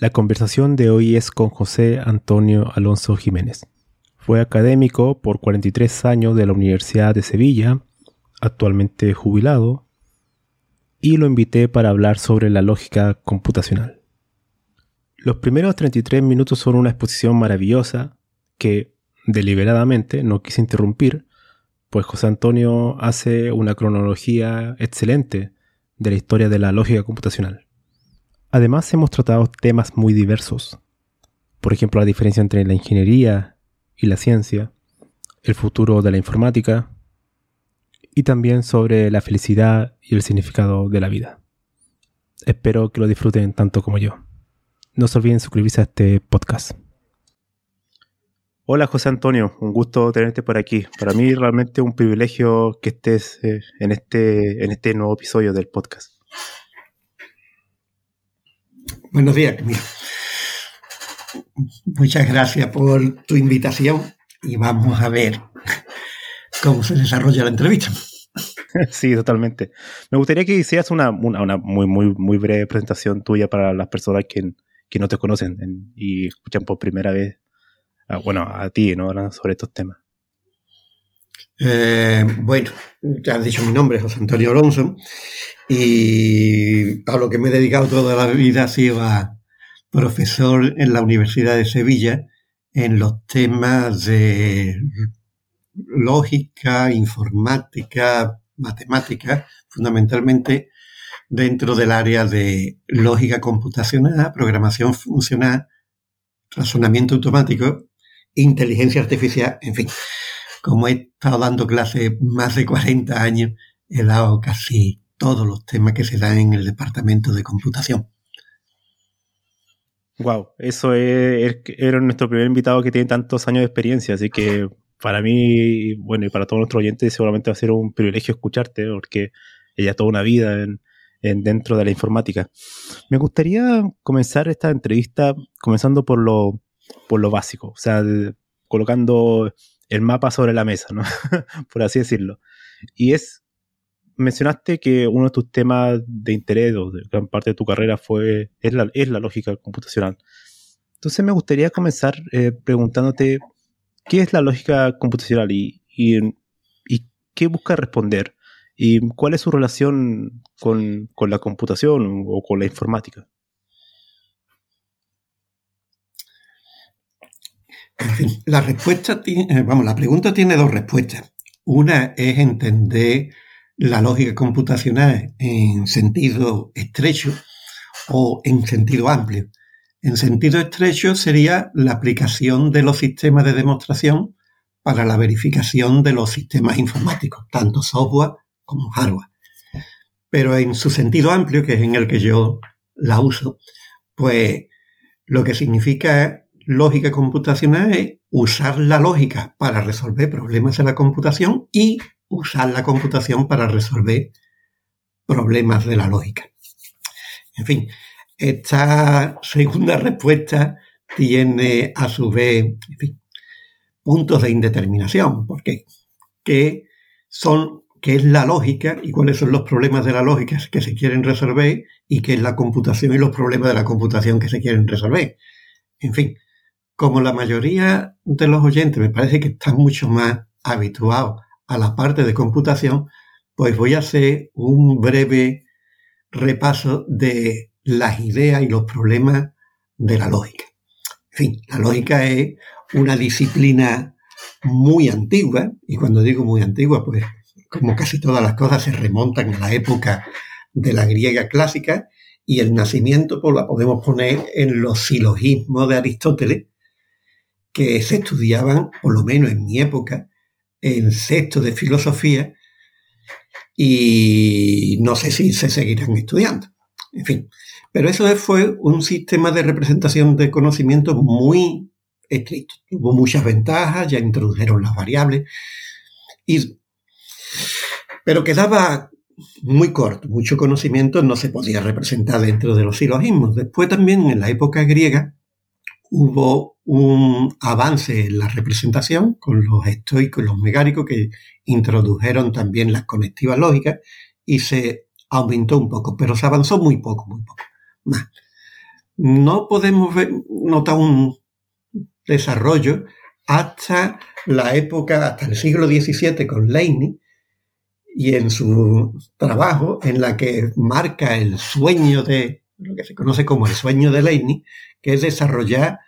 La conversación de hoy es con José Antonio Alonso Jiménez. Fue académico por 43 años de la Universidad de Sevilla, actualmente jubilado, y lo invité para hablar sobre la lógica computacional. Los primeros 33 minutos son una exposición maravillosa que deliberadamente no quise interrumpir, pues José Antonio hace una cronología excelente de la historia de la lógica computacional. Además hemos tratado temas muy diversos, por ejemplo la diferencia entre la ingeniería y la ciencia, el futuro de la informática y también sobre la felicidad y el significado de la vida. Espero que lo disfruten tanto como yo. No se olviden suscribirse a este podcast. Hola José Antonio, un gusto tenerte por aquí. Para mí realmente un privilegio que estés eh, en, este, en este nuevo episodio del podcast. Buenos días, Camilo. Muchas gracias por tu invitación y vamos a ver cómo se desarrolla la entrevista. Sí, totalmente. Me gustaría que hicieras una, muy, muy, muy breve presentación tuya para las personas que, que no te conocen y escuchan por primera vez bueno, a ti, ¿no? Sobre estos temas. Eh, bueno, ya has dicho mi nombre, José Antonio Alonso, y a lo que me he dedicado toda la vida ha sido profesor en la Universidad de Sevilla en los temas de lógica, informática, matemática, fundamentalmente dentro del área de lógica computacional, programación funcional, razonamiento automático inteligencia artificial, en fin. Como he estado dando clases más de 40 años, he dado casi todos los temas que se dan en el departamento de computación. Wow, eso es, era nuestro primer invitado que tiene tantos años de experiencia, así que para mí, bueno, y para todos nuestros oyentes seguramente va a ser un privilegio escucharte, porque ella toda una vida en, dentro de la informática. Me gustaría comenzar esta entrevista comenzando por lo, por lo básico, o sea, colocando el mapa sobre la mesa, ¿no? por así decirlo. Y es, mencionaste que uno de tus temas de interés o de gran parte de tu carrera fue, es la, es la lógica computacional. Entonces me gustaría comenzar eh, preguntándote, ¿qué es la lógica computacional y, y, y, qué busca responder? ¿Y cuál es su relación con, con la computación o con la informática? La respuesta tiene, eh, vamos, la pregunta tiene dos respuestas. Una es entender la lógica computacional en sentido estrecho o en sentido amplio. En sentido estrecho sería la aplicación de los sistemas de demostración para la verificación de los sistemas informáticos, tanto software como hardware. Pero en su sentido amplio, que es en el que yo la uso, pues lo que significa lógica computacional es usar la lógica para resolver problemas de la computación y usar la computación para resolver problemas de la lógica. En fin, esta segunda respuesta tiene a su vez puntos de indeterminación, porque ¿qué son qué es la lógica y cuáles son los problemas de la lógica que se quieren resolver y qué es la computación y los problemas de la computación que se quieren resolver. En fin, como la mayoría de los oyentes me parece que están mucho más habituados a la parte de computación, pues voy a hacer un breve repaso de las ideas y los problemas de la lógica. En fin, la lógica es una disciplina muy antigua, y cuando digo muy antigua, pues como casi todas las cosas se remontan a la época de la griega clásica, y el nacimiento pues la podemos poner en los silogismos de Aristóteles, que se estudiaban, por lo menos en mi época, en sexto de filosofía, y no sé si se seguirán estudiando. En fin, pero eso fue un sistema de representación de conocimiento muy estricto. Tuvo muchas ventajas, ya introdujeron las variables, pero quedaba muy corto, mucho conocimiento no se podía representar dentro de los silogismos. Después también en la época griega hubo un avance en la representación con los estoicos y los megáricos que introdujeron también las conectivas lógicas y se aumentó un poco, pero se avanzó muy poco, muy poco más. No podemos notar un desarrollo hasta la época, hasta el siglo XVII con Leibniz y en su trabajo en la que marca el sueño de lo que se conoce como el sueño de Leibniz, que es desarrollar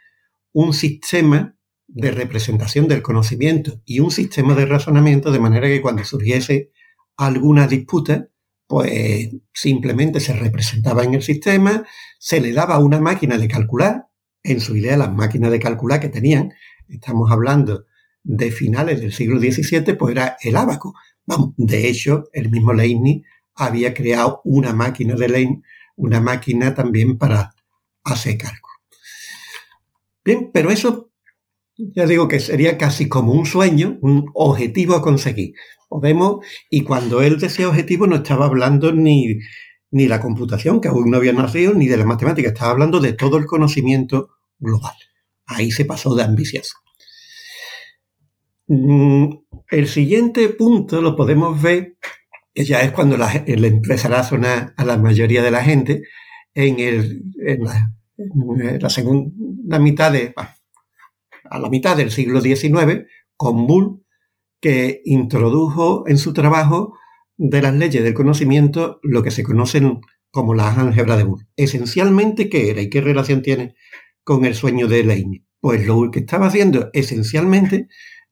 un sistema de representación del conocimiento y un sistema de razonamiento de manera que cuando surgiese alguna disputa, pues simplemente se representaba en el sistema, se le daba una máquina de calcular, en su idea las máquinas de calcular que tenían, estamos hablando de finales del siglo XVII, pues era el ábaco. de hecho, el mismo Leibniz había creado una máquina de Leibniz, una máquina también para hacer cálculo. Bien, pero eso ya digo que sería casi como un sueño, un objetivo a conseguir. Podemos, y cuando él decía objetivo no estaba hablando ni, ni la computación, que aún no había nacido, ni de la matemática, estaba hablando de todo el conocimiento global. Ahí se pasó de ambicioso. Mm, el siguiente punto lo podemos ver, que ya es cuando le empezará a sonar a la mayoría de la gente, en, el, en la, la segunda mitad de, a la mitad del siglo XIX, con Bull, que introdujo en su trabajo de las leyes del conocimiento lo que se conocen como las álgebras de Bull. Esencialmente, ¿qué era y qué relación tiene con el sueño de Leibniz? Pues lo que estaba haciendo esencialmente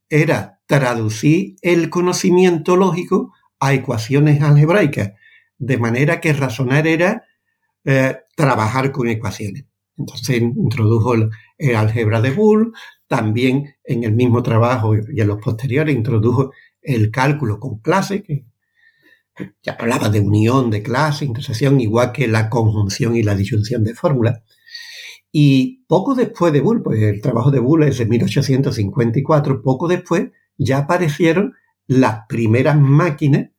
era traducir el conocimiento lógico a ecuaciones algebraicas, de manera que razonar era eh, trabajar con ecuaciones. Entonces introdujo el, álgebra de Boole, también en el mismo trabajo y en los posteriores introdujo el cálculo con clase, que ya hablaba de unión de clase, intersección, igual que la conjunción y la disyunción de fórmulas. Y poco después de Boole, pues el trabajo de Boole es de 1854, poco después ya aparecieron las primeras máquinas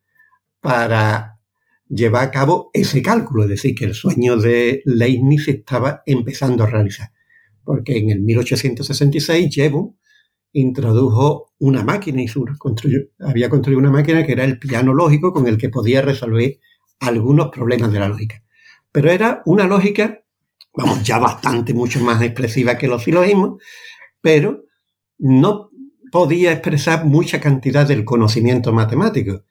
para llevar a cabo ese cálculo, es decir, que el sueño de Leibniz estaba empezando a realizar. Porque en el 1866 Jevon introdujo una máquina y había construido una máquina que era el piano lógico con el que podía resolver algunos problemas de la lógica. Pero era una lógica, vamos, ya bastante mucho más expresiva que los silogismos, pero no podía expresar mucha cantidad del conocimiento matemático.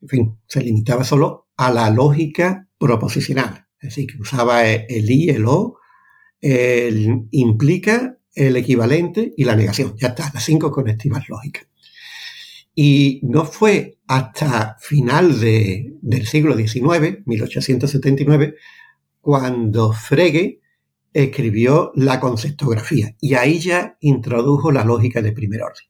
En fin, se limitaba solo a la lógica proposicional. Es decir, que usaba el i, el o, el implica, el equivalente y la negación. Ya está, las cinco conectivas lógicas. Y no fue hasta final del siglo XIX, 1879, cuando Frege escribió la conceptografía y ahí ya introdujo la lógica de primer orden.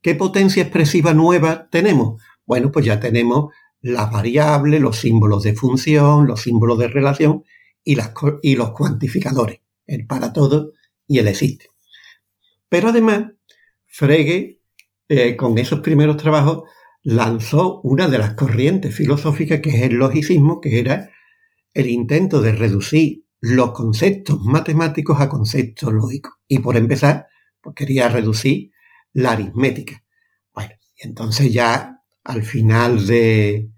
¿Qué potencia expresiva nueva tenemos? Bueno, pues ya tenemos las variables, los símbolos de función, los símbolos de relación y, los cuantificadores, el para todo y el existe. Pero además, Frege, eh, con esos primeros trabajos, lanzó una de las corrientes filosóficas que es el logicismo, que era el intento de reducir los conceptos matemáticos a conceptos lógicos. Y por empezar, pues quería reducir la aritmética. Bueno, y entonces ya al final de,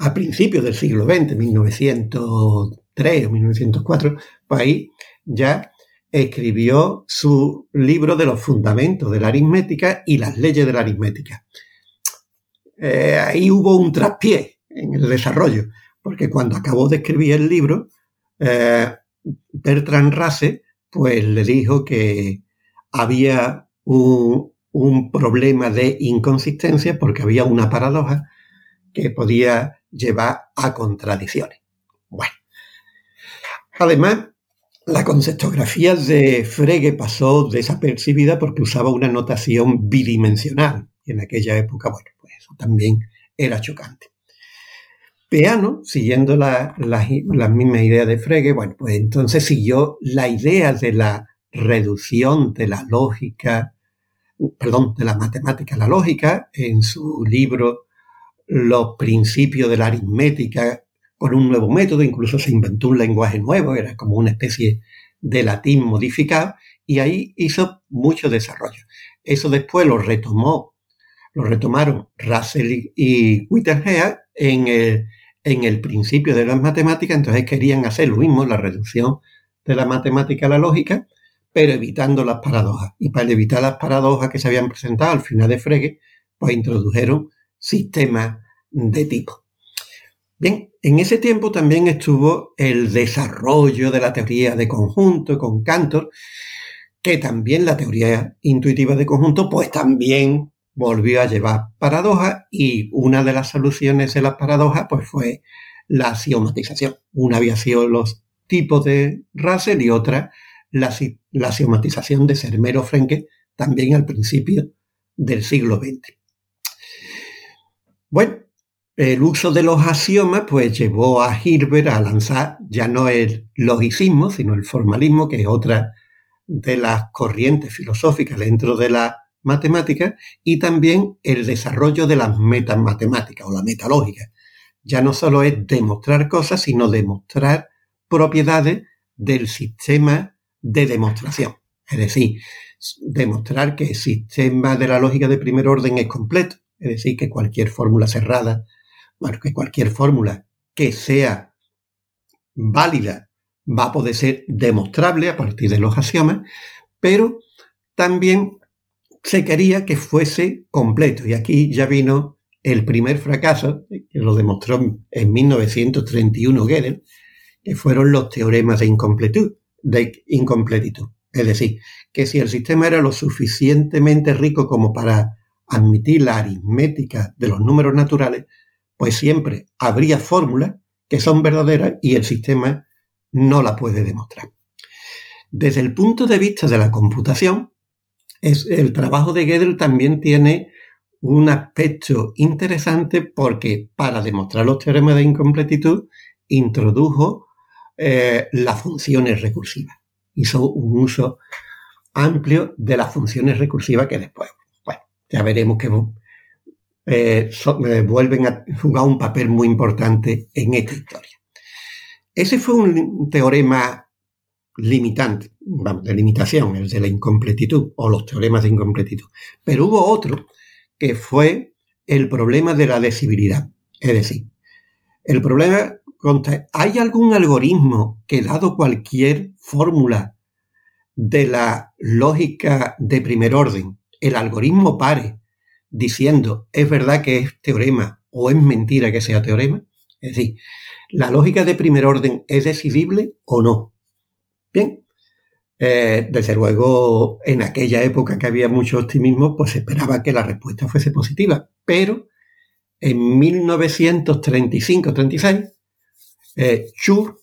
a principios del siglo XX, 1903 o 1904, pues ahí ya escribió su libro de los fundamentos de la aritmética y las leyes de la aritmética. Eh, ahí hubo un traspié en el desarrollo, porque cuando acabó de escribir el libro, eh, Bertrand Russell pues le dijo que había un problema de inconsistencia porque había una paradoja que podía llevar a contradicciones. Bueno, además, la conceptografía de Frege pasó desapercibida porque usaba una notación bidimensional y en aquella época, bueno, pues eso también era chocante. Peano, siguiendo las mismas ideas de Frege, bueno, pues entonces siguió la idea de la reducción de la lógica, perdón, de la matemática a la lógica en su libro Los principios de la aritmética con un nuevo método, incluso se inventó un lenguaje nuevo, era como una especie de latín modificado, y ahí hizo mucho desarrollo. Eso después lo retomó, lo retomaron Russell y Whittenhea en el en el principio de las matemáticas, entonces querían hacer lo mismo, la reducción de la matemática a la lógica, pero evitando las paradojas. Y para evitar las paradojas que se habían presentado al final de Frege, pues introdujeron sistemas de tipo. Bien, en ese tiempo también estuvo el desarrollo de la teoría de conjunto con Cantor, que también la teoría intuitiva de conjunto, pues también volvió a llevar paradojas y una de las soluciones de las paradojas pues fue la axiomatización. Una había sido los tipos de Russell y otra la, la axiomatización de Sermero Frenke también al principio del siglo XX. Bueno, el uso de los axiomas pues llevó a Hilbert a lanzar ya no el logicismo, sino el formalismo, que es otra de las corrientes filosóficas dentro de la matemáticas y también el desarrollo de las metamatemáticas o la metalógica. Ya no solo es demostrar cosas, sino demostrar propiedades del sistema de demostración. Es decir, demostrar que el sistema de la lógica de primer orden es completo. Es decir, que cualquier fórmula cerrada, bueno, que cualquier fórmula que sea válida va a poder ser demostrable a partir de los axiomas, pero también se quería que fuese completo. Y aquí ya vino el primer fracaso, que lo demostró en 1931 Gödel, que fueron los teoremas de incompletud, de incompletitud. Es decir, que si el sistema era lo suficientemente rico como para admitir la aritmética de los números naturales, pues siempre habría fórmulas que son verdaderas y el sistema no la puede demostrar. Desde el punto de vista de la computación, el trabajo de Gödel también tiene un aspecto interesante porque para demostrar los teoremas de incompletitud introdujo eh, las funciones recursivas. Hizo un uso amplio de las funciones recursivas que después, ya veremos que eh, eh, vuelven a jugar un papel muy importante en esta historia. Ese fue un teorema limitante, de limitación, el de la incompletitud o los teoremas de incompletitud. Pero hubo otro que fue el problema de la decibilidad. Es decir, el problema contra, ¿hay algún algoritmo que dado cualquier fórmula de la lógica de primer orden, el algoritmo pare diciendo es verdad que es teorema o es mentira que sea teorema? Es decir, ¿la lógica de primer orden es decidible o no? Bien, eh, desde luego, en aquella época que había mucho optimismo, pues se esperaba que la respuesta fuese positiva. Pero en 1935-36, eh, Schur,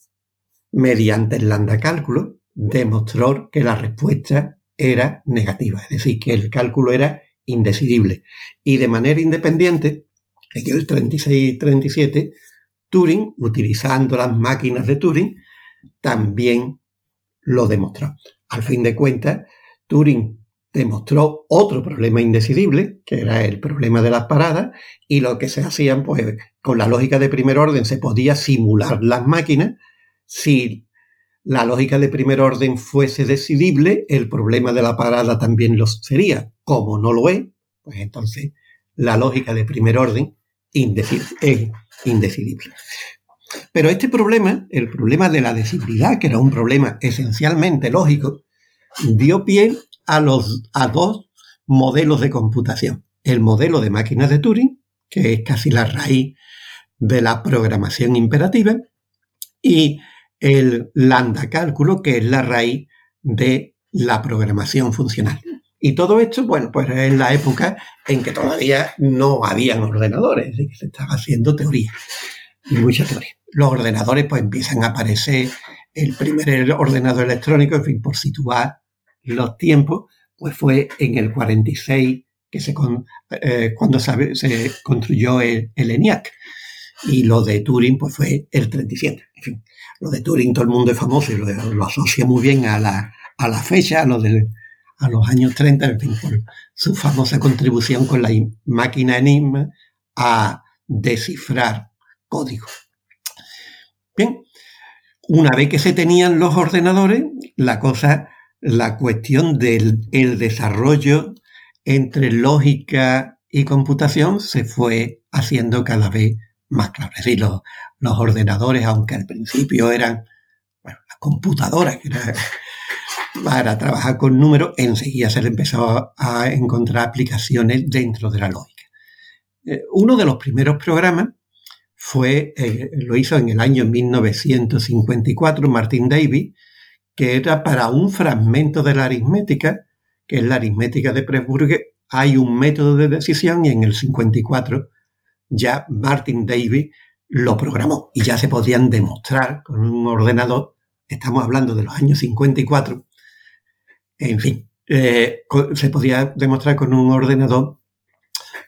mediante el lambda cálculo, demostró que la respuesta era negativa, es decir, que el cálculo era indecidible. Y de manera independiente, en el 36-37, Turing, utilizando las máquinas de Turing, también lo demostró. Al fin de cuentas, Turing demostró otro problema indecidible, que era el problema de las paradas, y lo que se hacían, pues, con la lógica de primer orden se podía simular las máquinas. Si la lógica de primer orden fuese decidible, el problema de la parada también lo sería. Como no lo es, pues entonces la lógica de primer orden es indecidible. Pero este problema, el problema de la decibilidad, que era un problema esencialmente lógico, dio pie a, los, a dos modelos de computación. El modelo de máquinas de Turing, que es casi la raíz de la programación imperativa, y el lambda cálculo, que es la raíz de la programación funcional. Y todo esto, bueno, pues en la época en que todavía no habían ordenadores, y que se estaba haciendo teoría, mucha teoría. Los ordenadores pues empiezan a aparecer, el primer ordenador electrónico, en fin, por situar los tiempos, pues fue en el 46 que se eh, cuando se, construyó el, ENIAC. Y lo de Turing pues fue el 37. En fin, lo de Turing todo el mundo es famoso y lo, asocia muy bien a la, a la fecha, a lo de a los años 30, en fin, por su famosa contribución con la máquina Enigma a descifrar código. Bien, una vez que se tenían los ordenadores, la cosa, la cuestión del desarrollo entre lógica y computación se fue haciendo cada vez más claro. Es decir, los ordenadores, aunque al principio eran bueno, las computadoras, que era para trabajar con números, enseguida se le empezó a encontrar aplicaciones dentro de la lógica. Eh, uno de los primeros programas fue, eh, lo hizo en el año 1954 Martin Davis, que era para un fragmento de la aritmética, que es la aritmética de Presburg, hay un método de decisión y en el 54 ya Martin Davis lo programó y ya se podían demostrar con un ordenador, estamos hablando de los años 54, en fin, eh, se podía demostrar con un ordenador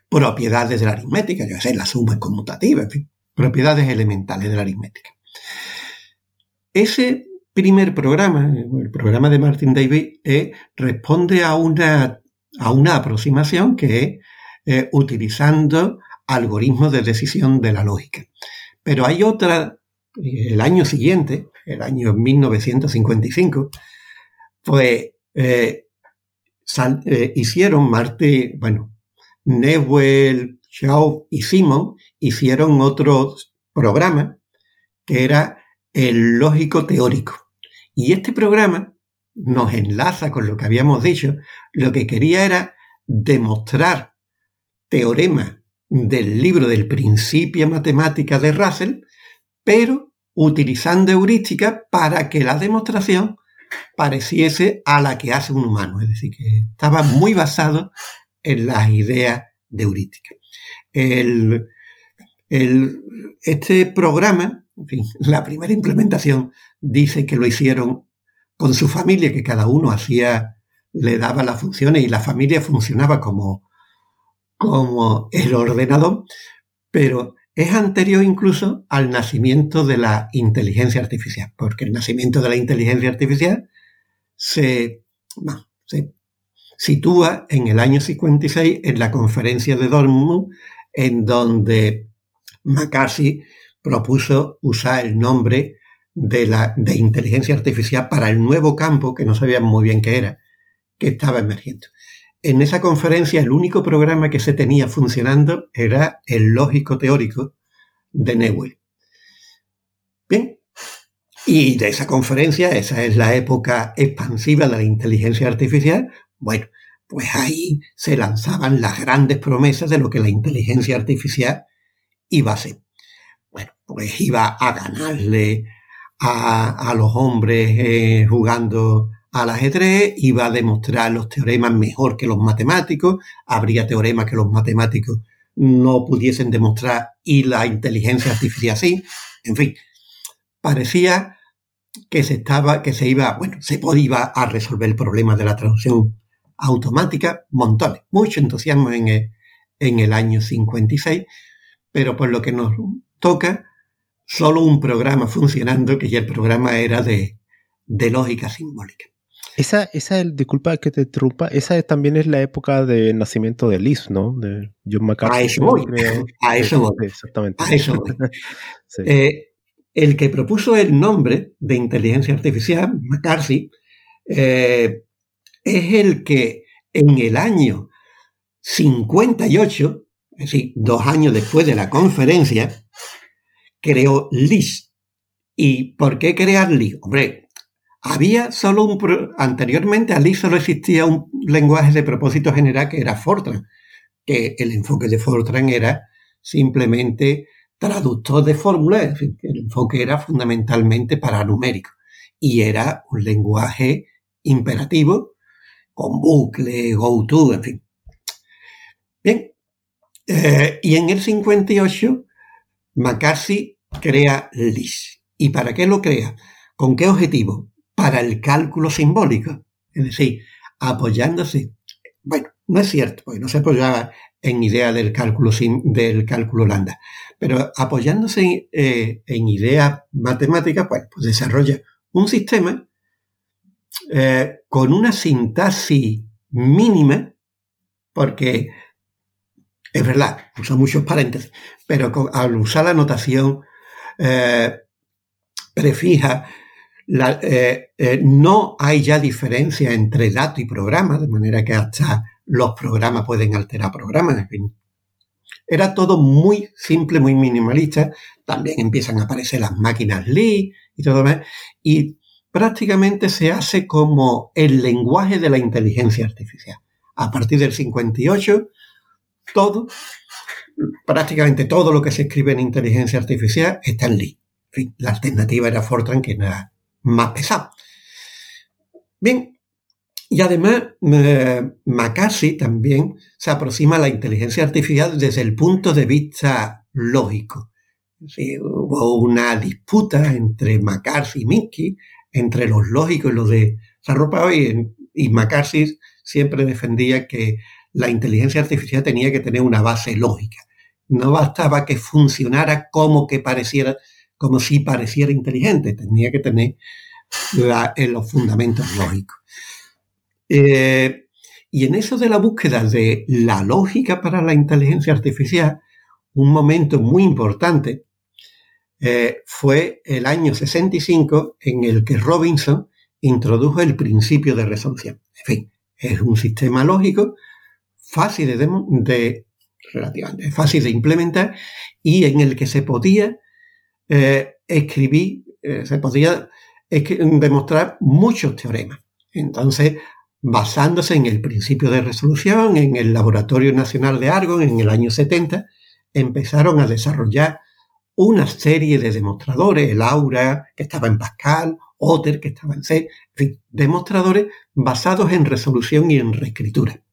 propiedades de la aritmética, yo sé, la suma conmutativa, en fin, propiedades elementales de la aritmética. Ese primer programa, el programa de Martin Davis, eh, responde a una, a una aproximación que es eh, utilizando algoritmos de decisión de la lógica. Pero hay otra, el año siguiente, el año 1955, pues eh, eh, hicieron Marte, bueno, Newell, Shaw y Simon hicieron otro programa que era el lógico teórico. Y este programa nos enlaza con lo que habíamos dicho. Lo que quería era demostrar teoremas del libro del Principio Matemática de Russell, pero utilizando heurística para que la demostración pareciese a la que hace un humano, es decir, que estaba muy basado en las ideas de heurística. este programa, en fin, la primera implementación dice que lo hicieron con su familia, que cada uno hacía, le daba las funciones y la familia funcionaba como, como el ordenador, pero es anterior incluso al nacimiento de la inteligencia artificial, porque el nacimiento de la inteligencia artificial se, sitúa en el año 56 en la conferencia de Dortmund, en donde McCarthy propuso usar el nombre de, la, de inteligencia artificial para el nuevo campo que no sabían muy bien qué era, que estaba emergiendo. En esa conferencia el único programa que se tenía funcionando era el lógico teórico de Newell. Bien, y de esa conferencia, esa es la época expansiva de la inteligencia artificial, bueno, pues ahí se lanzaban las grandes promesas de lo que la inteligencia artificial iba a ser. Bueno, pues iba a ganarle a, los hombres eh, jugando al ajedrez, iba a demostrar los teoremas mejor que los matemáticos, habría teoremas que los matemáticos no pudiesen demostrar y la inteligencia artificial sí. En fin, parecía que se estaba, que se iba, bueno, se podía a resolver el problema de la traducción automática, montones, mucho entusiasmo en el, en el año 56, pero por lo que nos toca, solo un programa funcionando, que ya el programa era de, de lógica simbólica. Esa, esa, disculpa que te interrumpa, esa también es la época de nacimiento de Liz, ¿no? De John McCarthy. A eso voy. A eso voy. Exactamente. A eso voy. Eh, el que propuso el nombre de inteligencia artificial, McCarthy, eh, es el que en el año 58, es decir, dos años después de la conferencia, creó LIS. ¿Y por qué crear LIS? Hombre, había solo un... Anteriormente a LIS solo existía un lenguaje de propósito general que era Fortran, que el enfoque de Fortran era simplemente traductor de fórmulas, el enfoque era fundamentalmente para numérico y era un lenguaje imperativo con bucle, go to, en fin. Bien, eh, y en el 58 McCarthy crea LIS. ¿Y para qué lo crea? ¿Con qué objetivo? Para el cálculo simbólico. Es decir, apoyándose. Bueno, no es cierto, porque no se apoyaba en idea del cálculo, del cálculo lambda, pero apoyándose eh, en ideas matemáticas, pues, pues, desarrolla un sistema eh, con una sintaxis mínima, porque es verdad, usa muchos paréntesis, pero al usar la notación eh, prefija, eh, eh, no hay ya diferencia entre dato y programa, de manera que hasta los programas pueden alterar programas. En fin. Era todo muy simple, muy minimalista. También empiezan a aparecer las máquinas Lee y todo demás. Y prácticamente se hace como el lenguaje de la inteligencia artificial. A partir del 58 todo, prácticamente todo lo que se escribe en inteligencia artificial está en Lee. la alternativa era Fortran, que era más pesado. Bien, y además eh, McCarthy también se aproxima a la inteligencia artificial desde el punto de vista lógico. hubo una disputa entre McCarthy y Minkey, entre los lógicos y los de y, y McCarthy siempre defendía que la inteligencia artificial tenía que tener una base lógica. No bastaba que funcionara como que pareciera, como si pareciera inteligente, tenía que tener los fundamentos lógicos. Eh, y en eso de la búsqueda de la lógica para la inteligencia artificial, un momento muy importante eh, fue el año 65 en el que Robinson introdujo el principio de resolución. En fin, es un sistema lógico fácil de, relativamente fácil de implementar y en el que se podía eh, escribir, eh, se podía demostrar muchos teoremas. Entonces, basándose en el principio de resolución, en el Laboratorio Nacional de Argon en el año 70, empezaron a desarrollar una serie de demostradores, el Aura, que estaba en Pascal, Otter, que estaba en C, en fin, demostradores basados en resolución y en reescritura.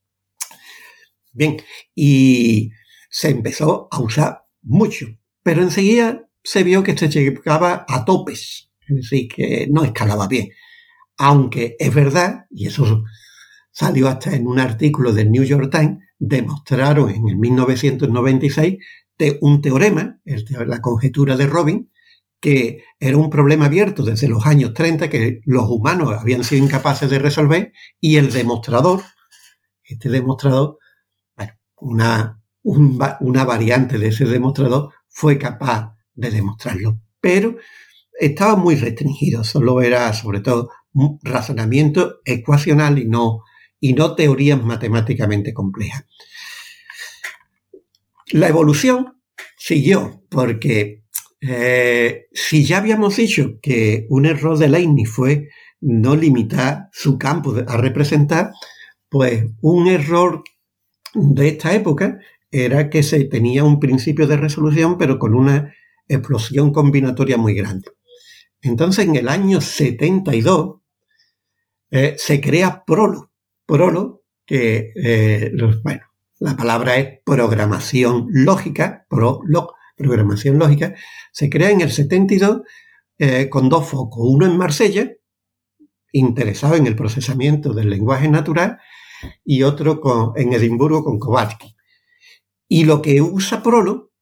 Bien, y se empezó a usar mucho, pero enseguida se vio que se llegaba a topes, es decir, que no escalaba bien. Aunque es verdad, y eso salió hasta en un artículo del New York Times, demostraron en el 1996 un teorema, la conjetura de Robin, que era un problema abierto desde los años 30 que los humanos habían sido incapaces de resolver y el demostrador, este demostrador, una, una variante de ese demostrador fue capaz de demostrarlo. Pero estaba muy restringido, solo era sobre todo razonamiento ecuacional y no, y no teorías matemáticamente complejas. La evolución siguió porque eh, si ya habíamos dicho que un error de Leibniz fue no limitar su campo a representar, pues un error de esta época era que se tenía un principio de resolución, pero con una explosión combinatoria muy grande. Entonces, en el año 72, eh, se crea Prolo. Prolo, que, eh, bueno, la palabra es programación lógica, pro, programación lógica, se crea en el 72 eh, con dos focos. Uno en Marsella, interesado en el procesamiento del lenguaje natural, y otro en Edimburgo con Kowalski. Y lo que usa Prolo,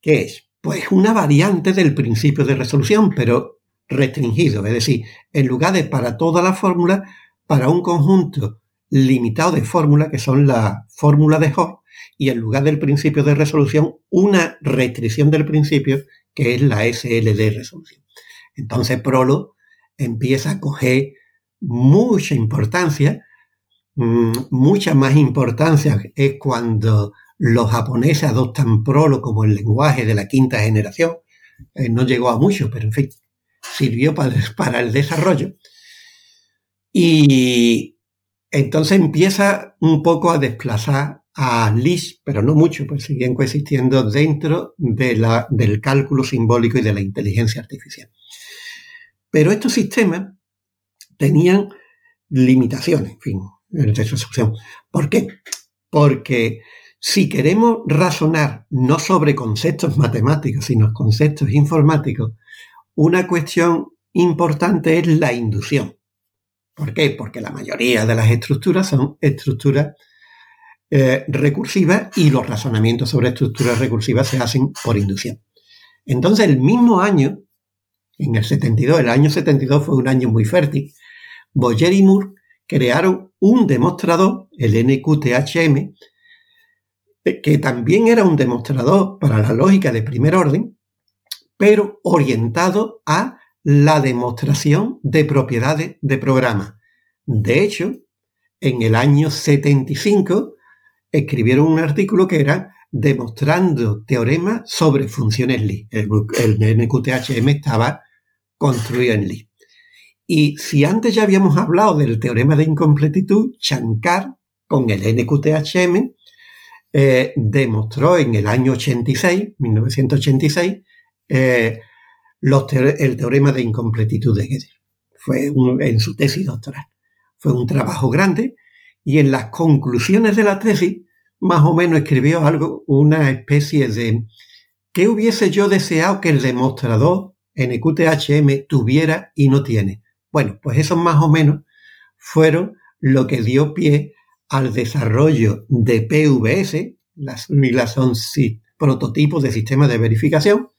¿qué es? Pues una variante del principio de resolución, pero restringido, es decir, en lugar de para toda la fórmula, para un conjunto limitado de fórmulas, que son la fórmula de Hopf, y en lugar del principio de resolución, una restricción del principio, que es la SL de resolución. Entonces Prolo empieza a coger mucha importancia Mm, mucha más importancia es cuando los japoneses adoptan Prolo como el lenguaje de la quinta generación. Eh, no llegó a mucho, pero en fin, sirvió para, el desarrollo. Y entonces empieza un poco a desplazar a Lisp, pero no mucho, pues siguen coexistiendo dentro de la, del cálculo simbólico y de la inteligencia artificial. Pero estos sistemas tenían limitaciones, en fin, en resolución. ¿Por qué? Porque si queremos razonar no sobre conceptos matemáticos, sino conceptos informáticos, una cuestión importante es la inducción. ¿Por qué? Porque la mayoría de las estructuras son estructuras eh, recursivas y los razonamientos sobre estructuras recursivas se hacen por inducción. Entonces, el mismo año, en el 72, el año 72 fue un año muy fértil, Boyer y Moore crearon un demostrador, el NQTHM, que también era un demostrador para la lógica de primer orden, pero orientado a la demostración de propiedades de programa. De hecho, en el año 75 escribieron un artículo que era demostrando teoremas sobre funciones Lie. El, el NQTHM estaba construido en Lie. Y si antes ya habíamos hablado del teorema de incompletitud, Shankar, con el NQTHM, eh, demostró en el año 86, 1986, eh, el teorema de incompletitud de Gödel. Fue en su tesis doctoral. Fue un trabajo grande y en las conclusiones de la tesis más o menos escribió algo, una especie de ¿qué hubiese yo deseado que el demostrador NQTHM tuviera y no tiene? Bueno, pues eso más o menos fueron lo que dio pie al desarrollo de PVS, las siglas son prototipos de sistemas de verificación,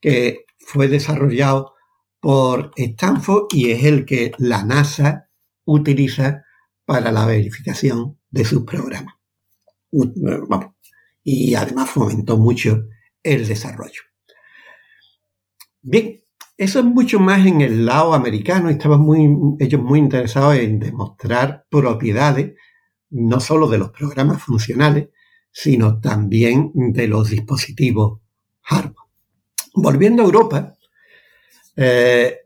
que fue desarrollado por Stanford y es el que la NASA utiliza para la verificación de sus programas. y además fomentó mucho el desarrollo. Bien, eso es mucho más en el lado americano estaban muy, ellos muy interesados en demostrar propiedades no solo de los programas funcionales, sino también de los dispositivos hardware. Volviendo a Europa, eh,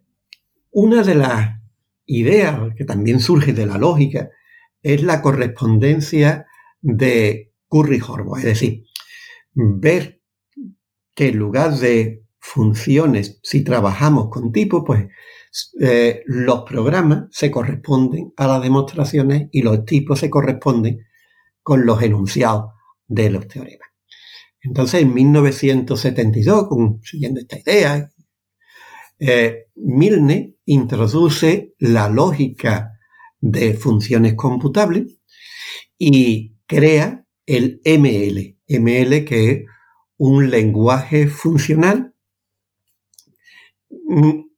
una de las ideas que también surge de la lógica es la correspondencia de Curry-Horvath, es decir, ver que en lugar de funciones, si trabajamos con tipos, pues eh, los programas se corresponden a las demostraciones y los tipos se corresponden con los enunciados de los teoremas. Entonces, en 1972, siguiendo esta idea, eh, Milne introduce la lógica de funciones computables y crea el ML. ML que es un lenguaje funcional Mm,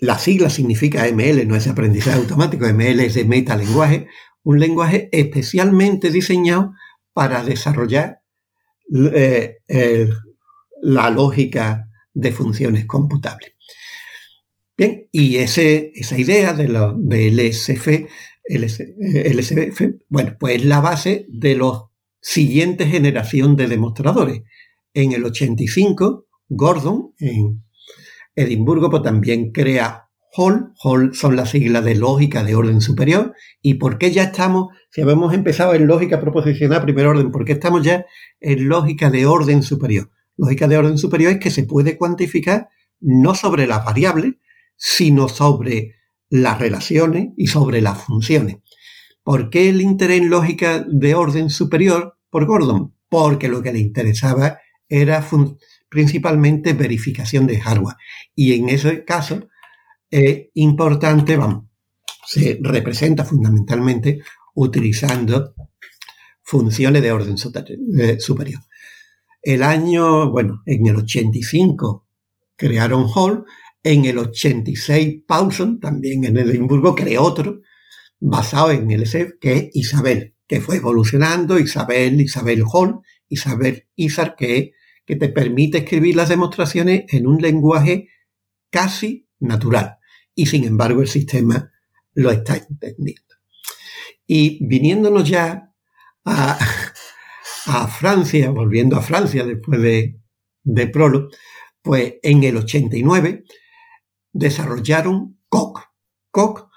la sigla significa ML, no es aprendizaje automático, ML es de metalenguaje, un lenguaje especialmente diseñado para desarrollar eh, la lógica de funciones computables. Bien, y esa idea de, lo, de LSF, LSF, bueno, pues es la base de la siguiente generación de demostradores. En el 85, Gordon, en Edimburgo pues, también crea Hall. Hall son las siglas de lógica de orden superior. ¿Y por qué ya estamos, si habíamos empezado en lógica proposicional primer orden, por qué estamos ya en lógica de orden superior? Lógica de orden superior es que se puede cuantificar no sobre las variables, sino sobre las relaciones y sobre las funciones. ¿Por qué el interés en lógica de orden superior por Gordon? Porque lo que le interesaba era principalmente verificación de hardware. Y en ese caso es importante, vamos, se representa fundamentalmente utilizando funciones de orden superior. El año, bueno, en el 85 crearon Hall, en el 86 Paulson, también en Edimburgo, creó otro basado en el LSF, que es Isabel, que fue evolucionando, Isabel, Isabel Hall, Isabel Isar, que es que te permite escribir las demostraciones en un lenguaje casi natural. Y sin embargo el sistema lo está entendiendo. Y viniéndonos ya a, Francia, volviendo a Francia después de, de Prolo, pues en el 89 desarrollaron COC. COC,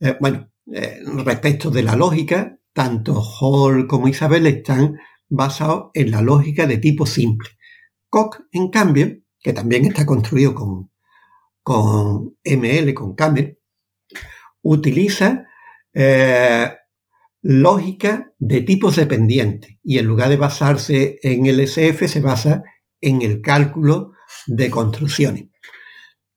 eh, bueno, eh, respecto de la lógica, tanto Hall como Isabel están basados en la lógica de tipo simple. Koch, en cambio, que también está construido con, con ML, con Camel, utiliza eh, lógica de tipos dependientes y en lugar de basarse en el SF se basa en el cálculo de construcciones.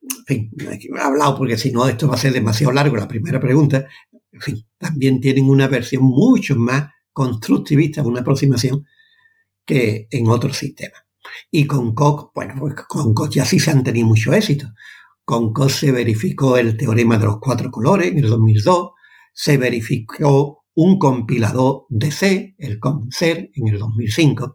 En fin, he hablado porque si no esto va a ser demasiado largo la primera pregunta. En fin, también tienen una versión mucho más constructivista, una aproximación que en otros sistemas. Y con Koch, bueno, pues con Koch ya sí se han tenido mucho éxito. Con Koch se verificó el teorema de los cuatro colores en el 2002, se verificó un compilador de C, el COMSER, en el 2005.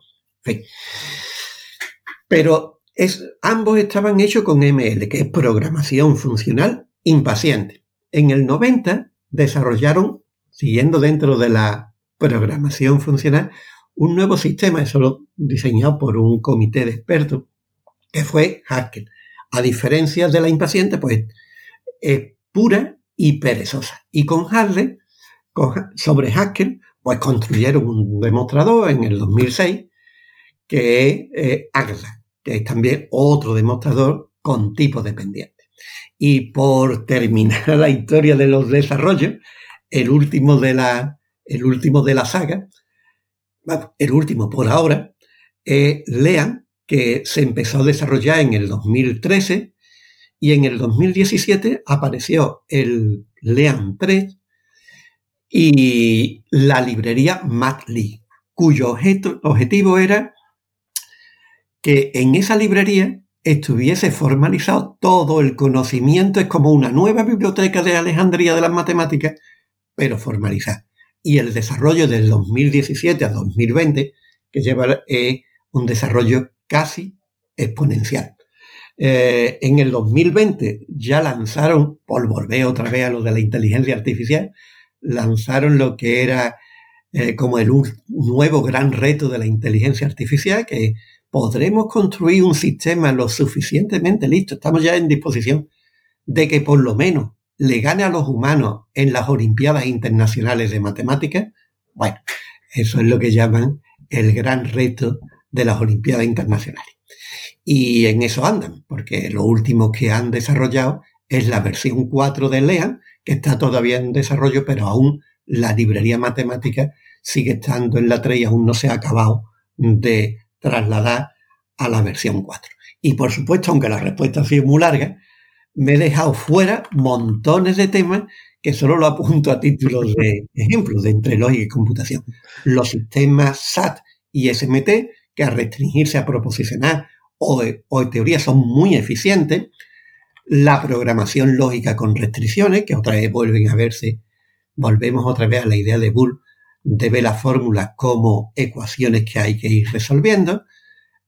Pero es, ambos estaban hechos con ML, que es programación funcional impaciente. En el 90 desarrollaron, siguiendo dentro de la programación funcional, un nuevo sistema, eso diseñado por un comité de expertos, que fue Haskell. A diferencia de la impaciente, pues es pura y perezosa. Y con Harley, sobre Haskell, pues construyeron un demostrador en el 2006 que es eh, que es también otro demostrador con tipo dependiente. Y por terminar la historia de los desarrollos, el último de la, el último de la saga, el último por ahora, es Lean, que se empezó a desarrollar en el 2013 y en el 2017 apareció el Lean 3 y la librería Matli, cuyo objetivo era que en esa librería estuviese formalizado todo el conocimiento, es como una nueva biblioteca de Alejandría de las matemáticas, pero formalizada y el desarrollo del 2017 a 2020, que lleva eh, un desarrollo casi exponencial. Eh, en el 2020 ya lanzaron, por volver otra vez a lo de la inteligencia artificial, lanzaron lo que era eh, como el nuevo gran reto de la inteligencia artificial, que podremos construir un sistema lo suficientemente listo, estamos ya en disposición de que por lo menos le gane a los humanos en las Olimpiadas Internacionales de Matemáticas, bueno, eso es lo que llaman el gran reto de las Olimpiadas Internacionales. Y en eso andan, porque lo último que han desarrollado es la versión 4 de LEAN, que está todavía en desarrollo, pero aún la librería matemática sigue estando en la 3 y aún no se ha acabado de trasladar a la versión 4. Y por supuesto, aunque la respuesta ha sido muy larga, me he dejado fuera montones de temas que solo lo apunto a título de ejemplo de entre lógica y computación. Los sistemas SAT y SMT, que al restringirse a proposicionar o, o en teoría son muy eficientes, la programación lógica con restricciones, que otra vez vuelven a verse, volvemos otra vez a la idea de Bull de ver las fórmulas como ecuaciones que hay que ir resolviendo,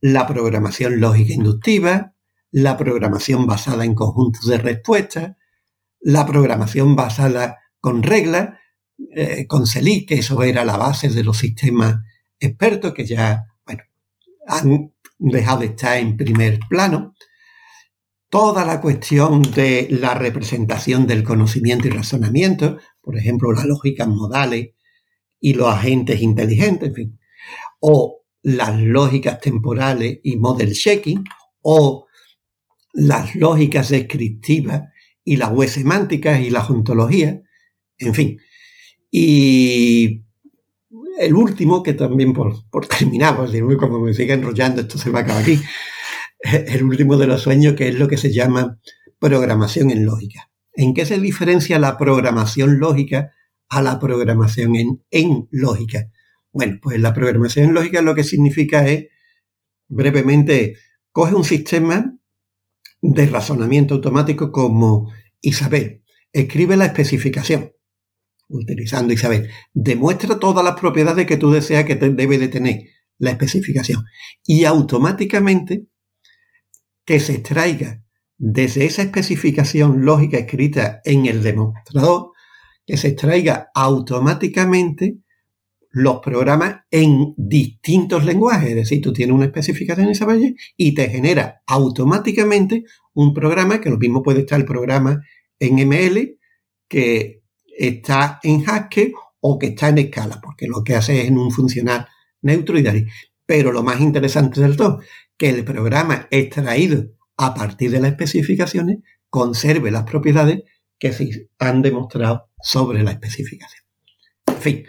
la programación lógica inductiva, la programación basada en conjuntos de respuestas, la programación basada con reglas, eh, con CELI, que eso era la base de los sistemas expertos que ya, han dejado de estar en primer plano. Toda la cuestión de la representación del conocimiento y razonamiento, por ejemplo, las lógicas modales y los agentes inteligentes, en fin, o las lógicas temporales y model checking, o las lógicas descriptivas y las web semánticas y la ontología, en fin. Y el último, que también por, por terminar, como me sigue enrollando, esto se va a acabar aquí, el último de los sueños, que es lo que se llama programación en lógica. ¿En qué se diferencia la programación lógica a la programación en, en lógica? Bueno, pues la programación en lógica lo que significa es, brevemente, coge un sistema de razonamiento automático como Isabel. Escribe la especificación utilizando Isabel. Demuestra todas las propiedades que tú deseas que debe de tener la especificación. Y automáticamente que se extraiga desde esa especificación lógica escrita en el demostrador, que se extraiga automáticamente los programas en distintos lenguajes. Es decir, tú tienes una especificación en Isabelle y te genera automáticamente un programa, que lo mismo puede estar el programa en ML, que está en Haskell o que está en escala, porque lo que hace es en un funcional neutro y de ahí. Pero lo más interesante del todo, que el programa extraído a partir de las especificaciones conserve las propiedades que se han demostrado sobre la especificación. En fin,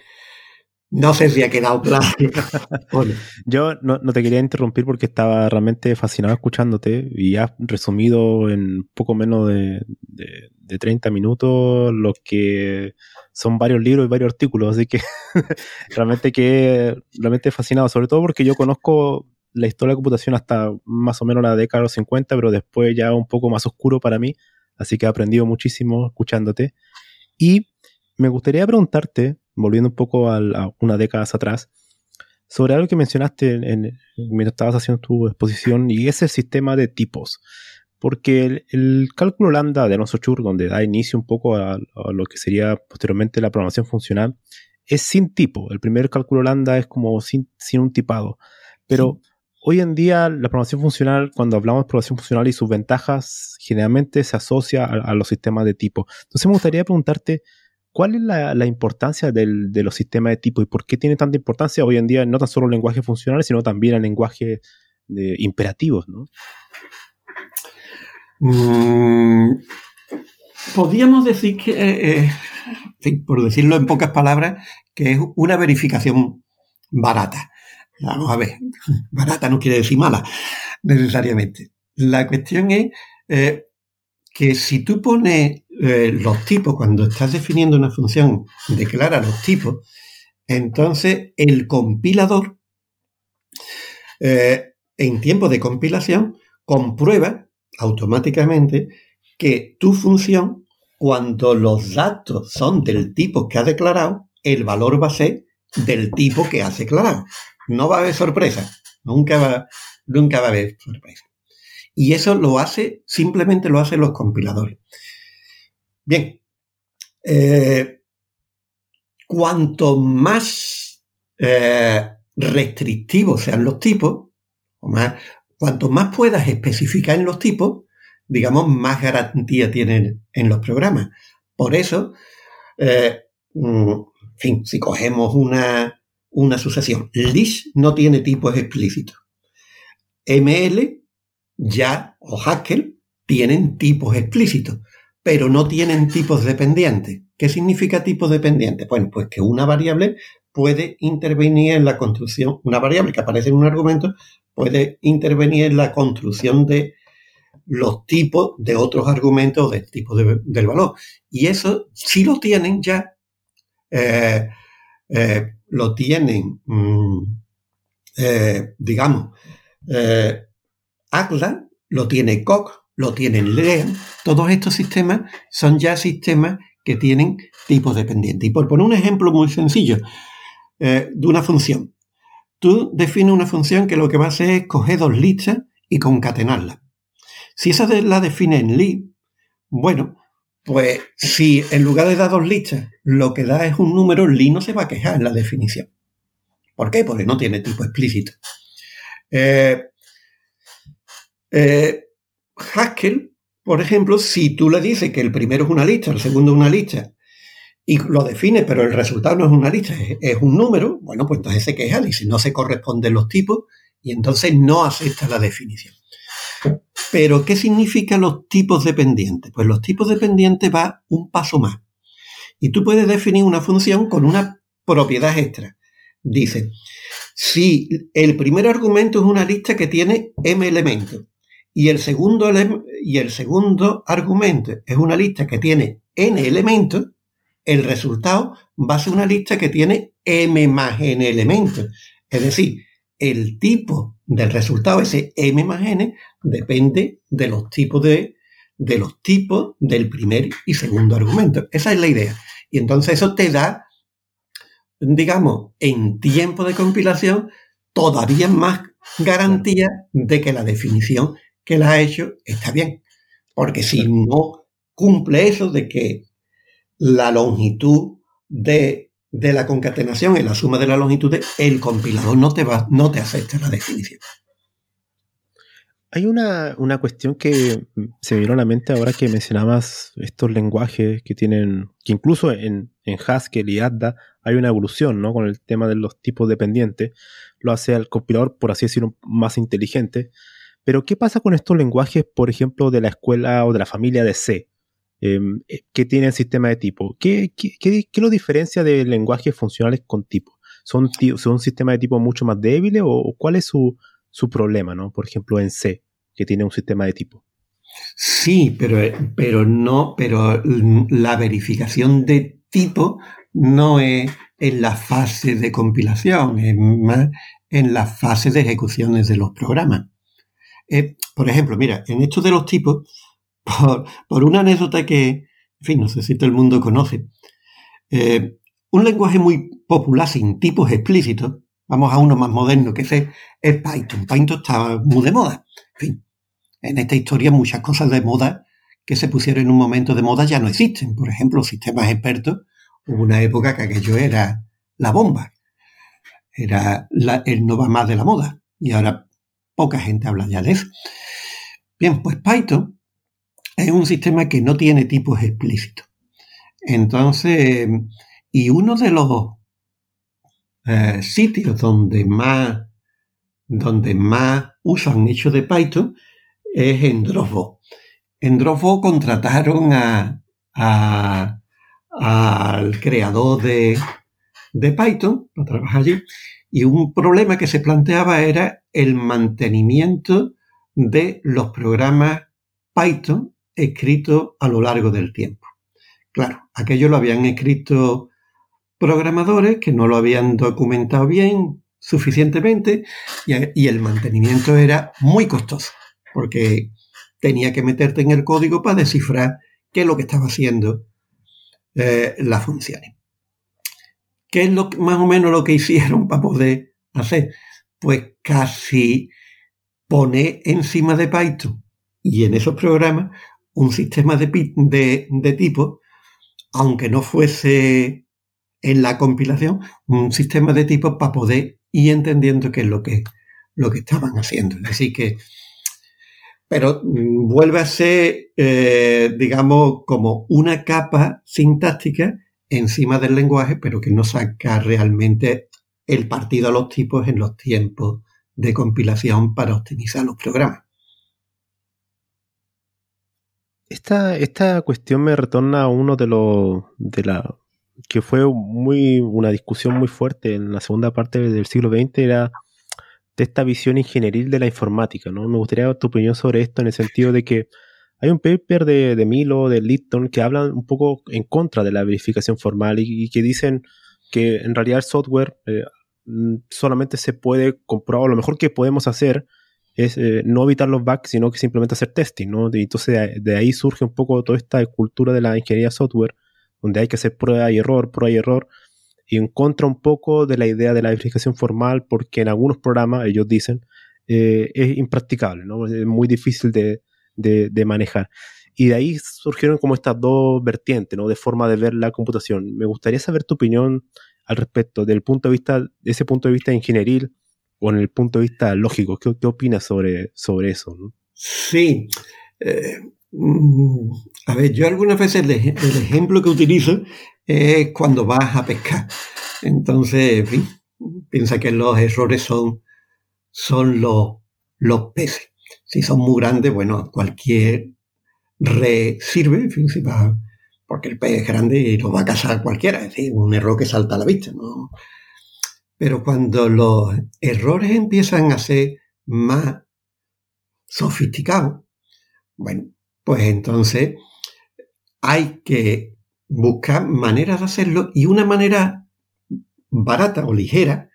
no sé si ha quedado claro. Yo no, te quería interrumpir porque estaba realmente fascinado escuchándote y has resumido en poco menos de, de, 30 minutos lo que son varios libros y varios artículos, así que realmente que realmente fascinado, sobre todo porque yo conozco la historia de la computación hasta más o menos la década de los 50, pero después ya un poco más oscuro para mí, así que he aprendido muchísimo escuchándote. Y me gustaría preguntarte, volviendo un poco a, una década atrás, sobre algo que mencionaste en, mientras estabas haciendo tu exposición, y es el sistema de tipos. Porque el, cálculo lambda de Alonso Chur, donde da inicio un poco a, lo que sería posteriormente la programación funcional, es sin tipo. El primer cálculo lambda es como sin, sin un tipado. Pero hoy en día la programación funcional, cuando hablamos de programación funcional y sus ventajas, generalmente se asocia a, los sistemas de tipo. Entonces me gustaría preguntarte, ¿cuál es la, importancia de los sistemas de tipo y por qué tiene tanta importancia hoy en día no tan solo el lenguaje funcional, sino también el lenguaje imperativos? ¿no? Mm, podríamos decir que, eh, eh, por decirlo en pocas palabras, que es una verificación barata. Vamos a ver, barata no quiere decir mala, necesariamente. La cuestión es eh, que si tú pones eh, los tipos, cuando estás definiendo una función, declara los tipos, entonces el compilador, eh, en tiempo de compilación, comprueba automáticamente que tu función, cuando los datos son del tipo que ha declarado, el valor va a ser del tipo que has declarado no va a haber sorpresa. Nunca va, nunca va a haber sorpresa. Y eso lo hace, simplemente lo hacen los compiladores. Bien. Eh, cuanto más eh, restrictivos sean los tipos, o más, cuanto más puedas especificar en los tipos, digamos, más garantía tienen en los programas. Por eso, eh, mm, en fin, si cogemos una, una sucesión. List no tiene tipos explícitos. ML, ya o Haskell tienen tipos explícitos, pero no tienen tipos dependientes. ¿Qué significa tipo dependiente? Bueno, pues que una variable puede intervenir en la construcción, una variable que aparece en un argumento puede intervenir en la construcción de los tipos de otros argumentos del tipo del valor. Y eso sí lo tienen ya eh, eh, lo tienen, mm, eh, digamos, eh, lo tiene Coq, lo tienen Lean. Todos estos sistemas son ya sistemas que tienen tipos dependientes. Y por poner un ejemplo muy sencillo eh, de una función. Tú defines una función que lo que va a hacer es coger dos listas y concatenarlas. Si esa la define en lib, bueno, pues si en lugar de dar dos listas lo que da es un número, Lee no se va a quejar en la definición. ¿Por qué? Porque no tiene tipo explícito. Eh, eh, Haskell, por ejemplo, si tú le dices que el primero es una lista, el segundo es una lista, y lo define, pero el resultado no es una lista, es, un número, bueno, pues entonces se queja y si no se corresponden los tipos y entonces no acepta la definición. Pero, ¿qué significan los tipos dependientes? Pues los tipos dependientes va un paso más. Y tú puedes definir una función con una propiedad extra. Dice, si el primer argumento es una lista que tiene m elementos y el segundo, y el segundo argumento es una lista que tiene n elementos, el resultado va a ser una lista que tiene m más n elementos. Es decir, el tipo del resultado, ese m más n, depende de los tipos de, de los tipos del primer y segundo argumento. Esa es la idea. Y entonces eso te da, digamos, en tiempo de compilación, todavía más garantía de que la definición que la ha hecho está bien. Porque si no cumple eso de que la longitud de de la concatenación en la suma de la longitud, el compilador no te va, no te acepta la definición. Hay una, cuestión que se me vino a la mente ahora que mencionabas estos lenguajes que tienen, que incluso en, en Haskell y Adda hay una evolución, ¿no? Con el tema de los tipos dependientes, lo hace al compilador, por así decirlo, más inteligente. Pero, ¿qué pasa con estos lenguajes, por ejemplo, de la escuela o de la familia de C, em, eh, que tienen sistema de tipo? ¿Qué, lo diferencia de lenguajes funcionales con tipo? ¿Son, son un sistema de tipo mucho más débil o cuál es su, su problema, ¿no? Por ejemplo, en C, que tiene un sistema de tipo. Sí, pero, pero no, pero la verificación de tipo no es en la fase de compilación, es más en la fase de ejecuciones de los programas. Por ejemplo, mira, en esto de los tipos, por, una anécdota que, en fin, no sé si todo el mundo conoce, eh, un lenguaje muy popular sin tipos explícitos Vamos a uno más moderno que ese es Python. Python está muy de moda. En fin, en esta historia muchas cosas de moda que se pusieron en un momento de moda ya no existen. Por ejemplo, sistemas expertos. Hubo una época que aquello era la bomba. Era el no va más de la moda. Y ahora poca gente habla ya de eso. Bien, pues Python es un sistema que no tiene tipos explícitos. Entonces, y uno de los eh, sitios donde más, donde más uso han hecho de Python es en Dropbox. En Dropbox contrataron al creador de, de Python para trabajar allí y un problema que se planteaba era el mantenimiento de los programas Python escritos a lo largo del tiempo. Claro, aquello lo habían escrito programadores que no lo habían documentado bien suficientemente y, el mantenimiento era muy costoso porque tenía que meterte en el código para descifrar qué es lo que estaba haciendo eh, las funciones. ¿Qué es lo, más o menos lo que hicieron para poder hacer? Pues casi poner encima de Python y en esos programas un sistema de, de, tipo, aunque no fuese en la compilación un sistema de tipos para poder ir entendiendo qué es lo que, lo que estaban haciendo. Así que, pero mm, vuelve a ser, eh, digamos, como una capa sintáctica encima del lenguaje, pero que no saca realmente el partido a los tipos en los tiempos de compilación para optimizar los programas. Esta, esta cuestión me retorna a uno de los de la que fue muy una discusión muy fuerte en la segunda parte del siglo XX era de esta visión ingenieril de la informática, ¿no? Me gustaría tu opinión sobre esto en el sentido de que hay un paper de, Milo, de Litton, que hablan un poco en contra de la verificación formal y, que dicen que en realidad el software eh, mm, solamente se puede comprobar, lo mejor que podemos hacer es eh, no evitar los bugs, sino que simplemente hacer testing, ¿no? Y entonces de, ahí surge un poco toda esta cultura de la ingeniería software donde hay que hacer prueba y error, prueba y error, y en contra un poco de la idea de la verificación formal, porque en algunos programas, ellos dicen, eh, es impracticable, ¿no? es muy difícil de, manejar. Y de ahí surgieron como estas dos vertientes, ¿no? De forma de ver la computación. Me gustaría saber tu opinión al respecto, del punto de vista, de ese punto de vista ingenieril o en el punto de vista lógico. ¿Qué, qué opinas sobre, sobre eso? Sí. Eh, Mm, a ver, yo algunas veces el, ejemplo que utilizo es cuando vas a pescar. Entonces, en fin, piensa que los errores son, son los, los peces. Si son muy grandes, bueno, cualquier red sirve, en fin, si va, porque el pez es grande y lo va a cazar cualquiera, es decir, un error que salta a la vista, ¿no? Pero cuando los errores empiezan a ser más sofisticados, bueno, pues entonces hay que buscar maneras de hacerlo y una manera barata o ligera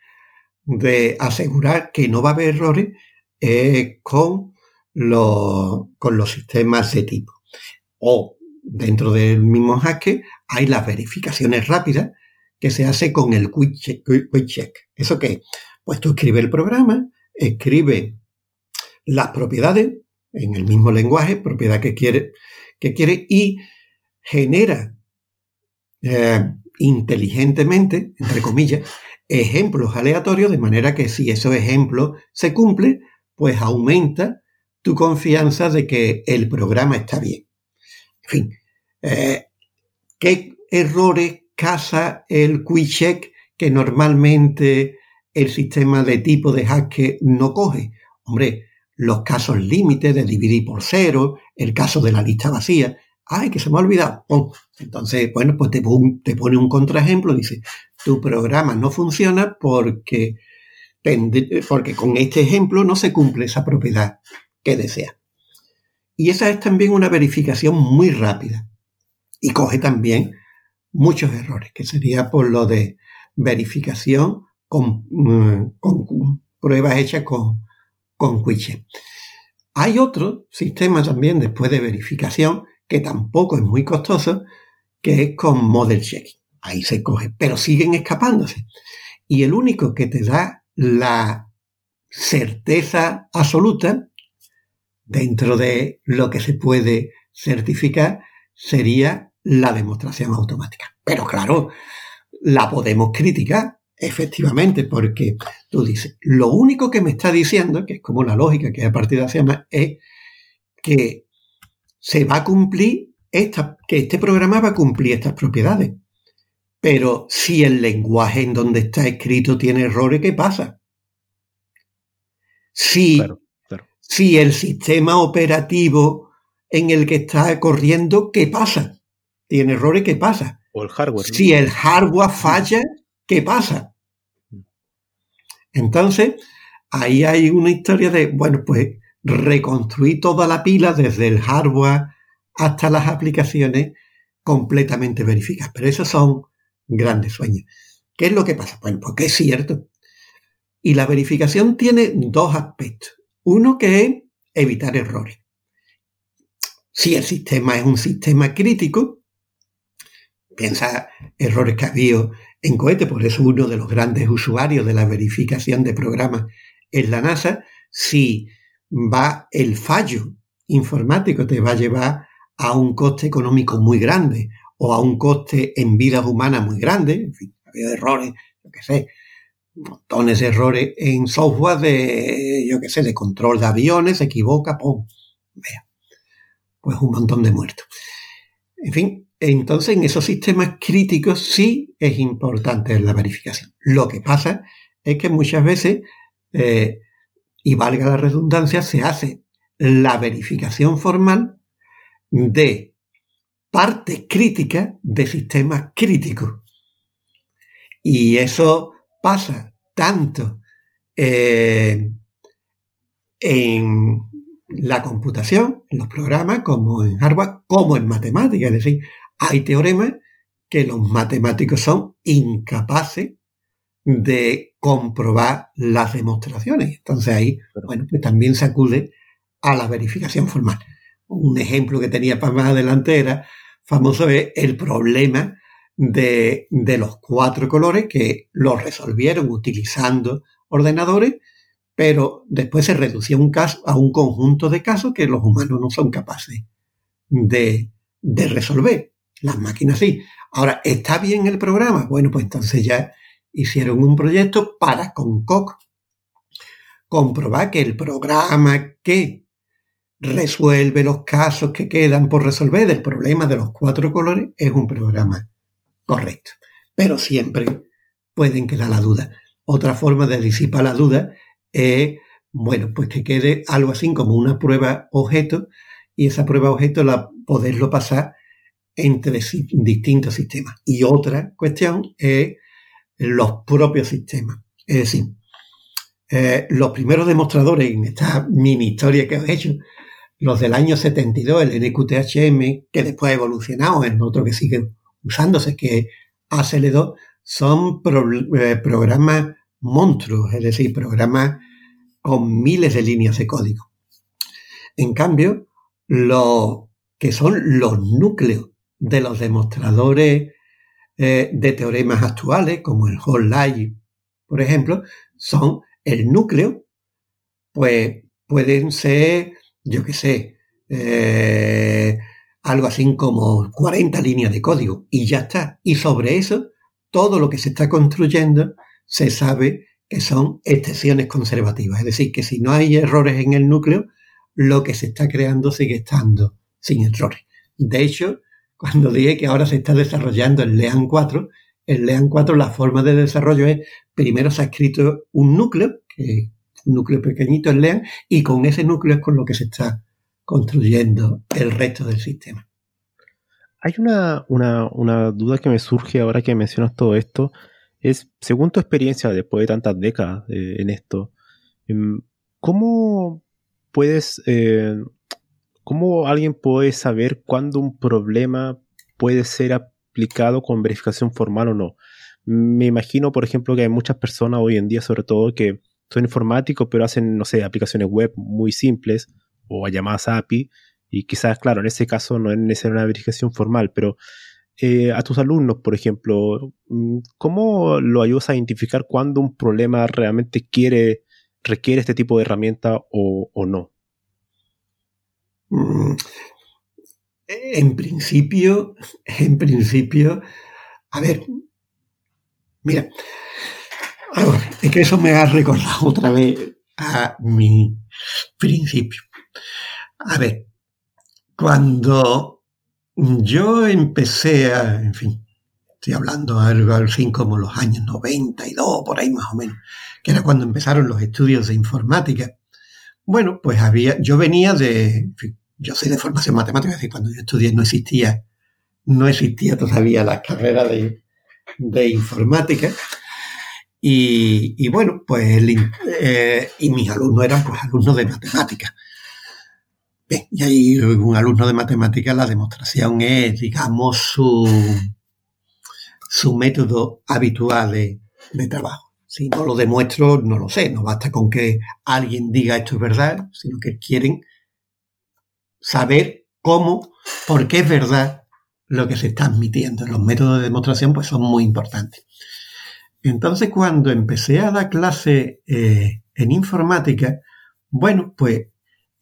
de asegurar que no va a haber errores con los, con los sistemas de tipo. O dentro del mismo Haskell hay las verificaciones rápidas que se hace con el quick check. ¿Eso qué? Pues tú escribes el programa, escribe las propiedades en el mismo lenguaje, propiedad que quiere, que quiere y genera eh, inteligentemente, entre comillas, ejemplos aleatorios, de manera que si esos ejemplos se cumplen, pues aumenta tu confianza de que el programa está bien. En fin, eh, ¿qué errores casa el quick que normalmente el sistema de tipo de hack no coge? Hombre, los casos límites de dividir por cero, el caso de la lista vacía. ¡Ay, que se me ha olvidado! Entonces, bueno, pues te pone un contraejemplo, dice, tu programa no funciona porque, porque con este ejemplo no se cumple esa propiedad que desea. Y esa es también una verificación muy rápida. Y coge también muchos errores, que sería por lo de verificación con, mm, pruebas hechas con, con Hay otro sistema también después de verificación que tampoco es muy costoso, que es con model checking. Ahí se coge, pero siguen escapándose. Y el único que te da la certeza absoluta dentro de lo que se puede certificar sería la demostración automática. Pero claro, la podemos criticar, efectivamente, porque tú dices, lo único que me está diciendo, que es como la lógica que a partir de llama, es que se va a cumplir esta, que este programa va a cumplir estas propiedades. Pero si el lenguaje en donde está escrito tiene errores, ¿qué pasa? Si, si el sistema operativo en el que está corriendo, ¿qué pasa? Tiene errores, ¿qué pasa? O el hardware. Si el hardware falla, ¿qué pasa? Entonces, ahí hay una historia de, bueno, pues reconstruir toda la pila desde el hardware hasta las aplicaciones completamente verificadas. Pero esos son grandes sueños. ¿Qué es lo que pasa? Bueno, porque es cierto. Y la verificación tiene dos aspectos. Uno que es evitar errores. Si el sistema es un sistema crítico, piensa errores que ha habido en cohete, por eso uno de los grandes usuarios de la verificación de programas es la NASA, si va el fallo informático te va a llevar a un coste económico muy grande o a un coste en vidas humanas muy grande, en fin, ha errores, yo qué sé, montones de errores en software de, yo qué sé, de control de aviones, se equivoca, ¡pum! Vea, pues un montón de muertos. En fin, entonces, en esos sistemas críticos sí es importante la verificación. Lo que pasa es que muchas veces, eh, y valga la redundancia, se hace la verificación formal de parte crítica de sistemas críticos. Y eso pasa tanto eh, en la computación, en los programas, como en hardware, como en matemáticas. Es decir, hay teoremas que los matemáticos son incapaces de comprobar las demostraciones. Entonces ahí, bueno, pues también se acude a la verificación formal. Un ejemplo que tenía para más adelante era famoso es el problema de, de los cuatro colores que los resolvieron utilizando ordenadores, pero después se reducía un caso a un conjunto de casos que los humanos no son capaces de, de resolver. Las máquinas sí. Ahora, ¿está bien el programa? Bueno, pues entonces ya hicieron un proyecto para con COC comprobar que el programa que resuelve los casos que quedan por resolver del problema de los cuatro colores es un programa correcto. Pero siempre pueden quedar la duda. Otra forma de disipar la duda es, bueno, pues que quede algo así como una prueba objeto y esa prueba objeto la poderlo pasar entre distintos sistemas. Y otra cuestión es los propios sistemas. Es decir, eh, los primeros demostradores en esta mini historia que he hecho, los del año 72, el NQTHM, que después ha evolucionado en otro que sigue usándose, que es ACL2, son eh, programas monstruos, es decir, programas con miles de líneas de código. En cambio, lo que son los núcleos de los demostradores eh, de teoremas actuales, como el whole por ejemplo, son el núcleo, pues pueden ser, yo qué sé, eh, algo así como 40 líneas de código y ya está. Y sobre eso, todo lo que se está construyendo se sabe que son excepciones conservativas. Es decir, que si no hay errores en el núcleo, lo que se está creando sigue estando sin errores. De hecho, cuando dije que ahora se está desarrollando el LEAN 4, el LEAN 4 la forma de desarrollo es, primero se ha escrito un núcleo, que un núcleo pequeñito en LEAN, y con ese núcleo es con lo que se está construyendo el resto del sistema. Hay una, una, duda que me surge ahora que mencionas todo esto. Es, según tu experiencia después de tantas décadas eh, en esto, em, ¿cómo puedes, eh, cómo alguien puede saber cuándo un problema puede ser aplicado con verificación formal o no? Me imagino, por ejemplo, que hay muchas personas hoy en día, sobre todo, que son informáticos, pero hacen, no sé, aplicaciones web muy simples o llamadas API y quizás, claro, en ese caso no es necesaria una verificación formal, pero eh, a tus alumnos, por ejemplo, mm, ¿cómo lo ayudas a identificar cuándo un problema realmente quiere, requiere este tipo de herramienta o, no? Mm, en principio, en principio, a ver, mira, es que eso me ha recordado otra vez a mi principio. A ver, cuando yo empecé a, en fin, estoy hablando algo así como los años 92, por ahí más o menos, que era cuando empezaron los estudios de informática. Bueno, pues había, yo venía de, en fin, yo soy de formación matemática, decir, cuando yo estudié no existía, no existía todavía la carrera de, informática. Y, bueno, pues, eh, y mis alumnos eran pues alumnos de matemáticas y ahí un alumno de matemáticas, la demostración es, digamos, su, su método habitual de, trabajo. Si no lo demuestro, no lo sé. No basta con que alguien diga esto es verdad, sino que quieren saber cómo, por qué es verdad lo que se está admitiendo. Los métodos de demostración pues son muy importantes. Entonces cuando empecé a dar clase eh, en informática, bueno, pues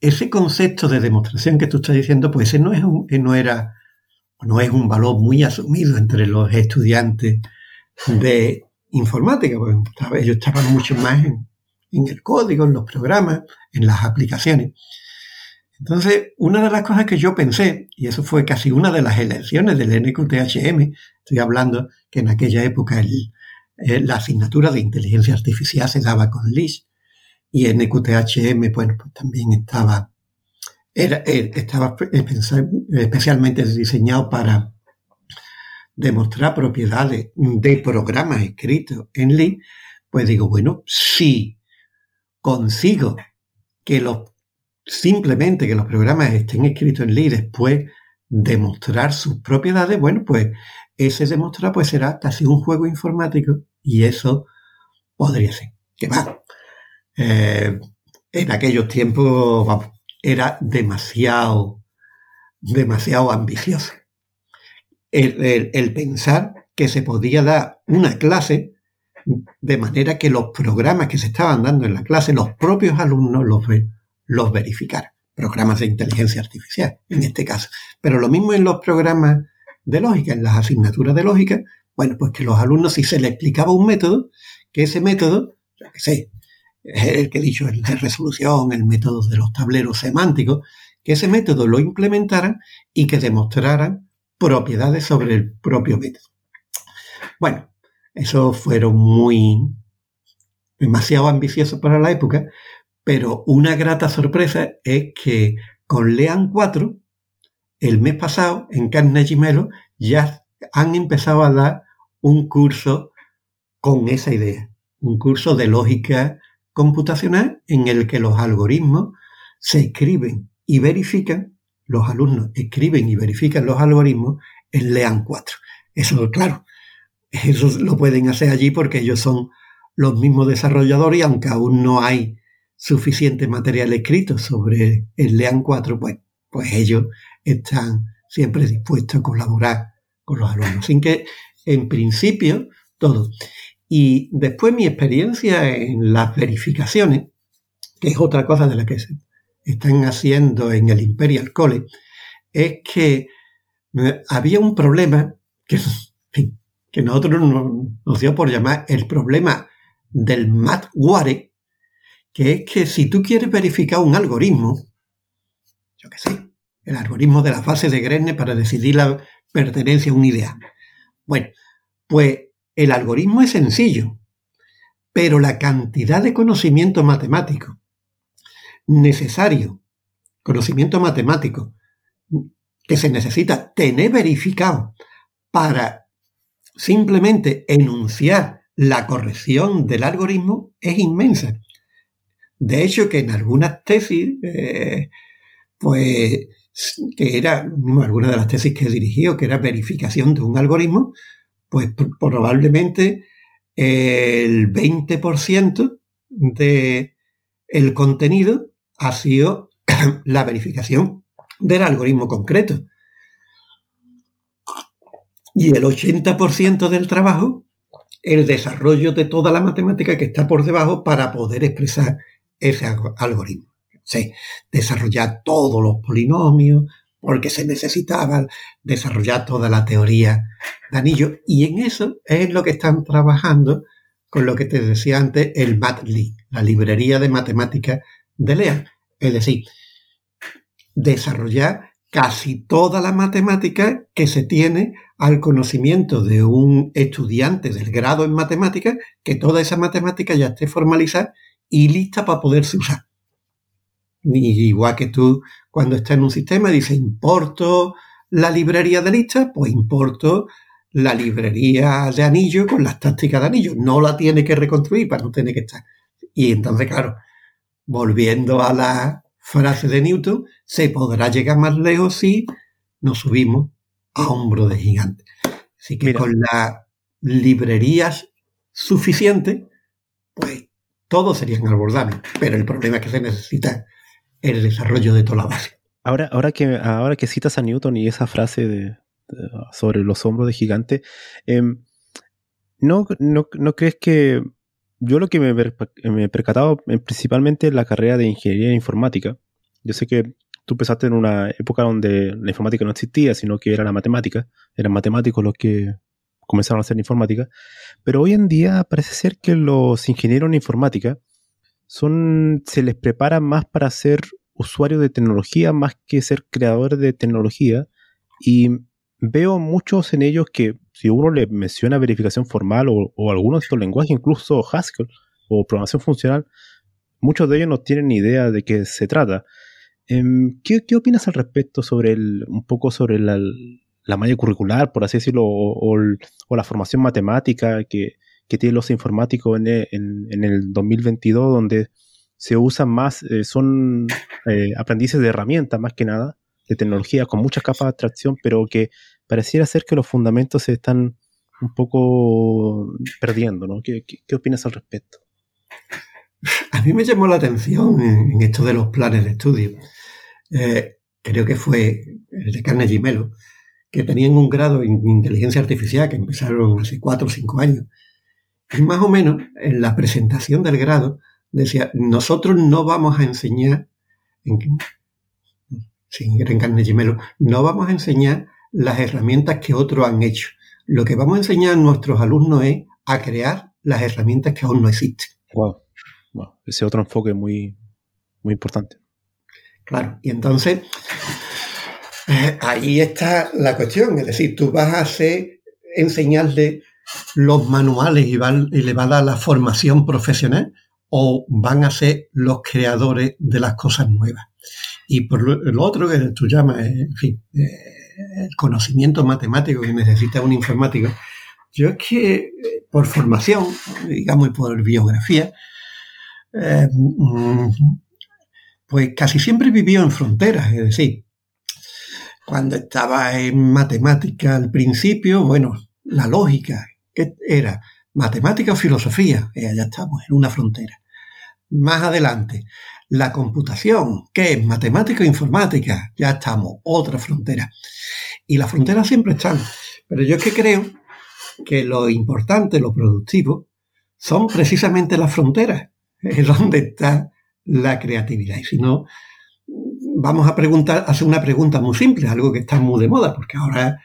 ese concepto de demostración que tú estás diciendo, pues ese no, es un, no era, no es un valor muy asumido entre los estudiantes de informática, porque ellos estaban mucho más en, el código, en los programas, en las aplicaciones. Entonces, una de las cosas que yo pensé, y eso fue casi una de las elecciones del NQTHM, estoy hablando que en aquella época la asignatura de inteligencia artificial se daba con LIS, y en EQTHM, bueno, pues también estaba, era, eh, estaba especialmente diseñado para demostrar propiedades de programas escritos en LI, pues digo, bueno, si consigo que los, simplemente que los programas estén escritos en LI después demostrar sus propiedades, bueno, pues ese demostrar pues será casi un juego informático y eso podría ser. Que va, eh, en aquellos tiempos era demasiado, demasiado ambicioso. El, pensar que se podía dar una clase de manera que los programas que se estaban dando en la clase, los propios alumnos los verificaran. Programas de inteligencia artificial, en este caso. Pero lo mismo en los programas de lógica, en las asignaturas de lógica, bueno, pues que los alumnos, si se les explicaba un método, que ese método, yo que sé, el que he dicho, el de resolución, el método de los tableros semánticos, que ese método lo implementaran y que demostraran propiedades sobre el propio método. Bueno, eso fueron muy demasiado ambicioso para la época, pero una grata sorpresa es que con Lean 4, el mes pasado en Carnegie Mellon ya han empezado a dar un curso con esa idea, un curso de lógica computacional en el que los algoritmos se escriben y verifican, los alumnos escriben y verifican los algoritmos en LEAN 4. Eso, claro, eso lo pueden hacer allí porque ellos son los mismos desarrolladores y aunque aún no hay suficiente material escrito sobre el LEAN 4, pues, pues ellos están siempre dispuestos a colaborar con los alumnos. Sin que, en principio, todo. Y después mi experiencia en las verificaciones, que es otra cosa de la que se están haciendo en el Imperial College, es que eh, había un problema que, que nosotros nos, dio por llamar el problema del matware, que es que si tú quieres verificar un algoritmo, yo qué sé, el algoritmo de las bases de Grenne para decidir la pertenencia a un ideal. Bueno, pues el algoritmo es sencillo, pero la cantidad de conocimiento matemático necesario, conocimiento matemático, que se necesita tener verificado para simplemente enunciar la corrección del algoritmo es inmensa. De hecho, que en algunas tesis, eh, pues, que era, alguna de las tesis que he dirigido, que era verificación de un algoritmo, pues probablemente el 20% de el contenido ha sido la verificación del algoritmo concreto. Y el 80% del trabajo, el desarrollo de toda la matemática que está por debajo para poder expresar ese algoritmo. Desarrollar todos los polinomios, porque se necesitaba desarrollar toda la teoría de anillo. Y en eso es lo que están trabajando con lo que te decía antes, el MATLib, la librería de matemáticas de LEA. Es decir, desarrollar casi toda la matemática que se tiene al conocimiento de un estudiante del grado en matemáticas, que toda esa matemática ya esté formalizada y lista para poderse usar. Igual que tú cuando estás en un sistema dices importo la librería de listas, pues importo la librería de anillo con las tácticas de anillo. No la tiene que reconstruir para no tener que estar. Y entonces, claro, volviendo a la frase de Newton, se podrá llegar más lejos si nos subimos a hombro de gigante. Así que con las librerías suficientes, pues todos serían abordables. Pero el problema es que se necesita el desarrollo de toda la base. Ahora, ahora, que, ahora que citas a Newton y esa frase sobre los hombros de gigante, em, ¿no, no, no crees que yo lo que me, he percatado principalmente en la carrera de ingeniería informática, yo sé que tú empezaste en una época donde la informática no existía, sino que era la matemática, eran matemáticos los que comenzaron a hacer informática, pero hoy en día parece ser que los ingenieros en informática son, se les prepara más para ser usuarios de tecnología más que ser creadores de tecnología y veo muchos en ellos que si uno le menciona verificación formal o, algunos de estos lenguajes, incluso Haskell o programación funcional, muchos de ellos no tienen ni idea de qué se trata. Em, ¿qué, opinas al respecto sobre el, un poco sobre la, la malla curricular, por así decirlo, o, la formación matemática que, tienen los informáticos en, en, el 2022, donde se usan más, eh, son eh, aprendices de herramientas más que nada, de tecnología con muchas capas de abstracción, pero que pareciera ser que los fundamentos se están un poco perdiendo, ¿no? ¿Qué, opinas al respecto? A mí me llamó la atención en, esto de los planes de estudio. Eh, creo que fue el de Carnegie Mellon, que tenían un grado en inteligencia artificial que empezaron hace cuatro o cinco años. Y más o menos en la presentación del grado decía, nosotros no vamos a enseñar, en, sin en Carnegie Mellon, no vamos a enseñar las herramientas que otros han hecho. Lo que vamos a enseñar a nuestros alumnos es a crear las herramientas que aún no existen. Wow. Ese otro enfoque muy, muy importante. Claro, y entonces eh, ahí está la cuestión. Es decir, tú vas a hacer, enseñarle los manuales y, y le vas a dar la formación profesional o van a ser los creadores de las cosas nuevas. Y por lo, otro que tú llamas, en fin, eh, el conocimiento matemático que necesita un informático. Yo es que eh, por formación, digamos, y por biografía, eh, mm, pues casi siempre vivió en fronteras, es decir, cuando estaba en matemática al principio, bueno, la lógica, que era matemática o filosofía, y allá estamos, en una frontera. Más adelante, la computación, que es matemática e informática, ya estamos, otra frontera. Y las fronteras siempre están. Pero yo es que creo que lo importante, lo productivo, son precisamente las fronteras. Es donde está la creatividad. Y si no, vamos a preguntar, hacer una pregunta muy simple, algo que está muy de moda, porque ahora,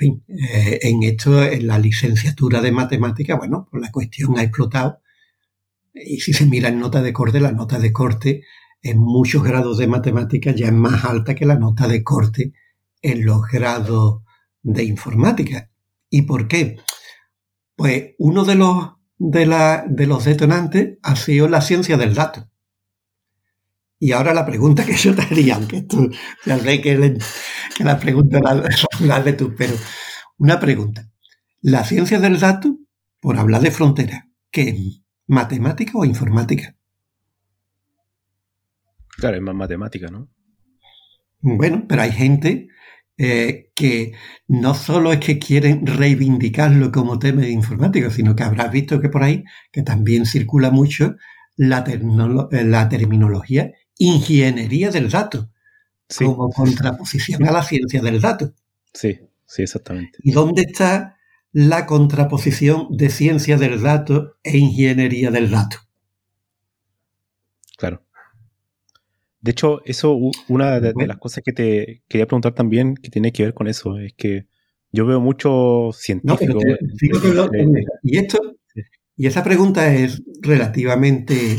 fin, eh, en esto, en la licenciatura de matemática, bueno, pues la cuestión ha explotado y si se mira en nota de corte, la nota de corte en muchos grados de matemáticas ya es más alta que la nota de corte en los grados de informática. ¿Y por qué? Pues uno de los, de, la, de los detonantes ha sido la ciencia del dato. Y ahora la pregunta que yo te haría, aunque tú ya sé que, que la pregunta la, de tú, pero una pregunta. La ciencia del dato, por hablar de frontera, ¿qué es? ¿Matemática o informática? Claro, es más matemática, ¿no? Bueno, pero hay gente eh, que no solo es que quieren reivindicarlo como tema de informática, sino que habrás visto que por ahí, que también circula mucho la, eh, la terminología ingeniería del dato, como contraposición a la ciencia del dato. Sí, sí, exactamente. ¿Y dónde está la contraposición de ciencia del dato e ingeniería del dato? Claro. De hecho, eso, una de, las cosas que te quería preguntar también, que tiene que ver con eso, es que yo veo muchos científicos. y esto, y esa pregunta es relativamente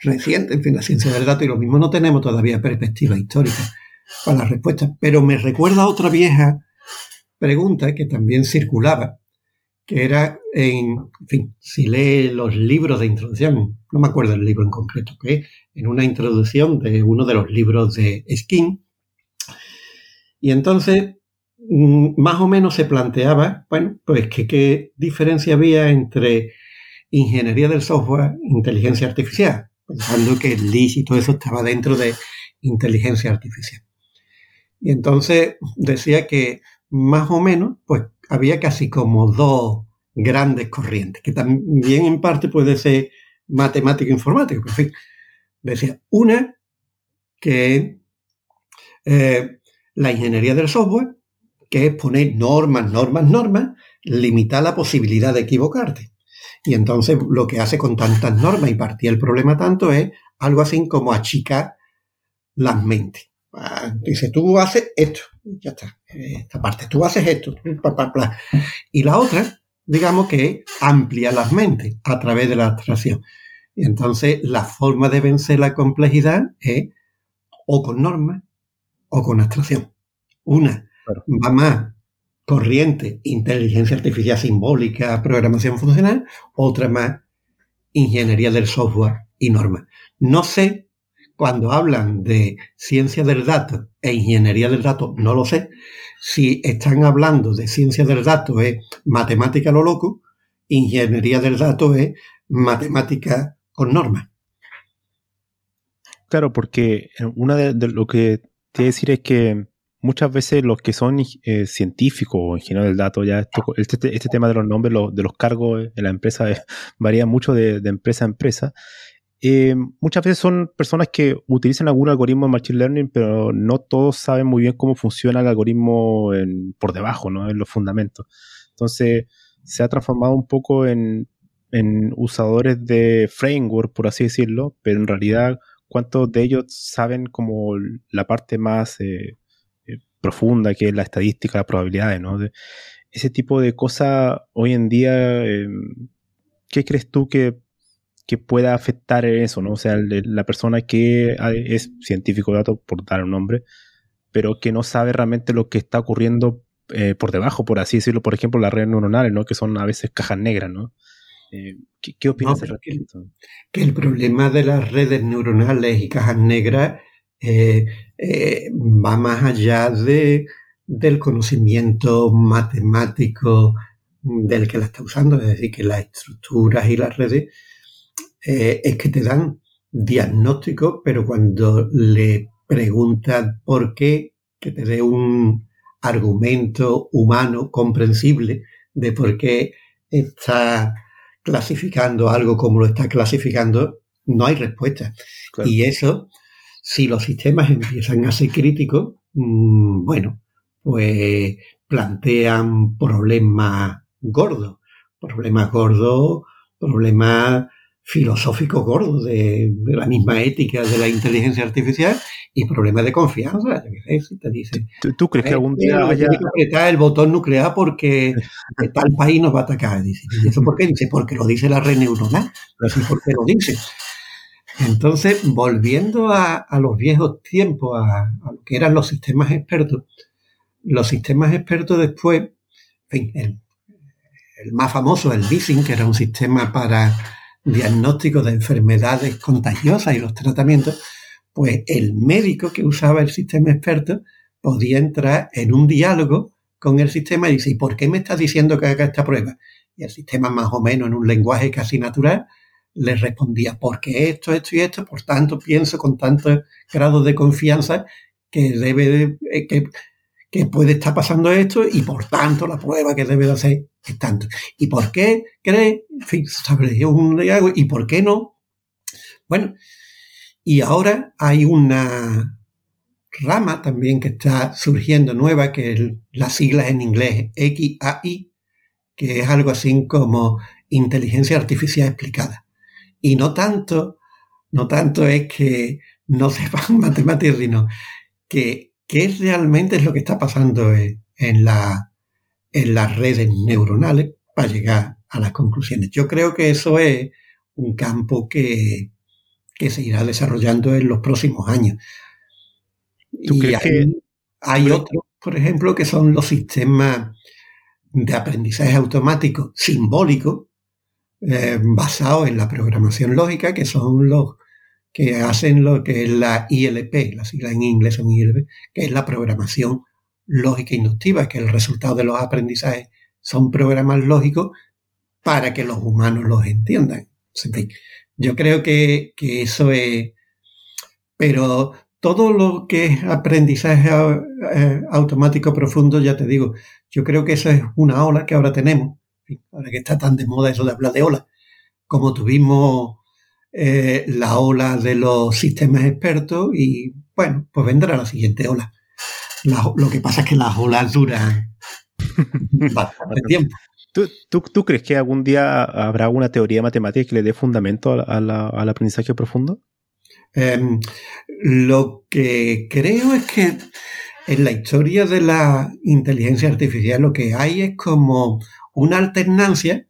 reciente, en fin, la ciencia del dato, y lo mismo no tenemos todavía perspectiva histórica para las respuestas, pero me recuerda a otra vieja pregunta que también circulaba, que era en, fin, si lee los libros de introducción, no me acuerdo el libro en concreto, que en una introducción de uno de los libros de Skin. Y entonces, mm, más o menos se planteaba, bueno, pues que qué diferencia había entre ingeniería del software, inteligencia artificial, pensando que el LIS y todo eso estaba dentro de inteligencia artificial. Y entonces decía que más o menos, pues había casi como dos grandes corrientes, que también en parte puede ser matemático informático, pero en fin, Decía, una, que eh, la ingeniería del software, que es poner normas, normas, normas, limita la posibilidad de equivocarte. Y entonces lo que hace con tantas normas y partía el problema tanto es algo así como achicar las mentes. Ah, dice, tú haces esto, ya está, esta parte, tú haces esto, y la otra, digamos que amplia las mentes a través de la abstracción. Y entonces la forma de vencer la complejidad es o con normas o con abstracción. Una va más corriente, inteligencia artificial simbólica, programación funcional, otra más ingeniería del software y normas. No sé, cuando hablan de ciencia del dato e ingeniería del dato, no lo sé, si están hablando de ciencia del dato es matemática lo loco, ingeniería del dato es matemática con normas. Claro, porque una de, lo que te decir es que muchas veces los que son eh, científicos o ingenieros del dato, ya este, este, este, tema de los nombres, de los cargos en la empresa eh, varía mucho de, empresa a empresa. Eh, muchas veces son personas que utilizan algún algoritmo de Machine Learning, pero no todos saben muy bien cómo funciona el algoritmo por debajo, ¿no? en los fundamentos. Entonces, se ha transformado un poco en en usadores de framework, por así decirlo, pero en realidad, ¿cuántos de ellos saben como la parte más profunda, que es la estadística, las probabilidades, ¿no? ese tipo de cosas hoy en día, em, ¿qué crees tú que, pueda afectar eso, ¿no? O sea, la persona que es científico de datos, por dar un nombre, pero que no sabe realmente lo que está ocurriendo eh, por debajo, por así decirlo, por ejemplo, las redes neuronales, ¿no? Que son a veces cajas negras, ¿no? Eh, ¿qué, opinas de Que el problema de las redes neuronales y cajas negras eh, eh, va más allá de, del conocimiento matemático del que la está usando, es decir, que las estructuras y las redes es que te dan diagnóstico, pero cuando le preguntas por qué, que te dé un argumento humano comprensible de por qué está clasificando algo como lo está clasificando, no hay respuesta. Y eso, si los sistemas empiezan a ser críticos, mm, bueno, pues plantean problemas gordos, problemas gordos, problemas filosóficos gordos de, la misma ética de la inteligencia artificial y problemas de confianza. te dice, ¿Tú, crees que algún día haya... que apretar el botón nuclear porque tal país nos va a atacar. Dice, ¿Y eso por qué? Dice, porque lo dice la red neuronal. ¿por qué lo dice? Entonces, volviendo a, los viejos tiempos, a, lo que eran los sistemas expertos, los sistemas expertos después, el, más famoso, el BISIN, que era un sistema para diagnóstico de enfermedades contagiosas y los tratamientos, pues el médico que usaba el sistema experto podía entrar en un diálogo con el sistema y decir, ¿y por qué me estás diciendo que haga esta prueba? Y el sistema más o menos en un lenguaje casi natural le respondía, porque esto, esto y esto, por tanto pienso con tanto grado de confianza que debe eh, que, que puede estar pasando esto y por tanto la prueba que debe de hacer es tanto. ¿Y por qué cree? En fin, un ¿y por qué no? Bueno, y ahora hay una rama también que está surgiendo nueva, que es la sigla en inglés XAI, que es algo así como inteligencia artificial explicada. Y no tanto, no tanto es que no sepan matemáticas, sino que qué realmente es lo que está pasando en, la, en las redes neuronales para llegar a las conclusiones. Yo creo que eso es un campo que, se irá desarrollando en los próximos años. y hay, hay otros, por ejemplo, que son los sistemas de aprendizaje automático simbólico, eh, basados en la programación lógica, que son los que hacen lo que es la ILP, la sigla en inglés son ILP, que es la programación lógica inductiva, que el resultado de los aprendizajes son programas lógicos para que los humanos los entiendan. yo creo que, que eso es... Pero todo lo que es aprendizaje eh, automático profundo, ya te digo, yo creo que eso es una ola que ahora tenemos ahora que está tan de moda eso de hablar de ola, como tuvimos eh, la ola de los sistemas expertos y bueno, pues vendrá la siguiente ola. lo que pasa es que las olas duran bastante tiempo. ¿Tú, crees que algún día habrá una teoría matemática que le dé fundamento al aprendizaje profundo? Em, lo que creo es que en la historia de la inteligencia artificial lo que hay es como una alternancia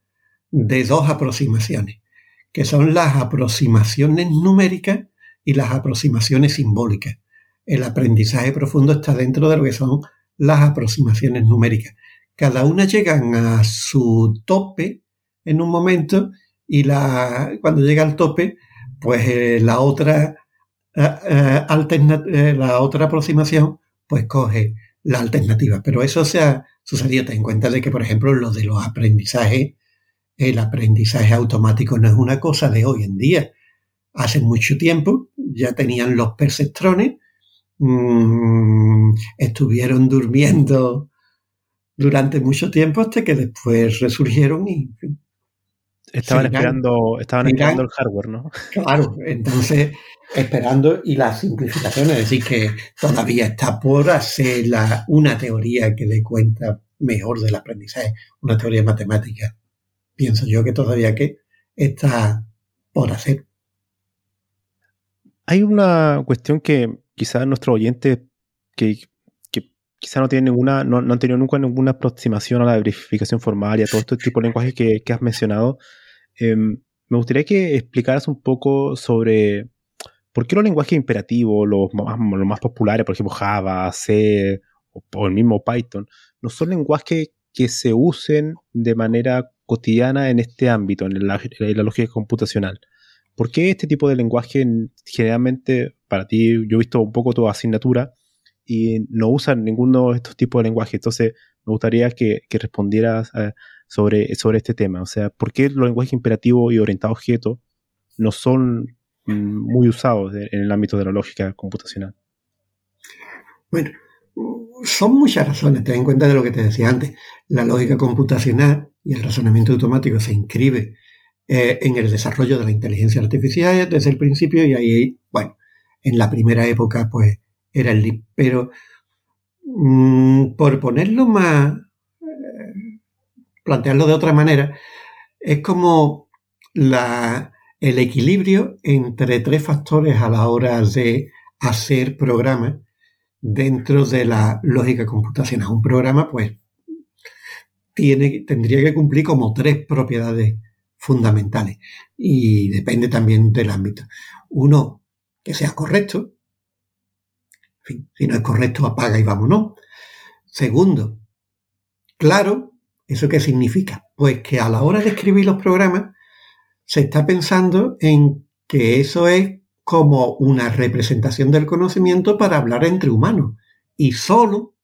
de dos aproximaciones, que son las aproximaciones numéricas y las aproximaciones simbólicas. El aprendizaje profundo está dentro de lo que son las aproximaciones numéricas. Cada una llegan a su tope en un momento y la, cuando llega al tope, pues eh, la otra eh, eh, la otra aproximación pues coge la alternativa. Pero eso se ha sucedido. Ten en cuenta de que, por ejemplo, lo de los aprendizajes, el aprendizaje automático no es una cosa de hoy en día. Hace mucho tiempo ya tenían los perceptrones, mm, estuvieron durmiendo durante mucho tiempo hasta que después resurgieron y estaban esperando, estaban esperando el hardware, ¿no? Claro, entonces esperando y la simplificación, es decir, que todavía está por hacer la, una teoría que dé cuenta mejor del aprendizaje, una teoría matemática. Pienso yo que todavía que está por hacer. Hay una cuestión que quizás nuestros oyentes que, que quizás no tienen ninguna, no, han tenido nunca ninguna aproximación a la verificación formal y a todo este tipo de lenguajes que, has mencionado. Em, me gustaría que explicaras un poco sobre ¿Por qué los lenguajes imperativos, los más, populares, por ejemplo Java, C o, el mismo Python, no son lenguajes que se usen de manera cotidiana en este ámbito, en la, lógica computacional? ¿Por qué este tipo de lenguaje generalmente, para ti, yo he visto un poco tu asignatura y no usan ninguno de estos tipos de lenguajes? Entonces, me gustaría que, respondieras eh, sobre, sobre este tema. O sea, ¿por qué los lenguajes imperativos y orientados a objetos no son muy usados en el ámbito de la lógica computacional. Bueno, son muchas razones. Ten en cuenta de lo que te decía antes. La lógica computacional y el razonamiento automático se inscribe eh, en el desarrollo de la inteligencia artificial desde el principio y ahí, bueno, en la primera época pues era el. Pero mm, por ponerlo más, plantearlo de otra manera, es como la, el equilibrio entre tres factores a la hora de hacer programas dentro de la lógica computacional. Un programa, pues, tiene, tendría que cumplir como tres propiedades fundamentales y depende también del ámbito. Uno, que sea correcto. si no es correcto, apaga y vámonos. Segundo, claro, ¿eso qué significa? Pues que a la hora de escribir los programas se está pensando en que eso es como una representación del conocimiento para hablar entre humanos y solo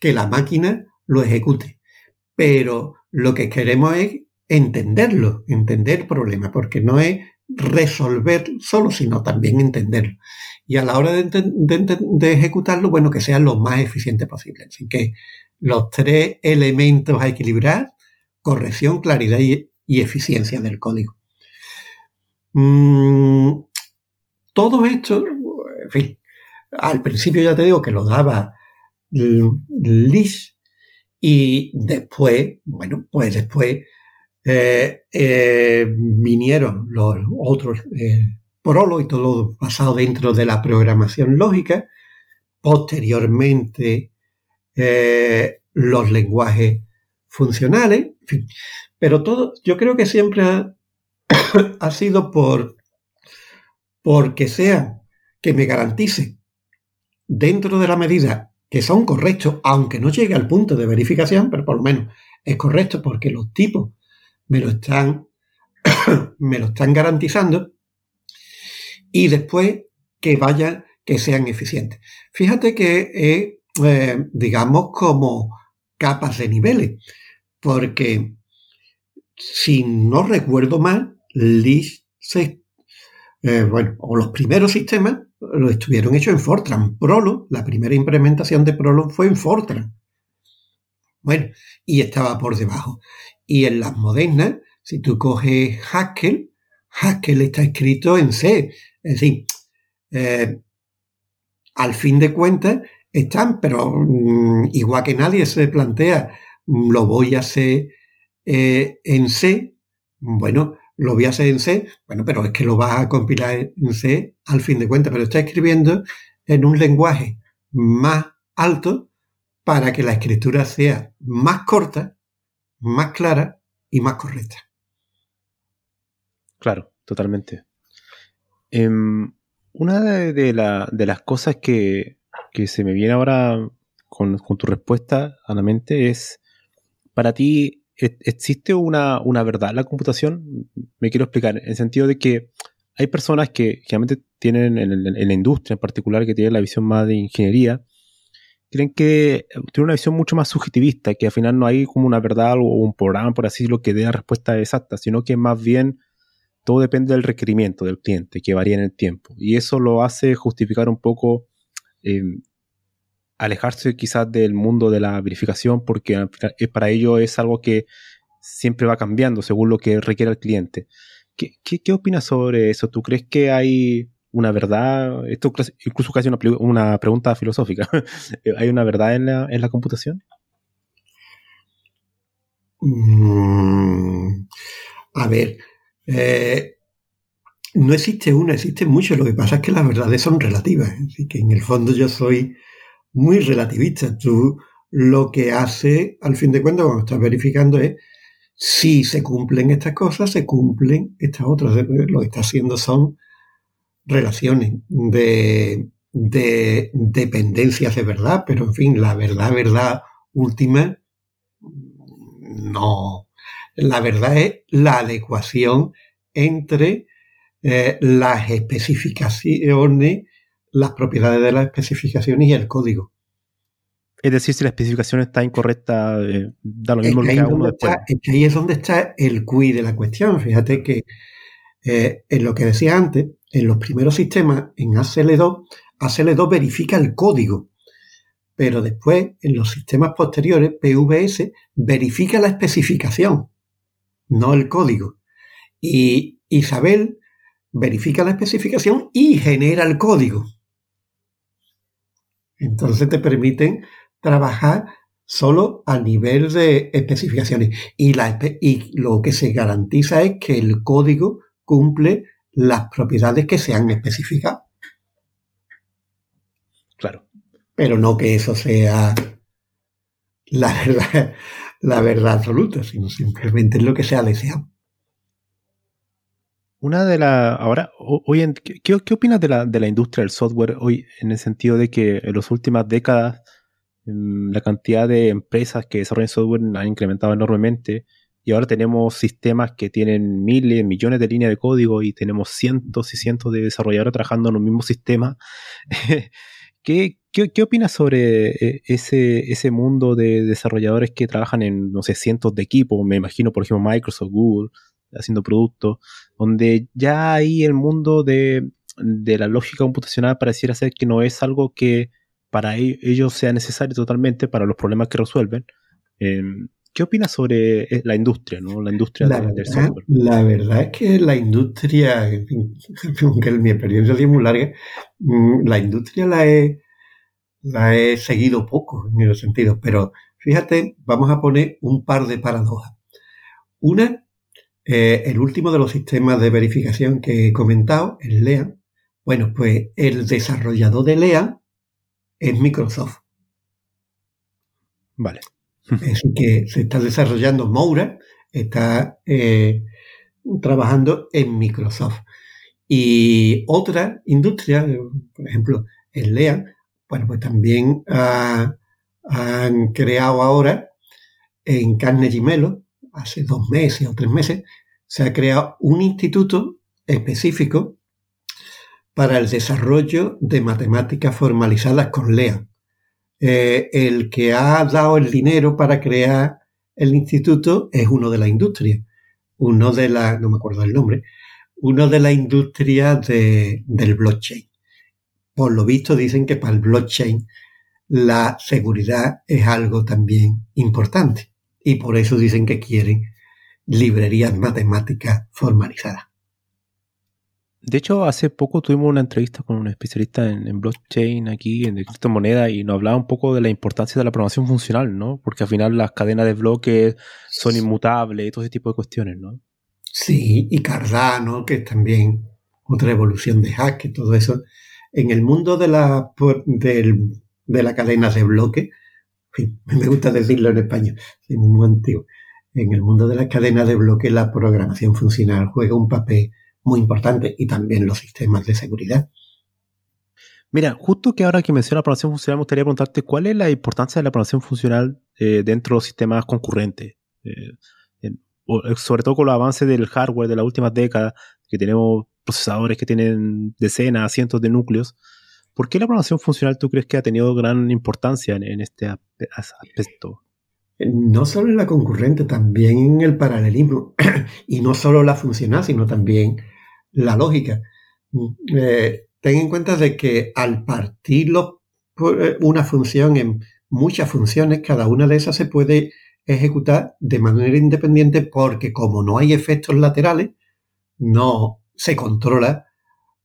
que la máquina lo ejecute. Pero lo que queremos es entenderlo, entender el problema, porque no es resolver solo, sino también entenderlo. Y a la hora de, ejecutarlo, bueno, que sea lo más eficiente posible. Así que los tres elementos a equilibrar, corrección, claridad y, eficiencia del código. Mm, todo esto, en fin, al principio ya te digo que lo daba Liz y después, bueno, pues después eh, eh, vinieron los otros eh, y todo basado dentro de la programación lógica. Posteriormente, los lenguajes funcionales. Pero todo, yo creo que siempre ha, sido por porque sea que me garantice dentro de la medida que son correctos, aunque no llegue al punto de verificación, pero por lo menos es correcto porque los tipos me lo están, me lo están garantizando y después que vayan, que sean eficientes. Fíjate que es, eh, digamos, como capas de niveles, porque si no recuerdo mal, LIS eh, bueno, o los primeros sistemas lo estuvieron hechos en Fortran. Prolo, la primera implementación de Prolo fue en Fortran. Bueno, y estaba por debajo. Y en las modernas, si tú coges Haskell, Haskell está escrito en C. Es decir, eh, al fin de cuentas están, pero mm, igual que nadie se plantea, mm, lo voy a hacer eh, en C, bueno, lo voy a hacer en C, bueno, pero es que lo vas a compilar en C al fin de cuentas, pero está escribiendo en un lenguaje más alto para que la escritura sea más corta, más clara y más correcta. Claro, totalmente. Em, una de, las cosas que, se me viene ahora con, tu respuesta a la mente es, para ti, ¿e-, ¿existe una, verdad en la computación? Me quiero explicar, en el sentido de que hay personas que realmente tienen, en, en, la industria en particular, que tienen la visión más de ingeniería, creen que tiene una visión mucho más subjetivista, que al final no hay como una verdad o un programa, por así decirlo, que dé la respuesta exacta, sino que más bien todo depende del requerimiento del cliente, que varía en el tiempo. Y eso lo hace justificar un poco em, alejarse quizás del mundo de la verificación, porque para ello es algo que siempre va cambiando según lo que requiere el cliente. ¿Qué, qué opinas sobre eso? ¿Tú crees que hay una verdad, esto incluso casi una, una pregunta filosófica, ¿hay una verdad en la, en la computación? Mm, a ver, eh, no existe una, existen muchas, lo que pasa es que las verdades son relativas, así que en el fondo yo soy muy relativista. Tú lo que hace, al fin de cuentas, cuando estás verificando es si se cumplen estas cosas, se cumplen estas otras. Lo que estás haciendo son relaciones de, de dependencias de verdad, pero en fin, la verdad, verdad última, no. La verdad es la adecuación entre eh, las especificaciones, las propiedades de las especificaciones y el código. Es decir, si la especificación está incorrecta, eh, da lo mismo que, ahí es donde está el QI de la cuestión. Fíjate que eh, en lo que decía antes, en los primeros sistemas, en ACL2, ACL2 verifica el código, pero después, en los sistemas posteriores, PVS verifica la especificación, no el código. Y Isabel verifica la especificación y genera el código. Entonces te permiten trabajar solo a nivel de especificaciones. Y, y lo que se garantiza es que el código cumple las propiedades que se han especificado. Claro. Pero no que eso sea la verdad, la verdad absoluta, sino simplemente lo que se ha deseado. Una de las. Ahora, hoy en, ¿qué, opinas de la, de la industria del software hoy en el sentido de que en las últimas décadas em, la cantidad de empresas que desarrollan software ha incrementado enormemente y ahora tenemos sistemas que tienen miles, millones de líneas de código y tenemos cientos y cientos de desarrolladores trabajando en los mismos sistemas. ¿Qué, qué, opinas sobre eh, ese, ese mundo de desarrolladores que trabajan en, no sé, cientos de equipos? Me imagino, por ejemplo, Microsoft, Google, haciendo productos, donde ya ahí el mundo de, la lógica computacional pareciera ser que no es algo que para e-, ellos sea necesario totalmente para los problemas que resuelven. Em, ¿Qué opinas sobre eh, la industria, ¿no? la industria del software? La verdad es que la industria, aunque mi experiencia es muy larga, mm, la industria la he, la he seguido poco en ese sentido, pero fíjate, vamos a poner un par de paradojas. Una eh, el último de los sistemas de verificación que he comentado, el LEAN, bueno, pues el desarrollador de LEAN es Microsoft. Vale. Es que se está desarrollando Moura, está eh, trabajando en Microsoft. Y otra industria, por ejemplo, el LEAN, bueno, pues también han creado ahora en Carnegie Mellon hace dos meses o tres meses, se ha creado un instituto específico para el desarrollo de matemáticas formalizadas con LEA. Eh, el que ha dado el dinero para crear el instituto es uno de la industria, uno de la, no me acuerdo el nombre, uno de la industria del blockchain. Por lo visto dicen que para el blockchain la seguridad es algo también importante y por eso dicen que quieren librerías matemáticas formalizadas. De hecho, hace poco tuvimos una entrevista con un especialista en, blockchain aquí, en criptomonedas, y nos hablaba un poco de la importancia de la programación funcional, ¿no? Porque al final las cadenas de bloques son inmutables y todo ese tipo de cuestiones, ¿no? Sí, y Cardano, que es también otra evolución de hack, y todo eso. En el mundo de la, de la cadena de bloques, me gusta decirlo en español, es muy antiguo. En el mundo de las cadenas de bloque, la programación funcional juega un papel muy importante y también los sistemas de seguridad. Mira, justo que ahora que menciona la programación funcional, me gustaría preguntarte cuál es la importancia de la programación funcional eh, dentro de los sistemas concurrentes. Eh, sobre todo con los avances del hardware de las últimas décadas, que tenemos procesadores que tienen decenas, cientos de núcleos. ¿Por qué la programación funcional tú crees que ha tenido gran importancia en, este aspecto? No solo en la concurrente, también en el paralelismo. y no solo la funcional, sino también la lógica. Eh, ten en cuenta de que al partir eh, una función en muchas funciones, cada una de esas se puede ejecutar de manera independiente porque como no hay efectos laterales, no se controla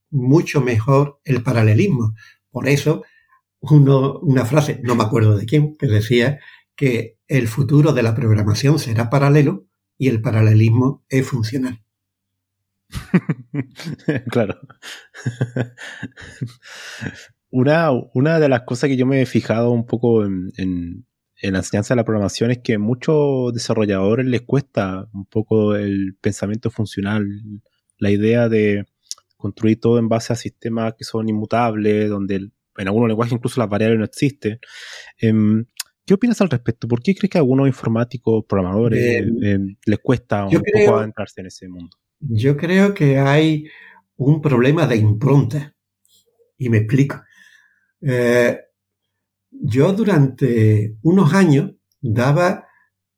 mucho mejor el paralelismo. Por eso, una frase, no me acuerdo de quién, que decía que el futuro de la programación será paralelo y el paralelismo es funcional. claro. una, una, de las cosas que yo me he fijado un poco en, en, la enseñanza de la programación es que a muchos desarrolladores les cuesta un poco el pensamiento funcional, la idea de construir todo en base a sistemas que son inmutables, donde en algunos lenguajes incluso las variables no existen. Em, ¿Qué opinas al respecto? ¿Por qué crees que a algunos informáticos, programadores, em, les cuesta un poco adentrarse en ese mundo? Yo creo que hay un problema de impronta. Y me explico. Eh, yo durante unos años daba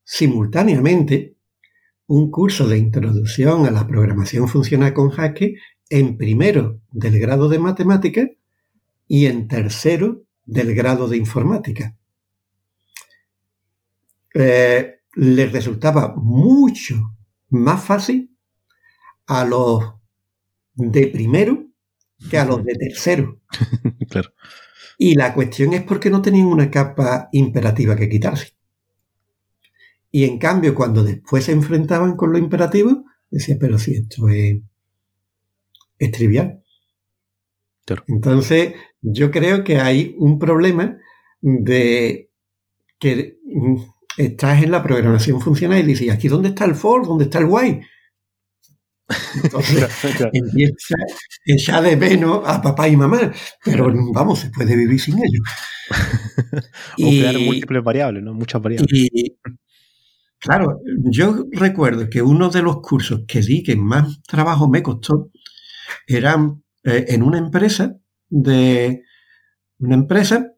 simultáneamente un curso de introducción a la programación funcional con Haskell en primero del grado de matemática y en tercero del grado de informática. Eh, les resultaba mucho más fácil a los de primero que a los de tercero. claro. Y la cuestión es porque no tenían una capa imperativa que quitarse. Y en cambio, cuando después se enfrentaban con lo imperativo, decía, pero si esto es es trivial. Entonces, yo creo que hay un problema de que estás en la programación funcional y dices, ¿aquí dónde está el for? ¿Dónde está el while? Entonces empieza echar de menos a papá y mamá, pero vamos, se puede vivir sin ellos. o crear múltiples variables, ¿no? Muchas variables. Y, claro, yo recuerdo que uno de los cursos que di que más trabajo me costó eran eh, en una empresa de una empresa,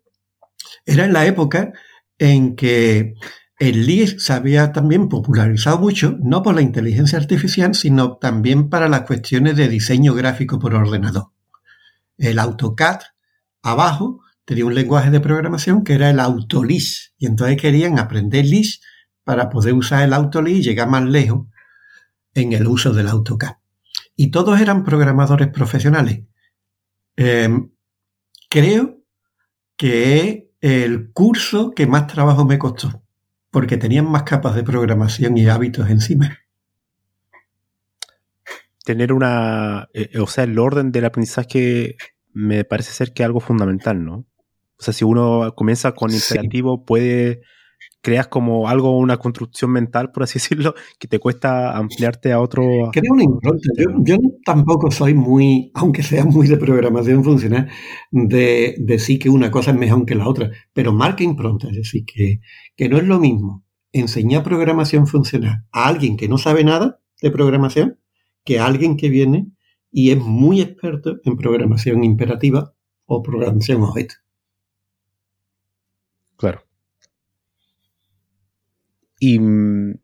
era en la época en que el LIS se había también popularizado mucho, no por la inteligencia artificial, sino también para las cuestiones de diseño gráfico por ordenador. El AutoCAD abajo tenía un lenguaje de programación que era el AutoLIS, y entonces querían aprender LIS para poder usar el AutoLIS y llegar más lejos en el uso del AutoCAD. Y todos eran programadores profesionales. Em, creo que es el curso que más trabajo me costó porque tenían más capas de programación y hábitos encima. Tener una, eh, o sea, el orden del aprendizaje me parece ser que es algo fundamental, ¿no? O sea, si uno comienza con imperativo, puede creas como algo, una construcción mental, por así decirlo, que te cuesta ampliarte a otro. Crea una impronta. Yo, tampoco soy muy, aunque sea muy de programación funcional, de decir que una cosa es mejor que la otra, pero marca impronta. Es decir, que, que no es lo mismo enseñar programación funcional a alguien que no sabe nada de programación que a alguien que viene y es muy experto en programación imperativa o programación objeto. Claro. Y mm,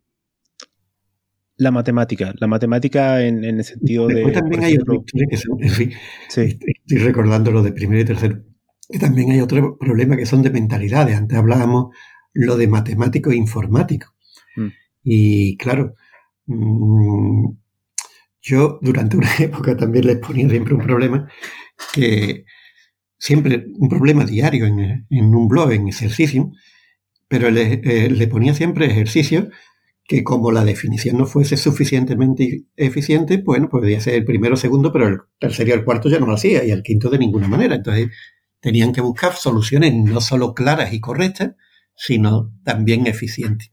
la matemática, la matemática en, el sentido de... también hay otro, estoy recordando lo de primero y tercero, que también hay otro problema que son de mentalidades. Antes hablábamos lo de matemático e informático. Mm. Y claro, mm, yo durante una época también les ponía siempre un problema que siempre un problema diario en, en un blog, en ejercicio, pero eh, le, ponía siempre ejercicio que como la definición no fuese suficientemente eficiente, bueno, podría ser el primero segundo, pero el tercero y el cuarto ya no lo hacía, y el quinto de ninguna manera. Entonces, tenían que buscar soluciones no solo claras y correctas, sino también eficientes.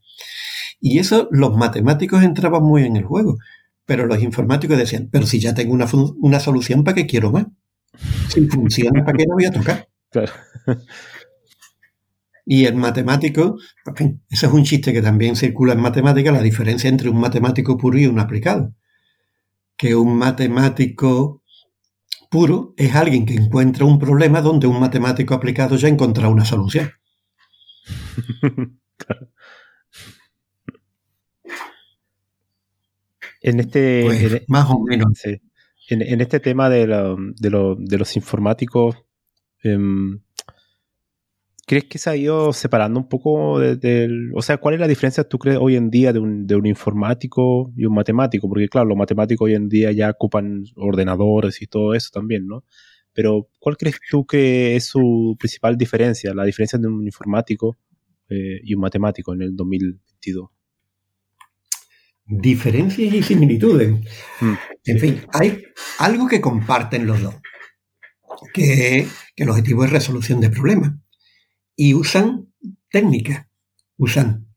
Y eso los matemáticos entraban muy en el juego, pero los informáticos decían, pero si ya tengo una, una solución, ¿para qué quiero más? Si funciona, ¿para qué la voy a tocar? Claro. Y el matemático, ese es un chiste que también circula en matemática, la diferencia entre un matemático puro y un aplicado. Que un matemático puro es alguien que encuentra un problema donde un matemático aplicado ya ha encontrado una solución. En este. Pues, más o menos. En, este tema de, los informáticos, em, ¿Crees que se ha ido separando un poco del... O sea, ¿cuál es la diferencia, tú crees, hoy en día de un, de un informático y un matemático? Porque claro, los matemáticos hoy en día ya ocupan ordenadores y todo eso también, ¿no? Pero ¿cuál crees tú que es su principal diferencia, la diferencia de un informático eh, y un matemático en el 2022? Diferencias y similitudes. Mm, en fin, hay algo que comparten los dos, que, que el objetivo es resolución de problemas y usan técnicas, usan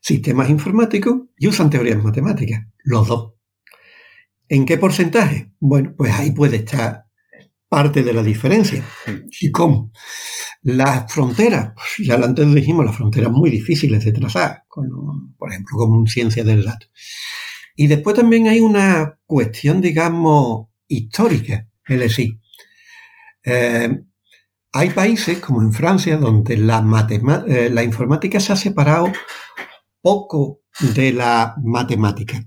sistemas informáticos y usan teorías matemáticas, los dos. ¿En qué porcentaje? Bueno, pues ahí puede estar parte de la diferencia. ¿Y cómo? Las fronteras, pues ya antes dijimos, las fronteras muy difíciles de trazar, por ejemplo, como ciencia del dato. Y después también hay una cuestión, digamos, histórica, es decir, eh, hay países como en Francia donde la, eh, la informática se ha separado poco de la matemática.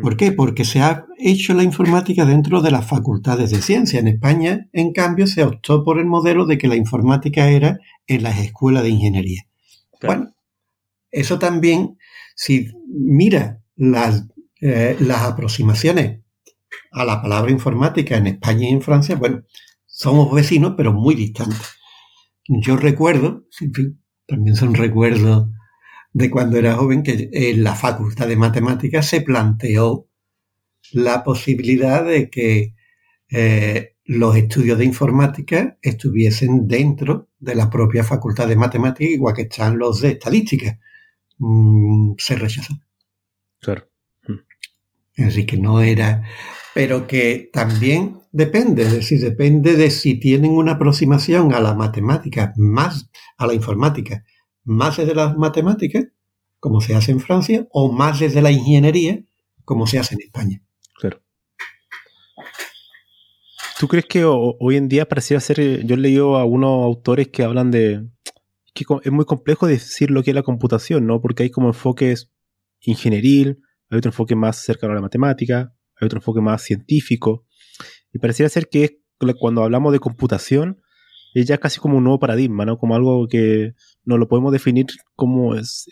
¿Por qué? Porque se ha hecho la informática dentro de las facultades de ciencia. En España, en cambio, se optó por el modelo de que la informática era en las escuelas de ingeniería. Bueno, eso también, si mira las, eh, las aproximaciones a la palabra informática en España y en Francia, bueno, somos vecinos, pero muy distantes. Yo recuerdo, también son recuerdos de cuando era joven, que en la Facultad de Matemáticas se planteó la posibilidad de que eh, los estudios de informática estuviesen dentro de la propia Facultad de Matemáticas, igual que están los de Estadística. Mm, se rechazó. Claro. Decir, que no era, pero que también depende, es decir, depende de si tienen una aproximación a la matemática más, a la informática, más desde las matemáticas, como se hace en Francia, o más desde la ingeniería, como se hace en España. Claro. ¿Tú crees que hoy en día pareciera ser, eh, yo he leído a algunos autores que hablan de, que es muy complejo decir lo que es la computación, ¿no? Porque hay como enfoques ingenieril, hay otro enfoque más cercano a la matemática, hay otro enfoque más científico. Y pareciera ser que cuando hablamos de computación, es ya casi como un nuevo paradigma, ¿no? Como algo que no lo podemos definir como es,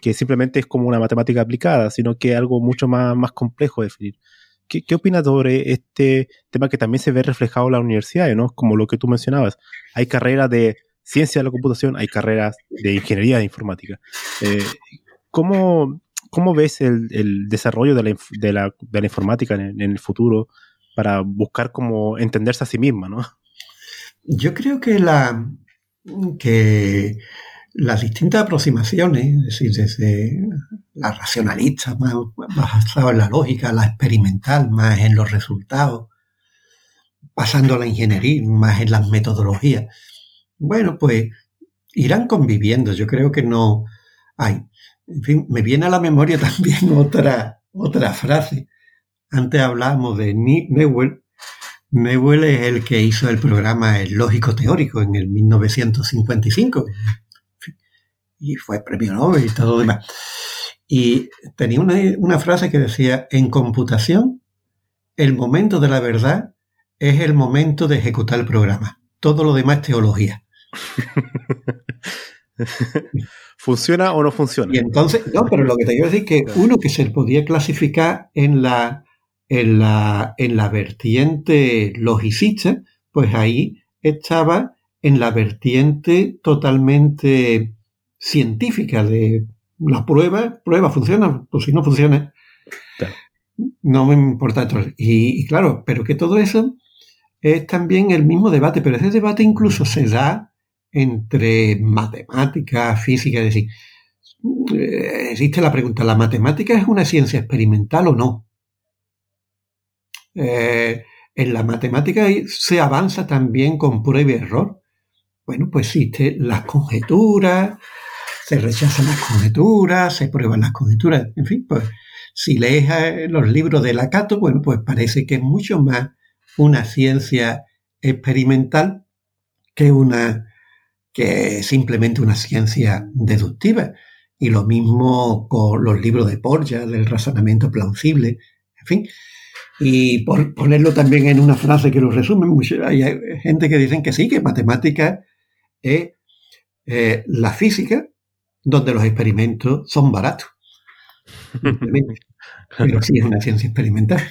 que simplemente es como una matemática aplicada, sino que es algo mucho más, más complejo de definir. ¿Qué, ¿Qué, opinas sobre este tema que también se ve reflejado en la universidad, ¿no? Como lo que tú mencionabas. Hay carreras de ciencia de la computación, hay carreras de ingeniería de informática. Eh, ¿cómo, ¿cómo, ves el, desarrollo de la, informática en, el futuro para buscar como entenderse a sí misma, ¿no? Yo creo que que las distintas aproximaciones, es decir, desde la racionalista, más basada en la lógica, la experimental, más en los resultados, pasando a la ingeniería, más en las metodologías, bueno, pues irán conviviendo. Yo creo que no hay. En fin, me viene a la memoria también otra, otra frase. Antes hablábamos de Newell. Newell es el que hizo el programa El Lógico Teórico en el 1955 y fue premio Nobel y todo lo demás. Y tenía una, una frase que decía, en computación, el momento de la verdad es el momento de ejecutar el programa. Todo lo demás es teología. ¿Funciona o no funciona? Y entonces, no, pero lo que te quiero decir es que uno que se podía clasificar en la, en la, en la vertiente logicista, pues ahí estaba en la vertiente totalmente científica de la prueba, prueba, funciona, pues si no funciona, no me importa. Y, y claro, pero que todo eso es también el mismo debate, pero ese debate incluso se da entre matemática, física, es decir, eh, existe la pregunta, ¿la matemática es una ciencia experimental o no? Eh, en la matemática se avanza también con prueba y error. Bueno, pues existe las conjeturas, se rechazan las conjeturas, se prueban las conjeturas, en fin, pues si lees eh, los libros de Lacato, bueno, pues parece que es mucho más una ciencia experimental que una que es simplemente una ciencia deductiva. Y lo mismo con los libros de Porja, del razonamiento plausible, en fin. Y por ponerlo también en una frase que lo resume, hay gente que dicen que sí, que matemática es eh, la física donde los experimentos son baratos. Pero sí es una ciencia experimental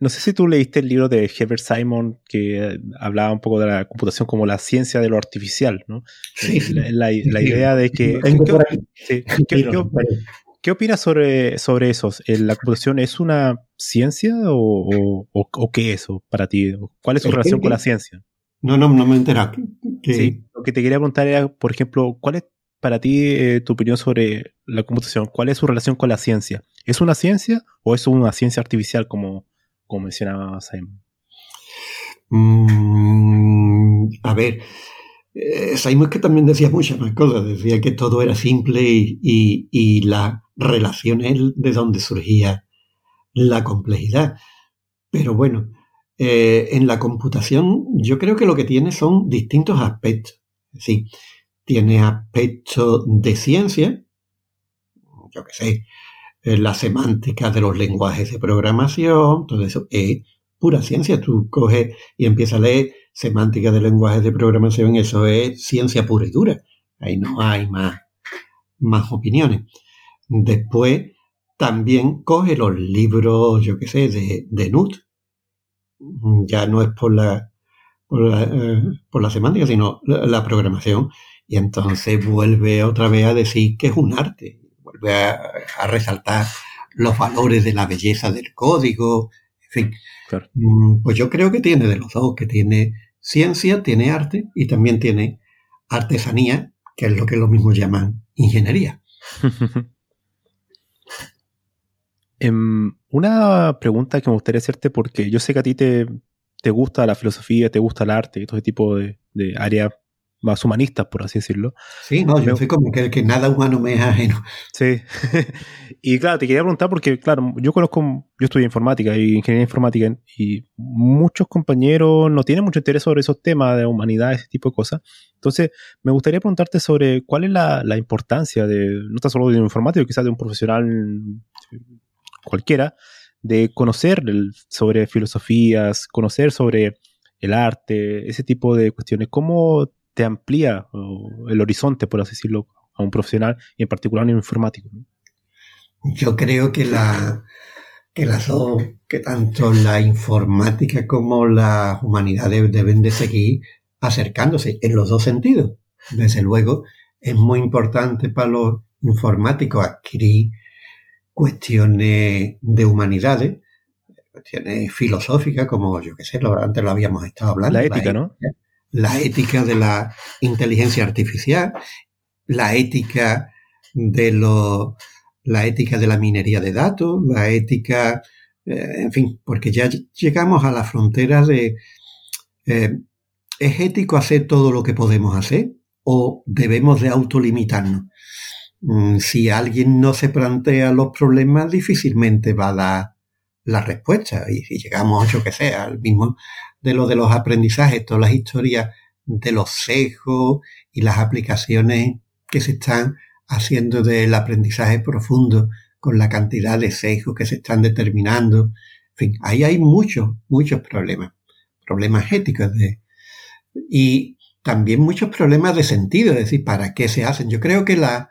no sé si tú leíste el libro de Herbert Simon que hablaba un poco de la computación como la ciencia de lo artificial, ¿no? Sí, la, idea de que... ¿qué, opinas sobre, sobre eso? ¿La computación es una ciencia o, qué es eso para ti? ¿Cuál es su relación con la ciencia? No, no, no me enteré. Sí, lo que te quería preguntar era, por ejemplo, ¿cuál es para ti eh, tu opinión sobre la computación? ¿Cuál es su relación con la ciencia? ¿Es una ciencia o es una ciencia artificial como, mencionaba Simon? Mm, a ver, eh, Simon que también decía muchas más cosas, decía que todo era simple y, la relación es de donde surgía la complejidad. Pero bueno, eh, en la computación yo creo que lo que tiene son distintos aspectos. Sí, tiene aspectos de ciencia, yo qué sé, eh, la semántica de los lenguajes de programación, todo eso es pura ciencia. Tú coges y empiezas a leer semántica de lenguajes de programación, eso es ciencia pura y dura. Ahí no hay más, más opiniones. Después también coge los libros, yo qué sé, de, de NUT. Ya no es por la, por la, eh, por la semántica, sino la programación y entonces vuelve otra vez a decir que es un arte, vuelve a, resaltar los valores de la belleza del código, en fin. Mm, pues yo creo que tiene de los dos, que tiene ciencia, tiene arte y también tiene artesanía, que es lo que lo mismo llaman ingeniería. Em, una pregunta que me gustaría hacerte, porque yo sé que a ti te, te gusta la filosofía, te gusta el arte y todo ese tipo de, de áreas más humanistas, por así decirlo. Sí, no, yo soy como que, que nada humano me es ajeno. Sí. y claro, te quería preguntar porque, claro, yo conozco, yo estudié informática y ingeniería informática y muchos compañeros no tienen mucho interés sobre esos temas de humanidad, ese tipo de cosas. Entonces, me gustaría preguntarte sobre cuál es la, la importancia de, no tan solo de un informático, quizás de un profesional cualquiera, de conocer sobre filosofías, conocer sobre el arte, ese tipo de cuestiones. ¿Cómo te amplía el horizonte, por así decirlo, a un profesional y en particular a un informático. Yo creo que la que las dos, que tanto la informática como las humanidades deben de seguir acercándose en los dos sentidos. Desde luego, es muy importante para los informáticos adquirir cuestiones de humanidades, cuestiones filosóficas, como yo que sé, antes lo habíamos estado hablando. La ética, ¿no? La ética de la inteligencia artificial, la ética de lo, la ética de la minería de datos, la ética, eh, en fin, porque ya llegamos a la frontera de eh, ¿es ético hacer todo lo que podemos hacer o debemos de autolimitarnos? Mm, si alguien no se plantea los problemas, difícilmente va a dar la respuesta. Y si llegamos, yo que sé, al mismo de lo de los aprendizajes, todas las historias de los sesgos y las aplicaciones que se están haciendo del aprendizaje profundo con la cantidad de sesgos que se están determinando. En fin, ahí hay muchos, muchos problemas. Problemas éticos de, y también muchos problemas de sentido, es decir, ¿para qué se hacen? Yo creo que la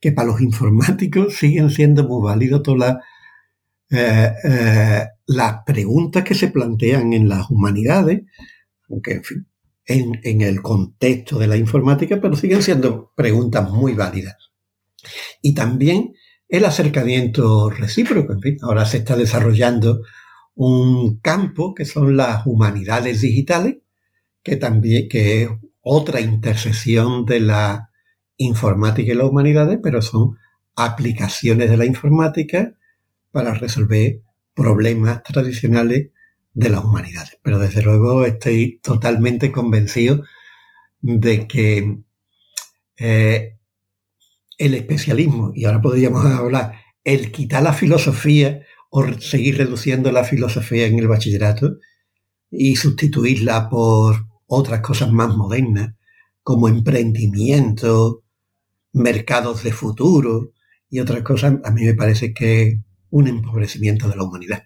que para los informáticos siguen siendo muy válidos todas las eh, eh, las preguntas que se plantean en las humanidades, aunque en fin, en, el contexto de la informática, pero siguen siendo preguntas muy válidas. Y también el acercamiento recíproco. En fin, ahora se está desarrollando un campo que son las humanidades digitales, que también que es otra intersección de la informática y las humanidades, pero son aplicaciones de la informática para resolver problemas tradicionales de las humanidades. Pero desde luego estoy totalmente convencido de que eh, el especialismo, y ahora podríamos hablar, el quitar la filosofía o seguir reduciendo la filosofía en el bachillerato y sustituirla por otras cosas más modernas, como emprendimiento, mercados de futuro y otras cosas, a mí me parece que un empobrecimiento de la humanidad.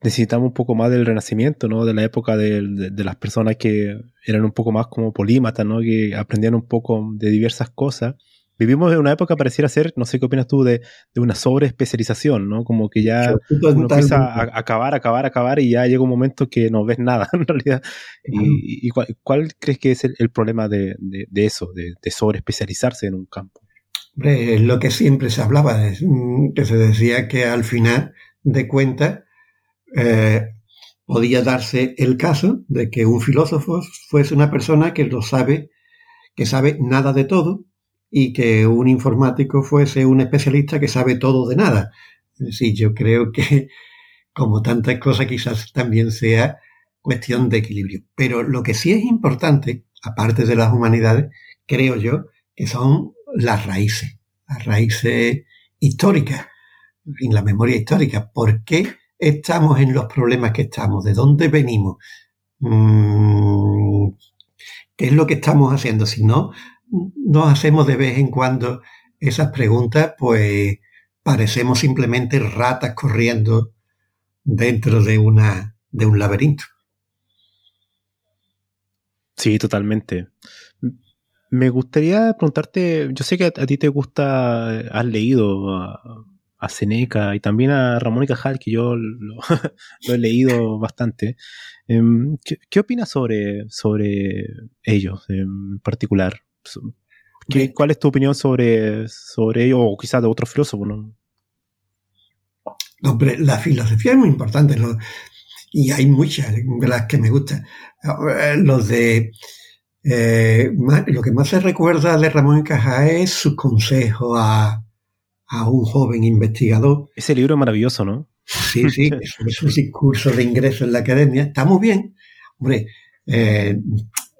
Necesitamos un poco más del renacimiento, ¿no? De la época de, las personas que eran un poco más como polímatas, ¿no? Que aprendían un poco de diversas cosas. Vivimos en una época pareciera ser, no sé qué opinas tú, de, una sobreespecialización, ¿no? Como que ya uno empieza a acabar, acabar, acabar y ya llega un momento que no ves nada en realidad. ¿Y, cuál, crees que es el, problema de, eso, de, de sobreespecializarse en un campo? Lo que siempre se hablaba, mm, que se decía que al final de cuentas eh, podía darse el caso de que un filósofo fuese una persona que lo sabe, que sabe nada de todo, y que un informático fuese un especialista que sabe todo de nada. Sí, yo creo que como tantas cosas quizás también sea cuestión de equilibrio. Pero lo que sí es importante, aparte de las humanidades, creo yo, que son las raíces, las raíces históricas, en la memoria histórica. ¿Por qué estamos en los problemas que estamos? ¿De dónde venimos? Mm, ¿Qué es lo que estamos haciendo? Si no, nos hacemos de vez en cuando esas preguntas, pues parecemos simplemente ratas corriendo dentro de, una, de un laberinto. Sí, totalmente. Me gustaría preguntarte, yo sé que a, ti te gusta, has leído a, Seneca y también a Ramón y Cajal, que yo lo, he leído bastante. Em, ¿Qué, opinas sobre, sobre ellos en particular? ¿Cuál es tu opinión sobre, sobre ellos o quizás de otros filósofos? ¿no? La filosofía es muy importante y hay muchas de las que me gustan. Los de eh, lo que más se recuerda de Ramón Cajal es su consejo a, a un joven investigador. Ese libro es maravilloso, ¿no? Sí, sí, es, un discurso de ingreso en la academia. Está muy bien. Hombre, eh,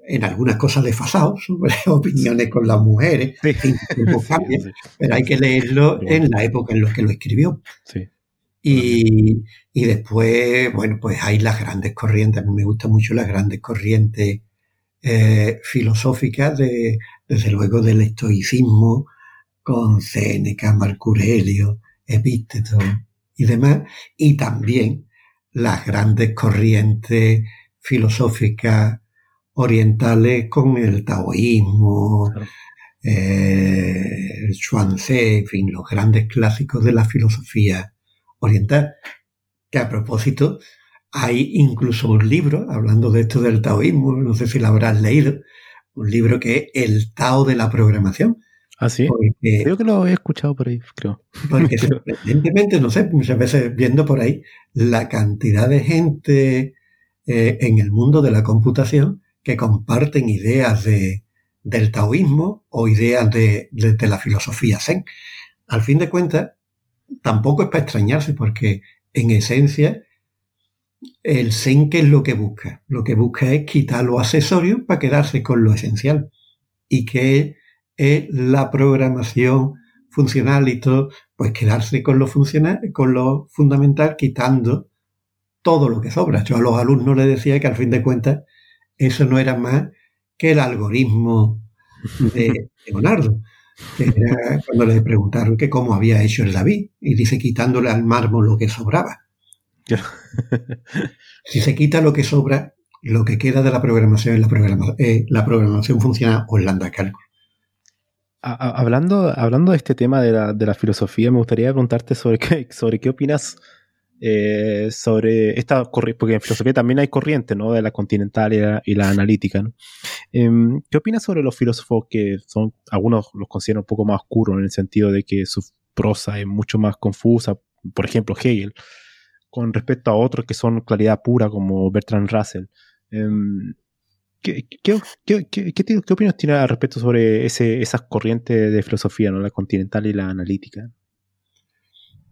en algunas cosas desfasados, sobre opiniones con las mujeres, pero hay que leerlo en la época en la que lo escribió. Y, y, después, bueno, pues hay las grandes corrientes, a mí me gustan mucho las grandes corrientes eh, filosóficas, de, desde luego del estoicismo, con Séneca, Marco Aurelio, Epíteto y demás, y también las grandes corrientes filosóficas orientales con el taoísmo, eh, el Xuanzé, en fin, los grandes clásicos de la filosofía oriental. Que a propósito, hay incluso un libro, hablando de esto del taoísmo, no sé si lo habrás leído, un libro que es El Tao de la Programación. Ah, sí. creo que lo he escuchado por ahí, creo. Porque sorprendentemente, no sé, muchas veces viendo por ahí la cantidad de gente eh, en el mundo de la computación que comparten ideas de, del taoísmo o ideas de, la filosofía zen. Al fin de cuentas, tampoco es para extrañarse porque en esencia el zen qué es lo que busca. Lo que busca es quitar los accesorios para quedarse con lo esencial y que es la programación funcional y todo, pues quedarse con lo funcional, con lo fundamental, quitando todo lo que sobra. Yo a los alumnos les decía que al fin de cuentas eso no era más que el algoritmo de Leonardo, que era cuando le preguntaron que cómo había hecho el David, y dice quitándole al mármol lo que sobraba. si se quita lo que sobra, lo que queda de la programación es la, programación, eh, la programación funciona o lambda cálculo. Hablando, hablando de este tema de la, de la filosofía, me gustaría preguntarte sobre qué, sobre qué opinas eh, sobre esta corriente, porque en filosofía también hay corrientes, ¿no? De la continental y la, analítica, em, ¿Qué opinas sobre los filósofos que son, algunos los consideran un poco más oscuros en el sentido de que su prosa es mucho más confusa, por ejemplo Hegel, con respecto a otros que son claridad pura como Bertrand Russell? Em, ¿Qué, qué, opinas tiene al respecto sobre ese, esas corrientes de filosofía, ¿no? la continental y la analítica?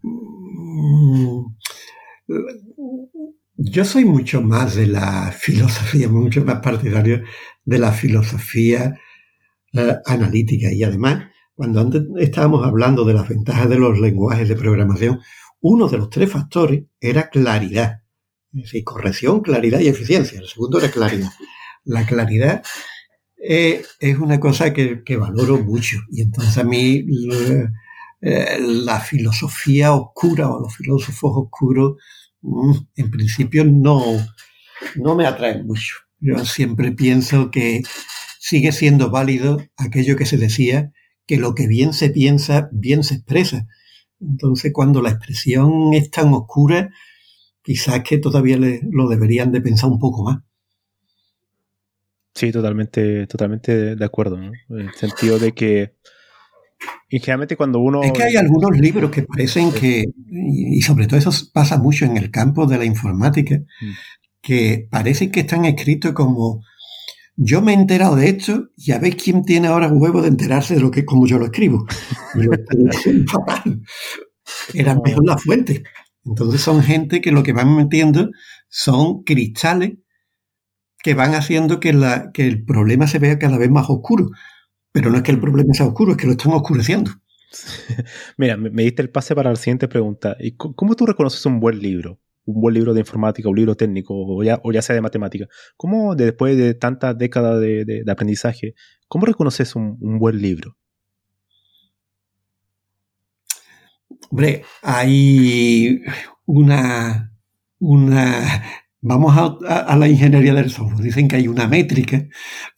Mm, yo soy mucho más de la filosofía, mucho más partidario de la filosofía eh, analítica. Y además, cuando antes estábamos hablando de las ventajas de los lenguajes de programación, uno de los tres factores era claridad. Es decir, corrección, claridad y eficiencia. El segundo era claridad. La claridad eh, es una cosa que, valoro mucho. Y entonces a mí eh, la filosofía oscura o los filósofos oscuros, mm, en principio no, no me atraen mucho. Yo siempre pienso que sigue siendo válido aquello que se decía, que lo que bien se piensa, bien se expresa. Entonces, cuando la expresión es tan oscura, quizás que todavía lo deberían de pensar un poco más. Sí, totalmente, totalmente de acuerdo, En el sentido de que y generalmente cuando uno... Es que hay algunos libros que parecen que, y sobre todo eso pasa mucho en el campo de la informática, mm. que parecen que están escritos como, yo me he enterado de esto y a ver quién tiene ahora huevo de enterarse de lo que como yo lo escribo. Eran mejor la fuente. Entonces son gente que lo que van metiendo son cristales que van haciendo que, la, que el problema se vea cada vez más oscuro. Pero no es que el problema sea oscuro, es que lo están oscureciendo. Mira, me, diste el pase para la siguiente pregunta. ¿Y cómo tú reconoces un buen libro? Un buen libro de informática, un libro técnico, o ya, o ya sea de matemática. ¿Cómo, después de tantas décadas de, aprendizaje, cómo reconoces un, buen libro? Hombre, hay una, una vamos a, a, la ingeniería del software. Dicen que hay una métrica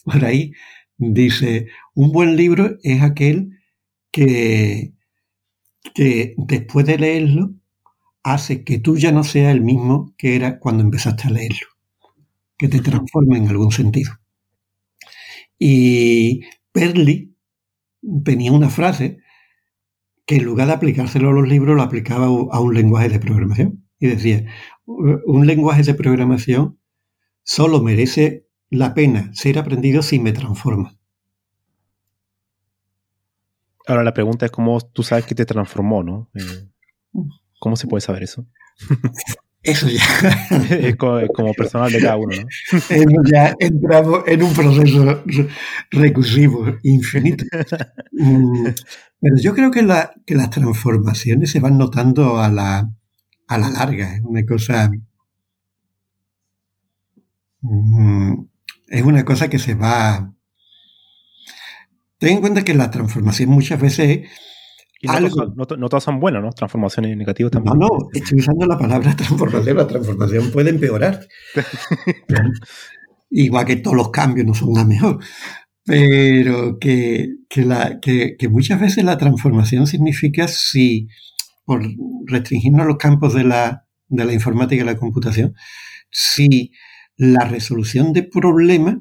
por ahí Dice, un buen libro es aquel que, que después de leerlo hace que tú ya no seas el mismo que era cuando empezaste a leerlo, que te transforma en algún sentido. Y Perly tenía una frase que en lugar de aplicárselo a los libros lo aplicaba a un lenguaje de programación. Y decía, un lenguaje de programación solo merece la pena ser aprendido si me transforma. Ahora la pregunta es cómo tú sabes que te transformó, ¿no? Eh, ¿Cómo se puede saber eso? Eso ya. es, como, personal de cada uno, ¿no? Eso ya entramos en un proceso recursivo infinito. Mm, pero yo creo que, la, que las transformaciones se van notando a la, a la larga. Es una cosa. Mm, es una cosa que se va. Ten en cuenta que la transformación muchas veces no, todas son buenas, ¿no? Transformaciones negativas también. No, no, estoy usando la palabra transformación. La transformación puede empeorar. Igual que todos los cambios no son a mejor. Pero que, la, que, muchas veces la transformación significa si, por restringirnos los campos de la, de la informática y la computación, si la resolución de problemas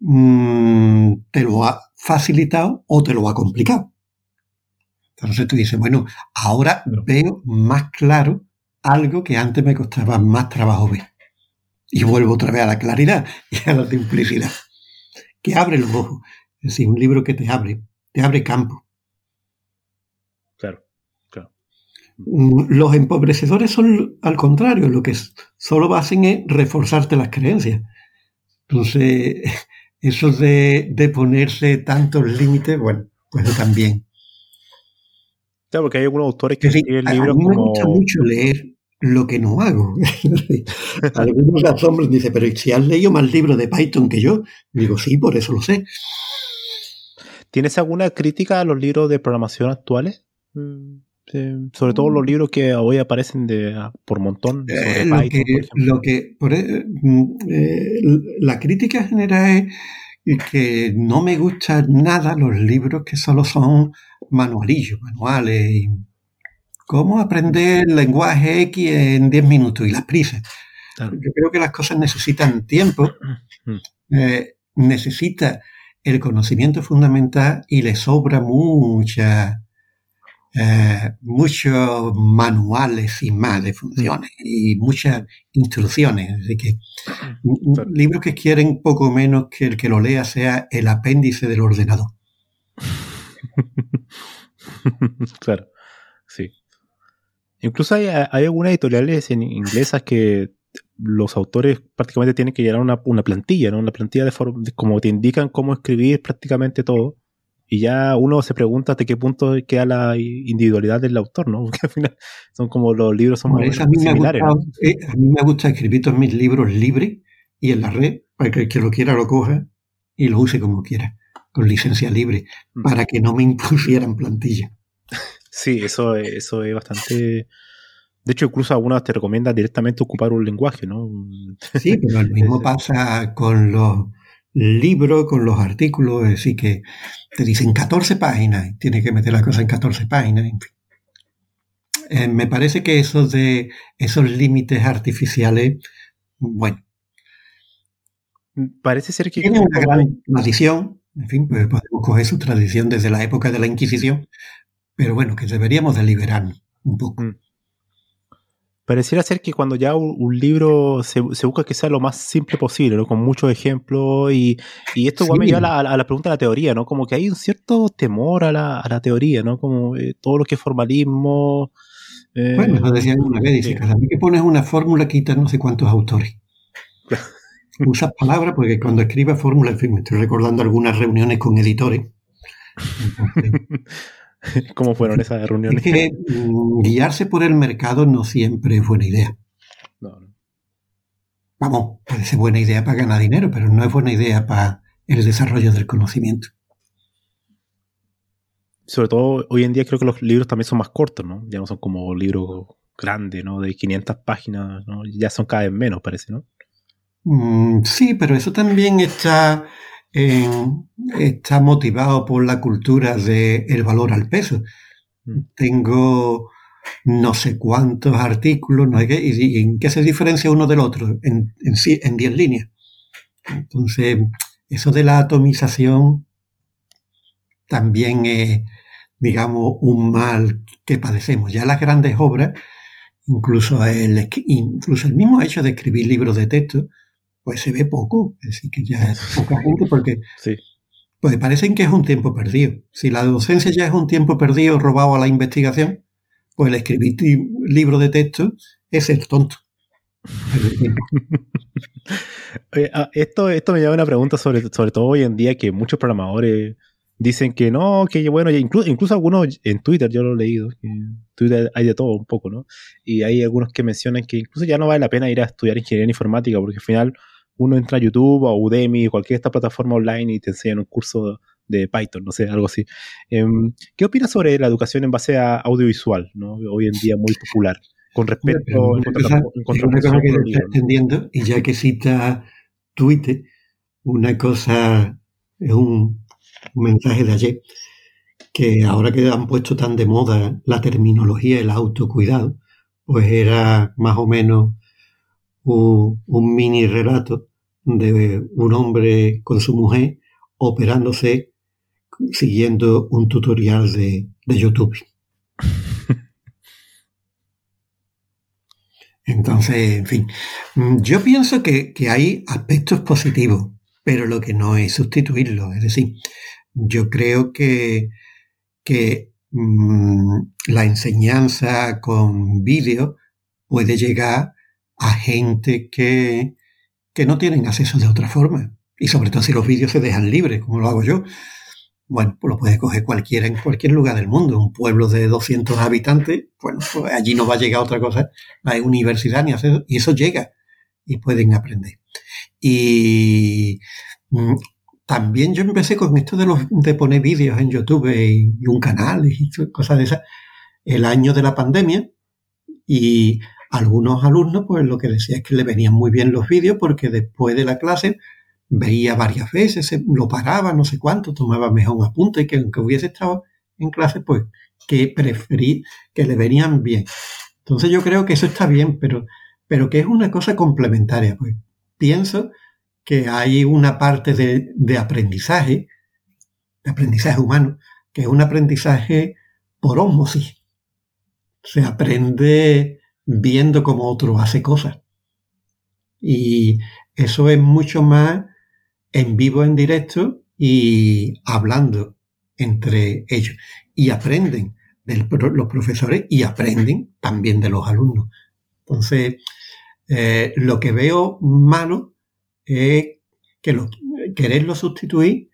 mm, te lo ha facilitado o te lo ha complicado. Entonces tú dices, bueno, ahora veo más claro algo que antes me costaba más trabajo ver. Y vuelvo otra vez a la claridad y a la simplicidad. Que abre los ojos. Es decir, un libro que te abre, te abre campo. Claro, claro. Mm, los empobrecedores son al contrario, lo que solo hacen es reforzarte las creencias. Entonces, eso de, de ponerse tantos límites, bueno, pues también Claro, porque hay algunos autores que escriben libros a mí me gusta mucho leer lo que no hago. Algunos asombros dicen, pero si has leído más libros de Python que yo? digo, sí, por eso lo sé. ¿Tienes alguna crítica a los libros de programación actuales? Mm, sobre todo los mm. libros que hoy aparecen de, por montón. Eh, lo, que, e, mm, eh, la crítica general es que no me gustan nada los libros que solo son manualillos, manuales. Y ¿Cómo aprender el lenguaje X en 10 minutos? Y las prisas. Yo creo que las cosas necesitan tiempo, mm. eh, necesita el conocimiento fundamental y le sobra mucha, eh, muchos manuales y más de funciones y muchas instrucciones. Así que libros que quieren poco menos que el que lo lea sea el apéndice del ordenador. claro, sí. Incluso hay, algunas editoriales en inglesas que los autores prácticamente tienen que llenar una, una plantilla, ¿no? Una plantilla de, forma, como te indican cómo escribir prácticamente todo. Y ya uno se pregunta hasta qué punto queda la individualidad del autor, ¿no? Porque al final son como los libros son muy similares. Eh, a mí me gusta escribir todos mis libros libres y en la red, para que el que lo quiera lo coja y lo use como quiera con licencia libre mm. para que no me impusieran plantilla. Sí, eso, eso es bastante... De hecho, incluso algunas te recomiendan directamente ocupar un lenguaje, ¿no? Sí, pero lo mismo pasa con los libros, con los artículos, es decir, que te dicen 14 páginas tienes que meter la cosa en 14 páginas, en fin. Eh, me parece que esos de esos límites artificiales, bueno. Parece ser que... Tiene una gran tradición, en fin, pues podemos coger su tradición desde la época de la Inquisición, pero bueno, que deberíamos deliberar un poco. Mm. Pareciera ser que cuando ya un, libro se, busca que sea lo más simple posible, ¿no? con muchos ejemplos, y, esto igual me lleva a la, pregunta de la teoría, ¿no? Como que hay un cierto temor a la, teoría, ¿no? Como eh, todo lo que es formalismo. Eh, bueno, lo decía una vez, dice, cada vez que pones una fórmula quita no sé cuántos autores. usas palabras porque cuando escribas fórmula, en fin, me estoy recordando algunas reuniones con editores. ¿Cómo fueron esas reuniones? que mm, guiarse por el mercado no siempre es buena idea. No, no. Vamos, puede ser buena idea para ganar dinero, pero no es buena idea para el desarrollo del conocimiento. Sobre todo hoy en día creo que los libros también son más cortos, ¿no? Ya no son como libros grandes, ¿no? De 500 páginas, ¿no? Ya son cada vez menos, parece, ¿no? Mm, sí, pero eso también está, está motivado por la cultura del valor al peso. Mm. Tengo no sé cuántos artículos, no y, en qué se diferencia uno del otro, en 10 en, líneas. Entonces, eso de la atomización también es, digamos, un mal que padecemos. Ya las grandes obras, incluso el, incluso el mismo hecho de escribir libros de texto, pues se ve poco, decir, que ya es poca gente porque Pues parecen que es un tiempo perdido. Si la docencia ya es un tiempo perdido robado a la investigación, pues el escribir libro de texto es el tonto. Ah, esto, esto me lleva a una pregunta sobre, sobre todo hoy en día que muchos programadores dicen que no, que bueno, incluso, incluso algunos en Twitter, yo lo he leído, que en Twitter hay de todo un poco, ¿no? Y hay algunos que mencionan que incluso ya no vale la pena ir a estudiar ingeniería informática porque al final uno entra a YouTube o Udemy o cualquier esta plataforma online y te enseñan un curso de Python, no sé, algo así. Em, ¿Qué opinas sobre la educación en base a audiovisual, ¿no? hoy en día muy popular? Con respecto a que entendiendo, y ya que cita Twitter, una cosa es un un mensaje de ayer, que ahora que han puesto tan de moda la terminología el autocuidado, pues era más o menos un, mini relato de un hombre con su mujer operándose siguiendo un tutorial de, YouTube. Entonces, en fin, yo pienso que, que, hay aspectos positivos, pero lo que no es sustituirlo. Es decir, yo creo que, que mm, la enseñanza con vídeo puede llegar a gente que, que no tienen acceso de otra forma. Y sobre todo si los vídeos se dejan libres, como lo hago yo. Bueno, pues lo puede coger cualquiera en cualquier lugar del mundo. Un pueblo de 200 habitantes, bueno, pues allí no va a llegar otra cosa, no hay universidad ni hacer, y eso llega y pueden aprender. Y mm, también yo empecé con esto de, los, de poner vídeos en YouTube y, un canal y cosas de esas el año de la pandemia y algunos alumnos pues lo que decía es que le venían muy bien los vídeos porque después de la clase veía varias veces, lo paraba, no sé cuánto, tomaba mejor un apunte y que aunque hubiese estado en clase pues que preferí que le venían bien. Entonces yo creo que eso está bien, pero, pero que es una cosa complementaria. Pues pienso que hay una parte de, aprendizaje, de aprendizaje humano, que es un aprendizaje por ósmosis. Se aprende viendo cómo otro hace cosas. Y eso es mucho más en vivo, en directo y hablando entre ellos. Y aprenden de los profesores y aprenden también de los alumnos. Entonces, eh, lo que veo malo es que lo, quererlo sustituir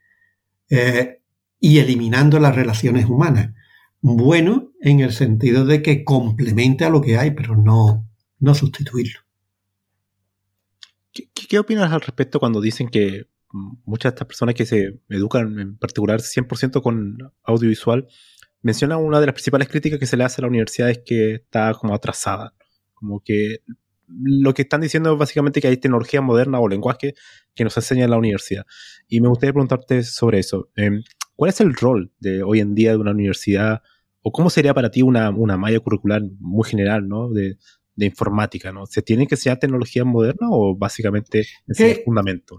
eh, y eliminando las relaciones humanas. Bueno en el sentido de que complemente a lo que hay, pero no, no sustituirlo. ¿Qué, opinas al respecto cuando dicen que muchas de estas personas que se educan en particular 100% con audiovisual mencionan una de las principales críticas que se le hace a la universidad es que está como atrasada? Como que lo que están diciendo es básicamente que hay tecnología moderna o lenguaje que nos enseña en la universidad. Y me gustaría preguntarte sobre eso. Em, ¿Cuál es el rol de hoy en día de una universidad o cómo sería para ti una, una malla curricular muy general ¿no? de, informática? ¿no? ¿Se tiene que ser tecnología moderna o básicamente es fundamento?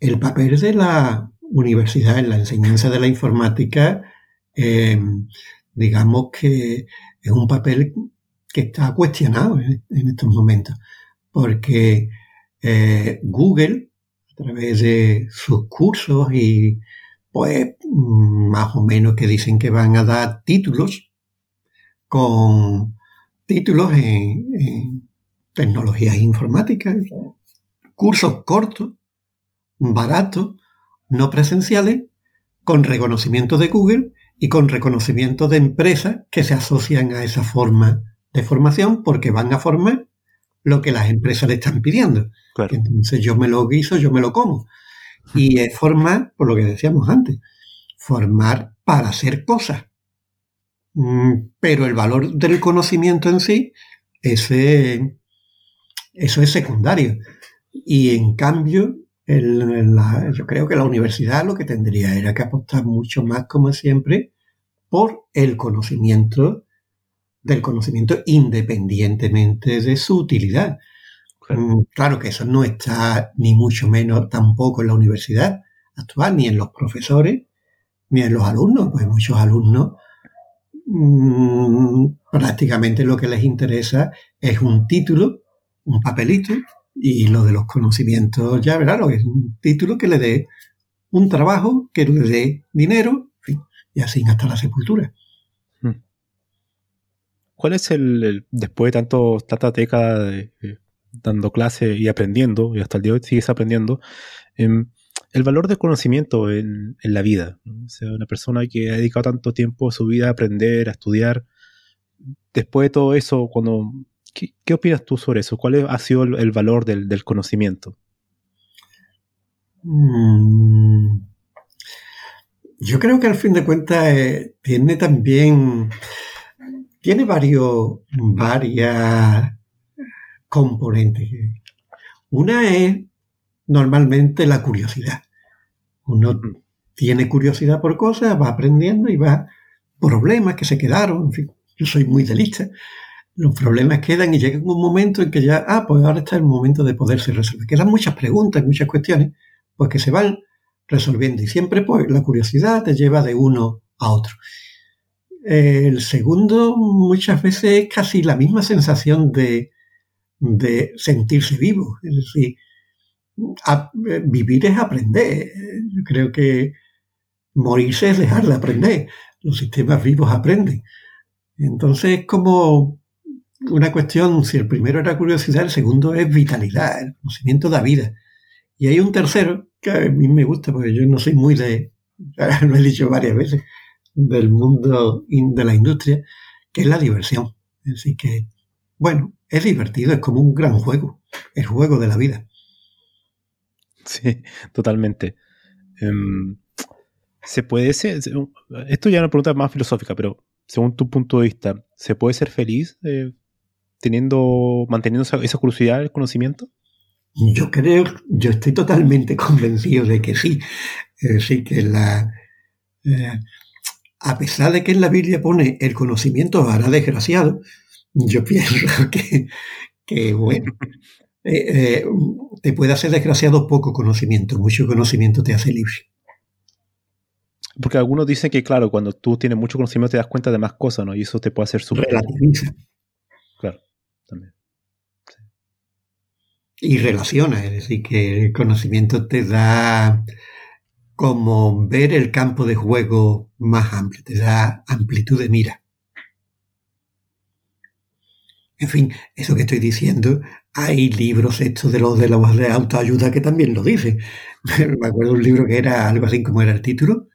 El papel de la universidad en la enseñanza de la informática, em, digamos que es un papel que está cuestionado en, estos momentos, porque eh, Google, a través de sus cursos y pues más o menos que dicen que van a dar títulos con títulos en, en tecnologías informáticas, cursos cortos, baratos, no presenciales, con reconocimiento de Google y con reconocimiento de empresas que se asocian a esa forma de formación porque van a formar lo que las empresas le están pidiendo. Entonces yo me lo guiso, yo me lo como. Y es formar, por lo que decíamos antes, formar para hacer cosas. Mm, pero el valor del conocimiento en sí, ese, eso es secundario. Y en cambio, yo creo que la universidad lo que tendría era que apostar mucho más, como siempre, por el conocimiento del conocimiento independientemente de su utilidad. Mm, claro. que eso no está ni mucho menos tampoco en la universidad actual, ni en los profesores, ni en los alumnos, pues muchos alumnos mm, prácticamente lo que les interesa es un título, un papelito, y lo de los conocimientos ya verá lo que es un título que le dé un trabajo que le dé dinero y así hasta la sepultura. ¿Cuál es el, después de tanto, tantas décadas dando clases y aprendiendo, y hasta el día de hoy sigues aprendiendo, em, el valor del conocimiento en, la vida? O sea, una persona que ha dedicado tanto tiempo a su vida a aprender, a estudiar, después de todo eso, cuando ¿qué, opinas tú sobre eso? ¿Cuál ha sido el, valor del, conocimiento? Mm. Yo creo que al fin de cuentas eh, tiene también, tiene varios, varias componentes. Una es normalmente la curiosidad. Uno tiene curiosidad por cosas, va aprendiendo y va problemas que se quedaron, en fin, yo soy muy de lista. Los problemas quedan y llega un momento en que ya, ah, pues ahora está el momento de poderse resolver. Quedan muchas preguntas, muchas cuestiones, pues que se van resolviendo. Y siempre, pues, la curiosidad te lleva de uno a otro. El segundo, muchas veces, es casi la misma sensación de, sentirse vivo. Es decir, vivir es aprender. Yo creo que morirse es dejar de aprender. Los sistemas vivos aprenden. Entonces, es como una cuestión, si el primero era curiosidad, el segundo es vitalidad, el conocimiento de la vida. Y hay un tercero que a mí me gusta, porque yo no soy muy de, lo he dicho varias veces, del mundo de la industria, que es la diversión. Así que, bueno, es divertido, es como un gran juego, el juego de la vida. Sí, totalmente. Em, se puede ser, esto ya es una pregunta más filosófica, pero según tu punto de vista, ¿se puede ser feliz eh, teniendo, manteniendo esa, curiosidad, el conocimiento? Yo creo, yo estoy totalmente convencido de que sí. Es decir, que la, eh, a pesar de que en la Biblia pone el conocimiento hará desgraciado, yo pienso que, bueno, eh, eh, te puede hacer desgraciado poco conocimiento, mucho conocimiento te hace libre. Porque algunos dicen que, claro, cuando tú tienes mucho conocimiento te das cuenta de más cosas, ¿no? Y eso te puede hacer súper... Relativiza. Claro, también. Y relaciona, es decir, que el conocimiento te da como ver el campo de juego más amplio, te da amplitud de mira. En fin, eso que estoy diciendo, hay libros estos de los de la de autoayuda que también lo dicen. Me acuerdo un libro que era algo así como era el título,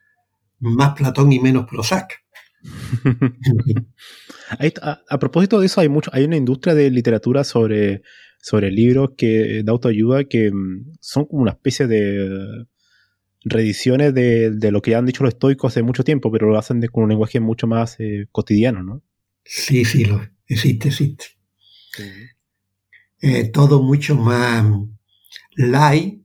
más Platón y menos Prozac. a, propósito de eso, hay mucho, hay una industria de literatura sobre, sobre libros que, de autoayuda que mm, son como una especie de reediciones de, lo que han dicho los estoicos hace mucho tiempo, pero lo hacen con un lenguaje mucho más eh, cotidiano, ¿no? Sí, sí, lo, existe, existe. Eh, todo mucho más light,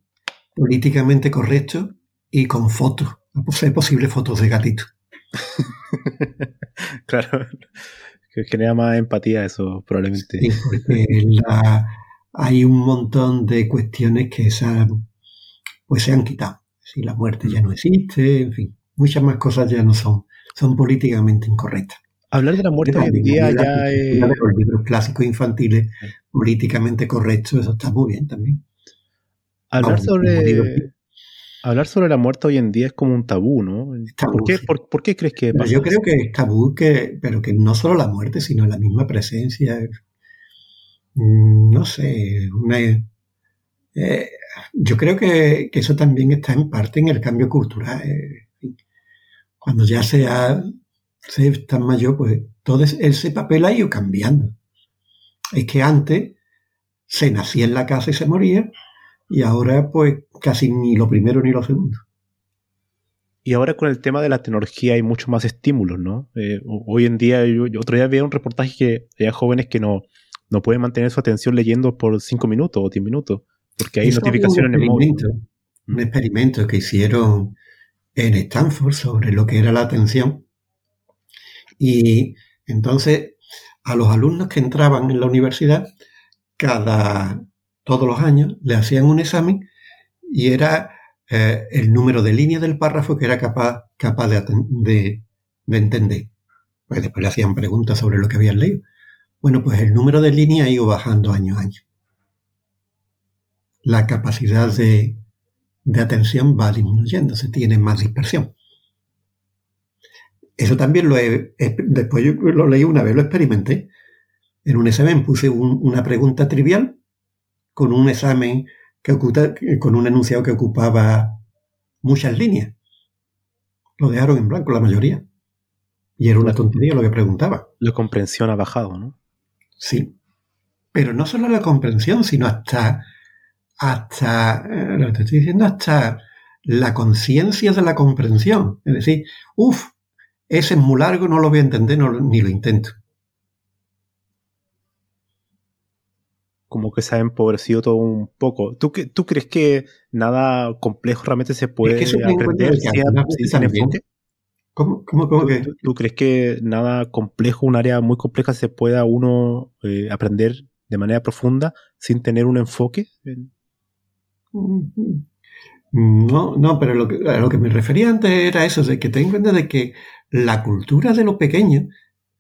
políticamente correcto y con fotos ser posibles fotos de gatito. claro, que genera más empatía eso, probablemente. Sí, porque hay un montón de cuestiones que pues se han quitado. Si la muerte ya no existe, en fin, muchas más cosas ya no son, son políticamente incorrectas. Hablar de la muerte hoy en día ya es... los libros clásicos infantiles, políticamente correctos, eso está muy bien también. Hablar sobre hablar sobre la muerte hoy en día es como un tabú, ¿no? ¿Por, qué, crees que pasa Yo creo que es tabú, que, pero que no solo la muerte, sino la misma presencia. Mm, no sé, eh, yo creo que, eso también está en parte en el cambio cultural. Eh, cuando ya sea, se tan mayor, pues todo ese papel ha ido cambiando. Es que antes se nacía en la casa y se moría, y ahora pues casi ni lo primero ni lo segundo. Y ahora con el tema de la tecnología hay mucho más estímulos, ¿no? Eh, hoy en día, yo, otro día veía un reportaje que hay jóvenes que no, no pueden mantener su atención leyendo por 5 minutos o 10 minutos, porque hay notificaciones en el móvil. Un experimento que hicieron en Stanford sobre lo que era la atención. Y entonces a los alumnos que entraban en la universidad, cada todos los años, le hacían un examen y era eh, el número de línea del párrafo que era capaz, capaz de, entender. Pues después le hacían preguntas sobre lo que habían leído. Bueno, pues el número de línea ha ido bajando año a año. La capacidad de, de atención va disminuyendo, se tiene más dispersión. Eso también lo he, después yo lo leí una vez, lo experimenté. En un examen puse una pregunta trivial con un examen que oculta, con un enunciado que ocupaba muchas líneas. Lo dejaron en blanco la mayoría. Y era una tontería lo que preguntaba. La comprensión ha bajado, ¿no? Sí. Pero no solo la comprensión, sino hasta, hasta, eh, lo que te estoy diciendo, hasta la conciencia de la comprensión. Es decir, uff, ese es muy largo, no lo voy a entender, ni lo intento. Como que se ha empobrecido todo un poco. ¿Tú, tú crees que nada complejo realmente se puede aprender sin, enfoque? ¿Cómo, cómo, cómo que? ¿Tú, crees que nada complejo, un área muy compleja, se pueda uno eh, aprender de manera profunda sin tener un enfoque? No, no, pero lo que, a lo que me refería antes era eso, de que ten en cuenta de que la cultura de lo pequeño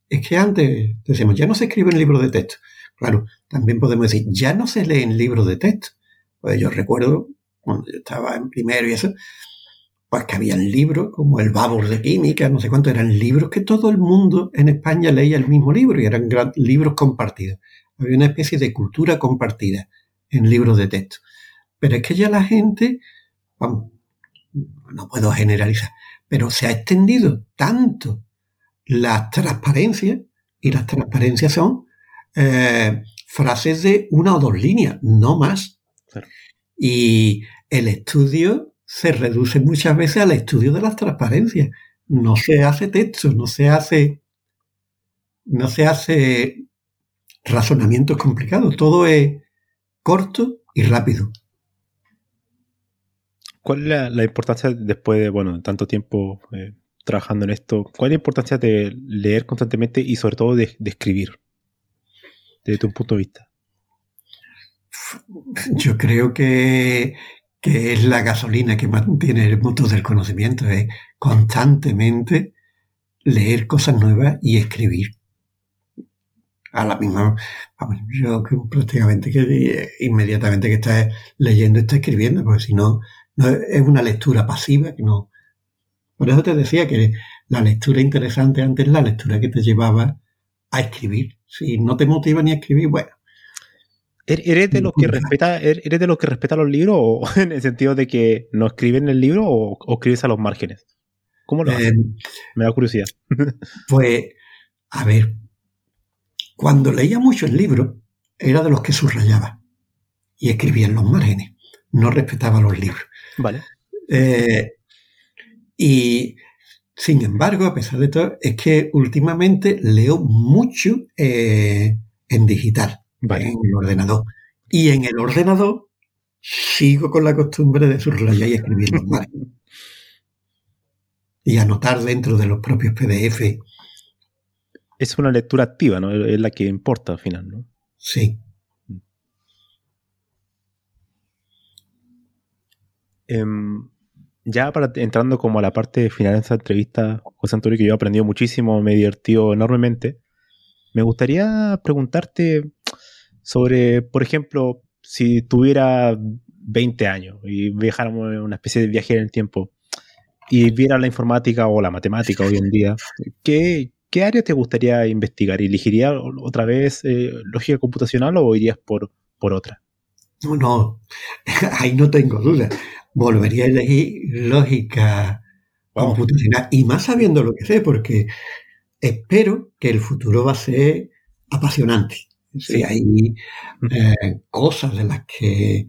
es que antes decíamos, ya no se escribe en libros de texto. Claro, también podemos decir, ya no se lee en libros de texto. Pues yo recuerdo, cuando yo estaba en primero y eso, pues que habían libros como el Babor de Química, no sé cuánto, eran libros que todo el mundo en España leía el mismo libro y eran libros compartidos. Había una especie de cultura compartida en libros de texto. Pero es que ya la gente, no puedo generalizar, pero se ha extendido tanto la transparencia, y las transparencias son eh, frases de una o dos líneas, no más. Y el estudio se reduce muchas veces al estudio de las transparencias. No se hace texto, no se hace, no se hace razonamientos complicados, todo es corto y rápido. ¿Cuál es la, importancia después de, bueno, tanto tiempo eh, trabajando en esto? ¿Cuál es la importancia de leer constantemente y sobre todo de, escribir? Desde tu punto de vista. Yo creo que, es la gasolina que mantiene el motor del conocimiento, es constantemente leer cosas nuevas y escribir. A la misma, yo prácticamente que inmediatamente que estás leyendo, estás escribiendo, porque si no, es una lectura pasiva que no. Por eso te decía que la lectura interesante antes es la lectura que te llevaba a escribir. Si no te motiva ni a escribir, bueno. ¿Er-, ¿Eres de los que respeta, er-, eres de los que respeta los libros o en el sentido de que no escriben el libro o, escribes a los márgenes? ¿Cómo lo haces? Eh, Me da curiosidad. Pues, a ver, cuando leía mucho el libro, era de los que subrayaba y escribía en los márgenes. No respetaba los libros. Vale. Eh, y sin embargo, a pesar de todo, es que últimamente leo mucho eh, en digital, en el ordenador. Y en el ordenador sigo con la costumbre de subrayar y escribir los y anotar dentro de los propios PDF. Es una lectura activa, ¿no? Es la que importa al final, ¿no? Sí. Em, ya para entrando como a la parte final de esta entrevista, José Antonio, que yo he aprendido muchísimo, me he divertido enormemente, me gustaría preguntarte sobre, por ejemplo, si tuviera 20 años y viajáramos en una especie de viaje en el tiempo y viera la informática o la matemática hoy en día, ¿qué, área te gustaría investigar? ¿Elegirías otra vez eh, lógica computacional o irías por, por otra? No, no, ahí no tengo duda volvería a elegir lógica computacional y más sabiendo lo que sé, porque espero que el futuro va a ser apasionante. Sí. hay eh, cosas de las que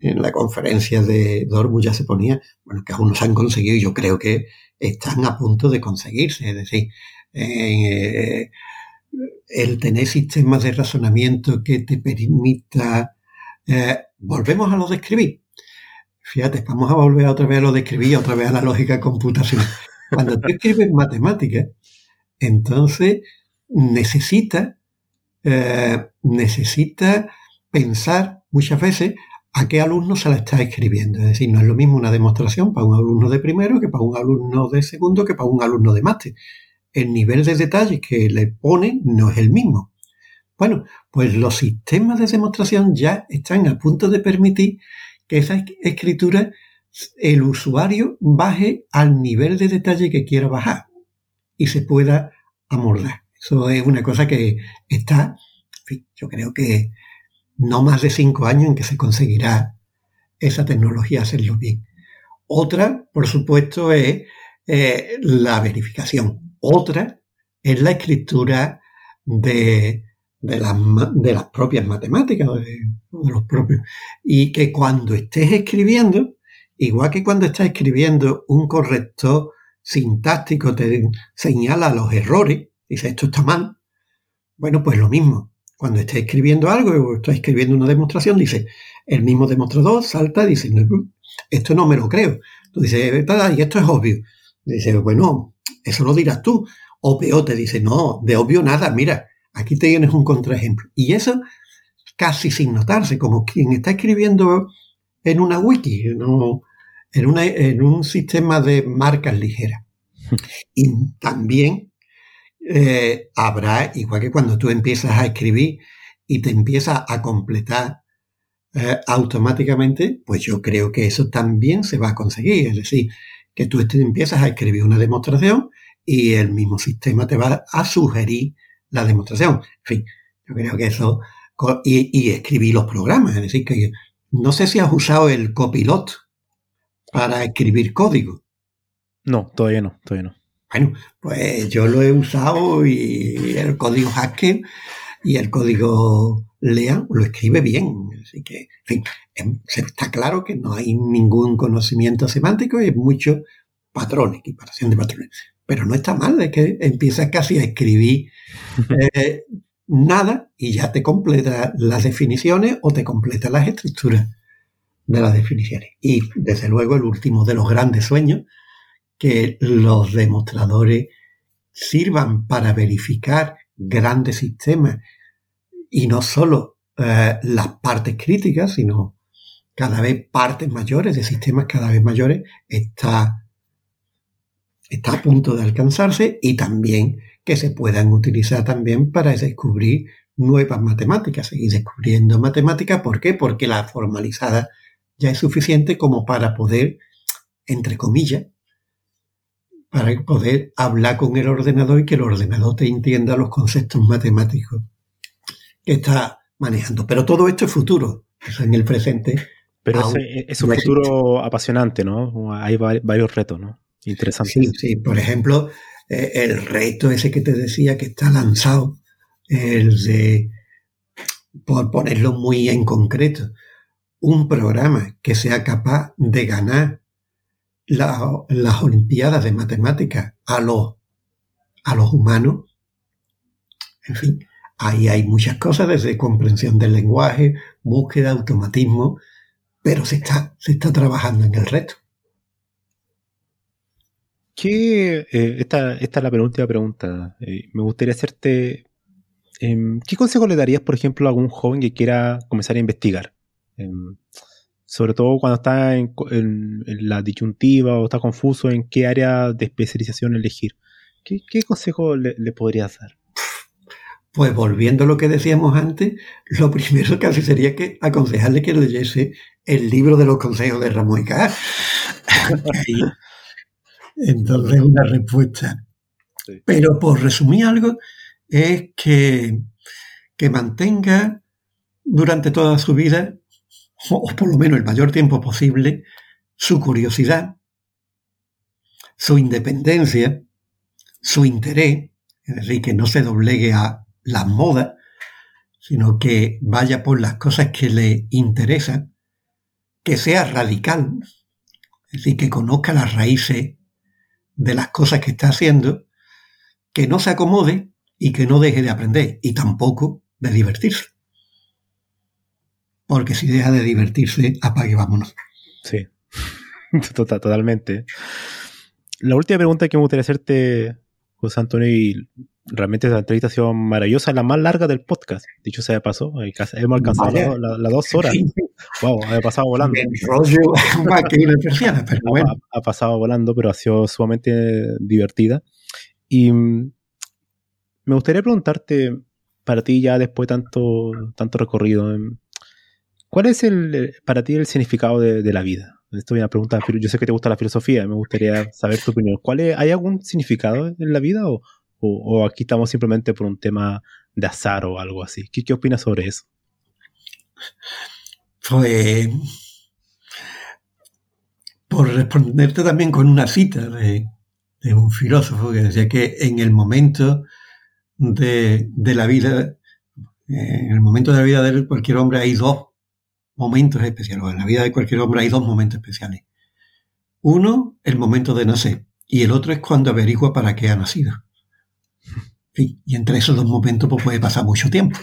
en la conferencia de Dortmund ya se ponía, bueno, que aún no se han conseguido y yo creo que están a punto de conseguirse. Es decir, eh, el tener sistemas de razonamiento que te permita... Eh, volvemos a lo de escribir. Fíjate, vamos a volver otra vez a lo de escribir, otra vez a la lógica computacional. Cuando tú escribes matemáticas, entonces necesita, eh, necesita pensar muchas veces a qué alumno se la está escribiendo. Es decir, no es lo mismo una demostración para un alumno de primero que para un alumno de segundo que para un alumno de máster. El nivel de detalle que le ponen no es el mismo. Bueno, pues los sistemas de demostración ya están a punto de permitir que esa escritura el usuario baje al nivel de detalle que quiera bajar y se pueda amordar. Eso es una cosa que está, yo creo que no más de cinco años en que se conseguirá esa tecnología hacerlo bien. Otra, por supuesto, es eh, la verificación. Otra es la escritura de, de, las, de las propias matemáticas, de, de los propios. Y que cuando estés escribiendo, igual que cuando estás escribiendo un corrector sintáctico te señala los errores, dice esto está mal, bueno, pues lo mismo. Cuando estés escribiendo algo o estás escribiendo una demostración, dice, el mismo demostrador salta dice, esto no me lo creo. Tú dices, y esto es obvio. Dice, bueno, eso lo dirás tú. O peor, te dice, no, de obvio nada, mira, aquí tienes un contraejemplo. Y eso casi sin notarse, como quien está escribiendo en una wiki, en, una, en un sistema de marcas ligeras. Y también eh, habrá, igual que cuando tú empiezas a escribir y te empiezas a completar eh, automáticamente, pues yo creo que eso también se va a conseguir. Es decir, que tú empiezas a escribir una demostración y el mismo sistema te va a sugerir la demostración. En fin, yo creo que eso... Y, y escribir los programas. Es decir, que no sé si has usado el copilot para escribir código. No, todavía no, todavía no. Bueno, pues yo lo he usado y el código Haskell y el código Lea lo escribe bien. Así que, en fin, em, está claro que no hay ningún conocimiento semántico y mucho patrones, equiparación de patrones. Pero no está mal, es que empiezas casi a escribir eh, nada y ya te completa las definiciones o te completa las estructuras de las definiciones. Y desde luego el último de los grandes sueños, que los demostradores sirvan para verificar grandes sistemas y no solo eh, las partes críticas, sino cada vez partes mayores de sistemas cada vez mayores, está, está a punto de alcanzarse y también que se puedan utilizar también para descubrir nuevas matemáticas, seguir descubriendo matemáticas. ¿Por qué? Porque la formalizada ya es suficiente como para poder, entre comillas, para poder hablar con el ordenador y que el ordenador te entienda los conceptos matemáticos que está manejando. Pero todo esto es futuro, en el presente. Pero es un futuro apasionante, ¿no? Hay varios retos, ¿no? Interesantes. Sí, sí. Por ejemplo, eh, el reto ese que te decía que está lanzado, el de, por ponerlo muy en concreto, un programa que sea capaz de ganar las Olimpiadas de Matemáticas a los, a los humanos. En fin, ahí hay muchas cosas, desde comprensión del lenguaje, búsqueda, automatismo, pero se está, se está trabajando en el reto. ¿Qué, eh, esta, esta, es la penúltima pregunta. Eh, me gustaría hacerte. Em, ¿Qué consejo le darías, por ejemplo, a algún joven que quiera comenzar a investigar? Em, sobre todo cuando está en, la disyuntiva o está confuso en qué área de especialización elegir. ¿Qué, consejo le, le, podrías dar? Pues volviendo a lo que decíamos antes, lo primero que hace sería que aconsejarle que leyese el libro de los consejos de Ramón y Cajal. Entonces, una respuesta. Pero por resumir algo, es que, que mantenga durante toda su vida, o por lo menos el mayor tiempo posible, su curiosidad, su independencia, su interés, es decir, que no se doblegue a las modas, sino que vaya por las cosas que le interesan, que sea radical, es decir, que conozca las raíces de las cosas que está haciendo, que no se acomode y que no deje de aprender y tampoco de divertirse. Porque si deja de divertirse, apague, vámonos. Sí, Total, totalmente. La última pregunta que me gustaría hacerte, José Antonio, y realmente esta entrevista ha sido maravillosa, la más larga del podcast. Dicho sea de paso, hemos alcanzado las dos horas. wow, ha pasado volando. ha, pasado volando, pero ha sido sumamente divertida. Y mm, me gustaría preguntarte, para ti ya después de tanto, tanto recorrido, ¿Cuál es el, para ti el significado de, la vida? Esto es una pregunta, yo sé que te gusta la filosofía, me gustaría saber tu opinión. ¿Cuál ¿Hay algún significado en la vida o, aquí estamos simplemente por un tema de azar o algo así? ¿Qué, qué opinas sobre eso? Pues por responderte también con una cita de, un filósofo que decía que en el momento de, la vida, en el momento de la vida de cualquier hombre hay dos momentos especiales, en la vida de cualquier hombre hay dos momentos especiales. Uno, el momento de nacer, y el otro es cuando averigua para qué ha nacido. Y entre esos dos momentos pues, puede pasar mucho tiempo.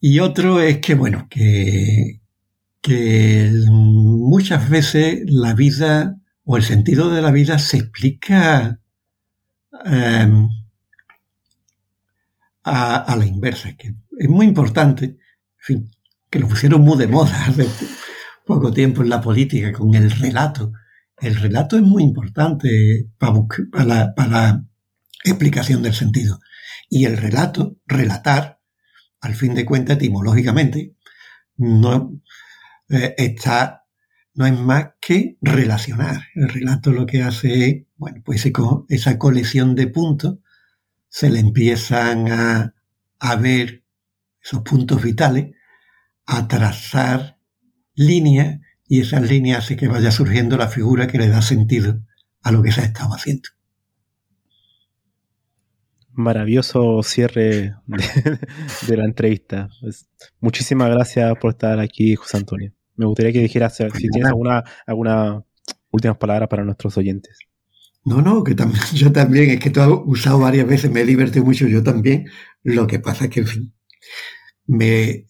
Y otro es que, bueno, que, que muchas veces la vida o el sentido de la vida se explica em, a, la inversa, que es muy importante, que lo pusieron muy de moda hace poco tiempo en la política con el relato. El relato es muy importante para, para la explicación del sentido. Y el relato, relatar, al fin de cuentas, etimológicamente, no, eh, está, no es más que relacionar. El relato lo que hace es, bueno, pues esa colección de puntos se le empiezan a, a ver esos puntos vitales, a trazar líneas y esas líneas hace que vaya surgiendo la figura que le da sentido a lo que se ha estado haciendo. Maravilloso cierre de, la entrevista. Pues, muchísimas gracias por estar aquí, José Antonio. Me gustaría que dijeras si tienes alguna, alguna últimas palabras para nuestros oyentes. No, no, que también, yo también, es que tú has usado varias veces, me he divertido mucho yo también. Lo que pasa es que, en fin, me,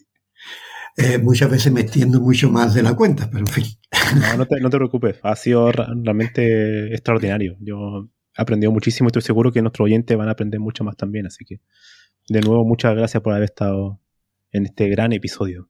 eh, muchas veces me extiendo mucho más de la cuenta, pero en fin. No, no te, no te preocupes, ha sido realmente extraordinario. Yo aprendido muchísimo y estoy seguro que nuestros oyentes van a aprender mucho más también, así que de nuevo muchas gracias por haber estado en este gran episodio.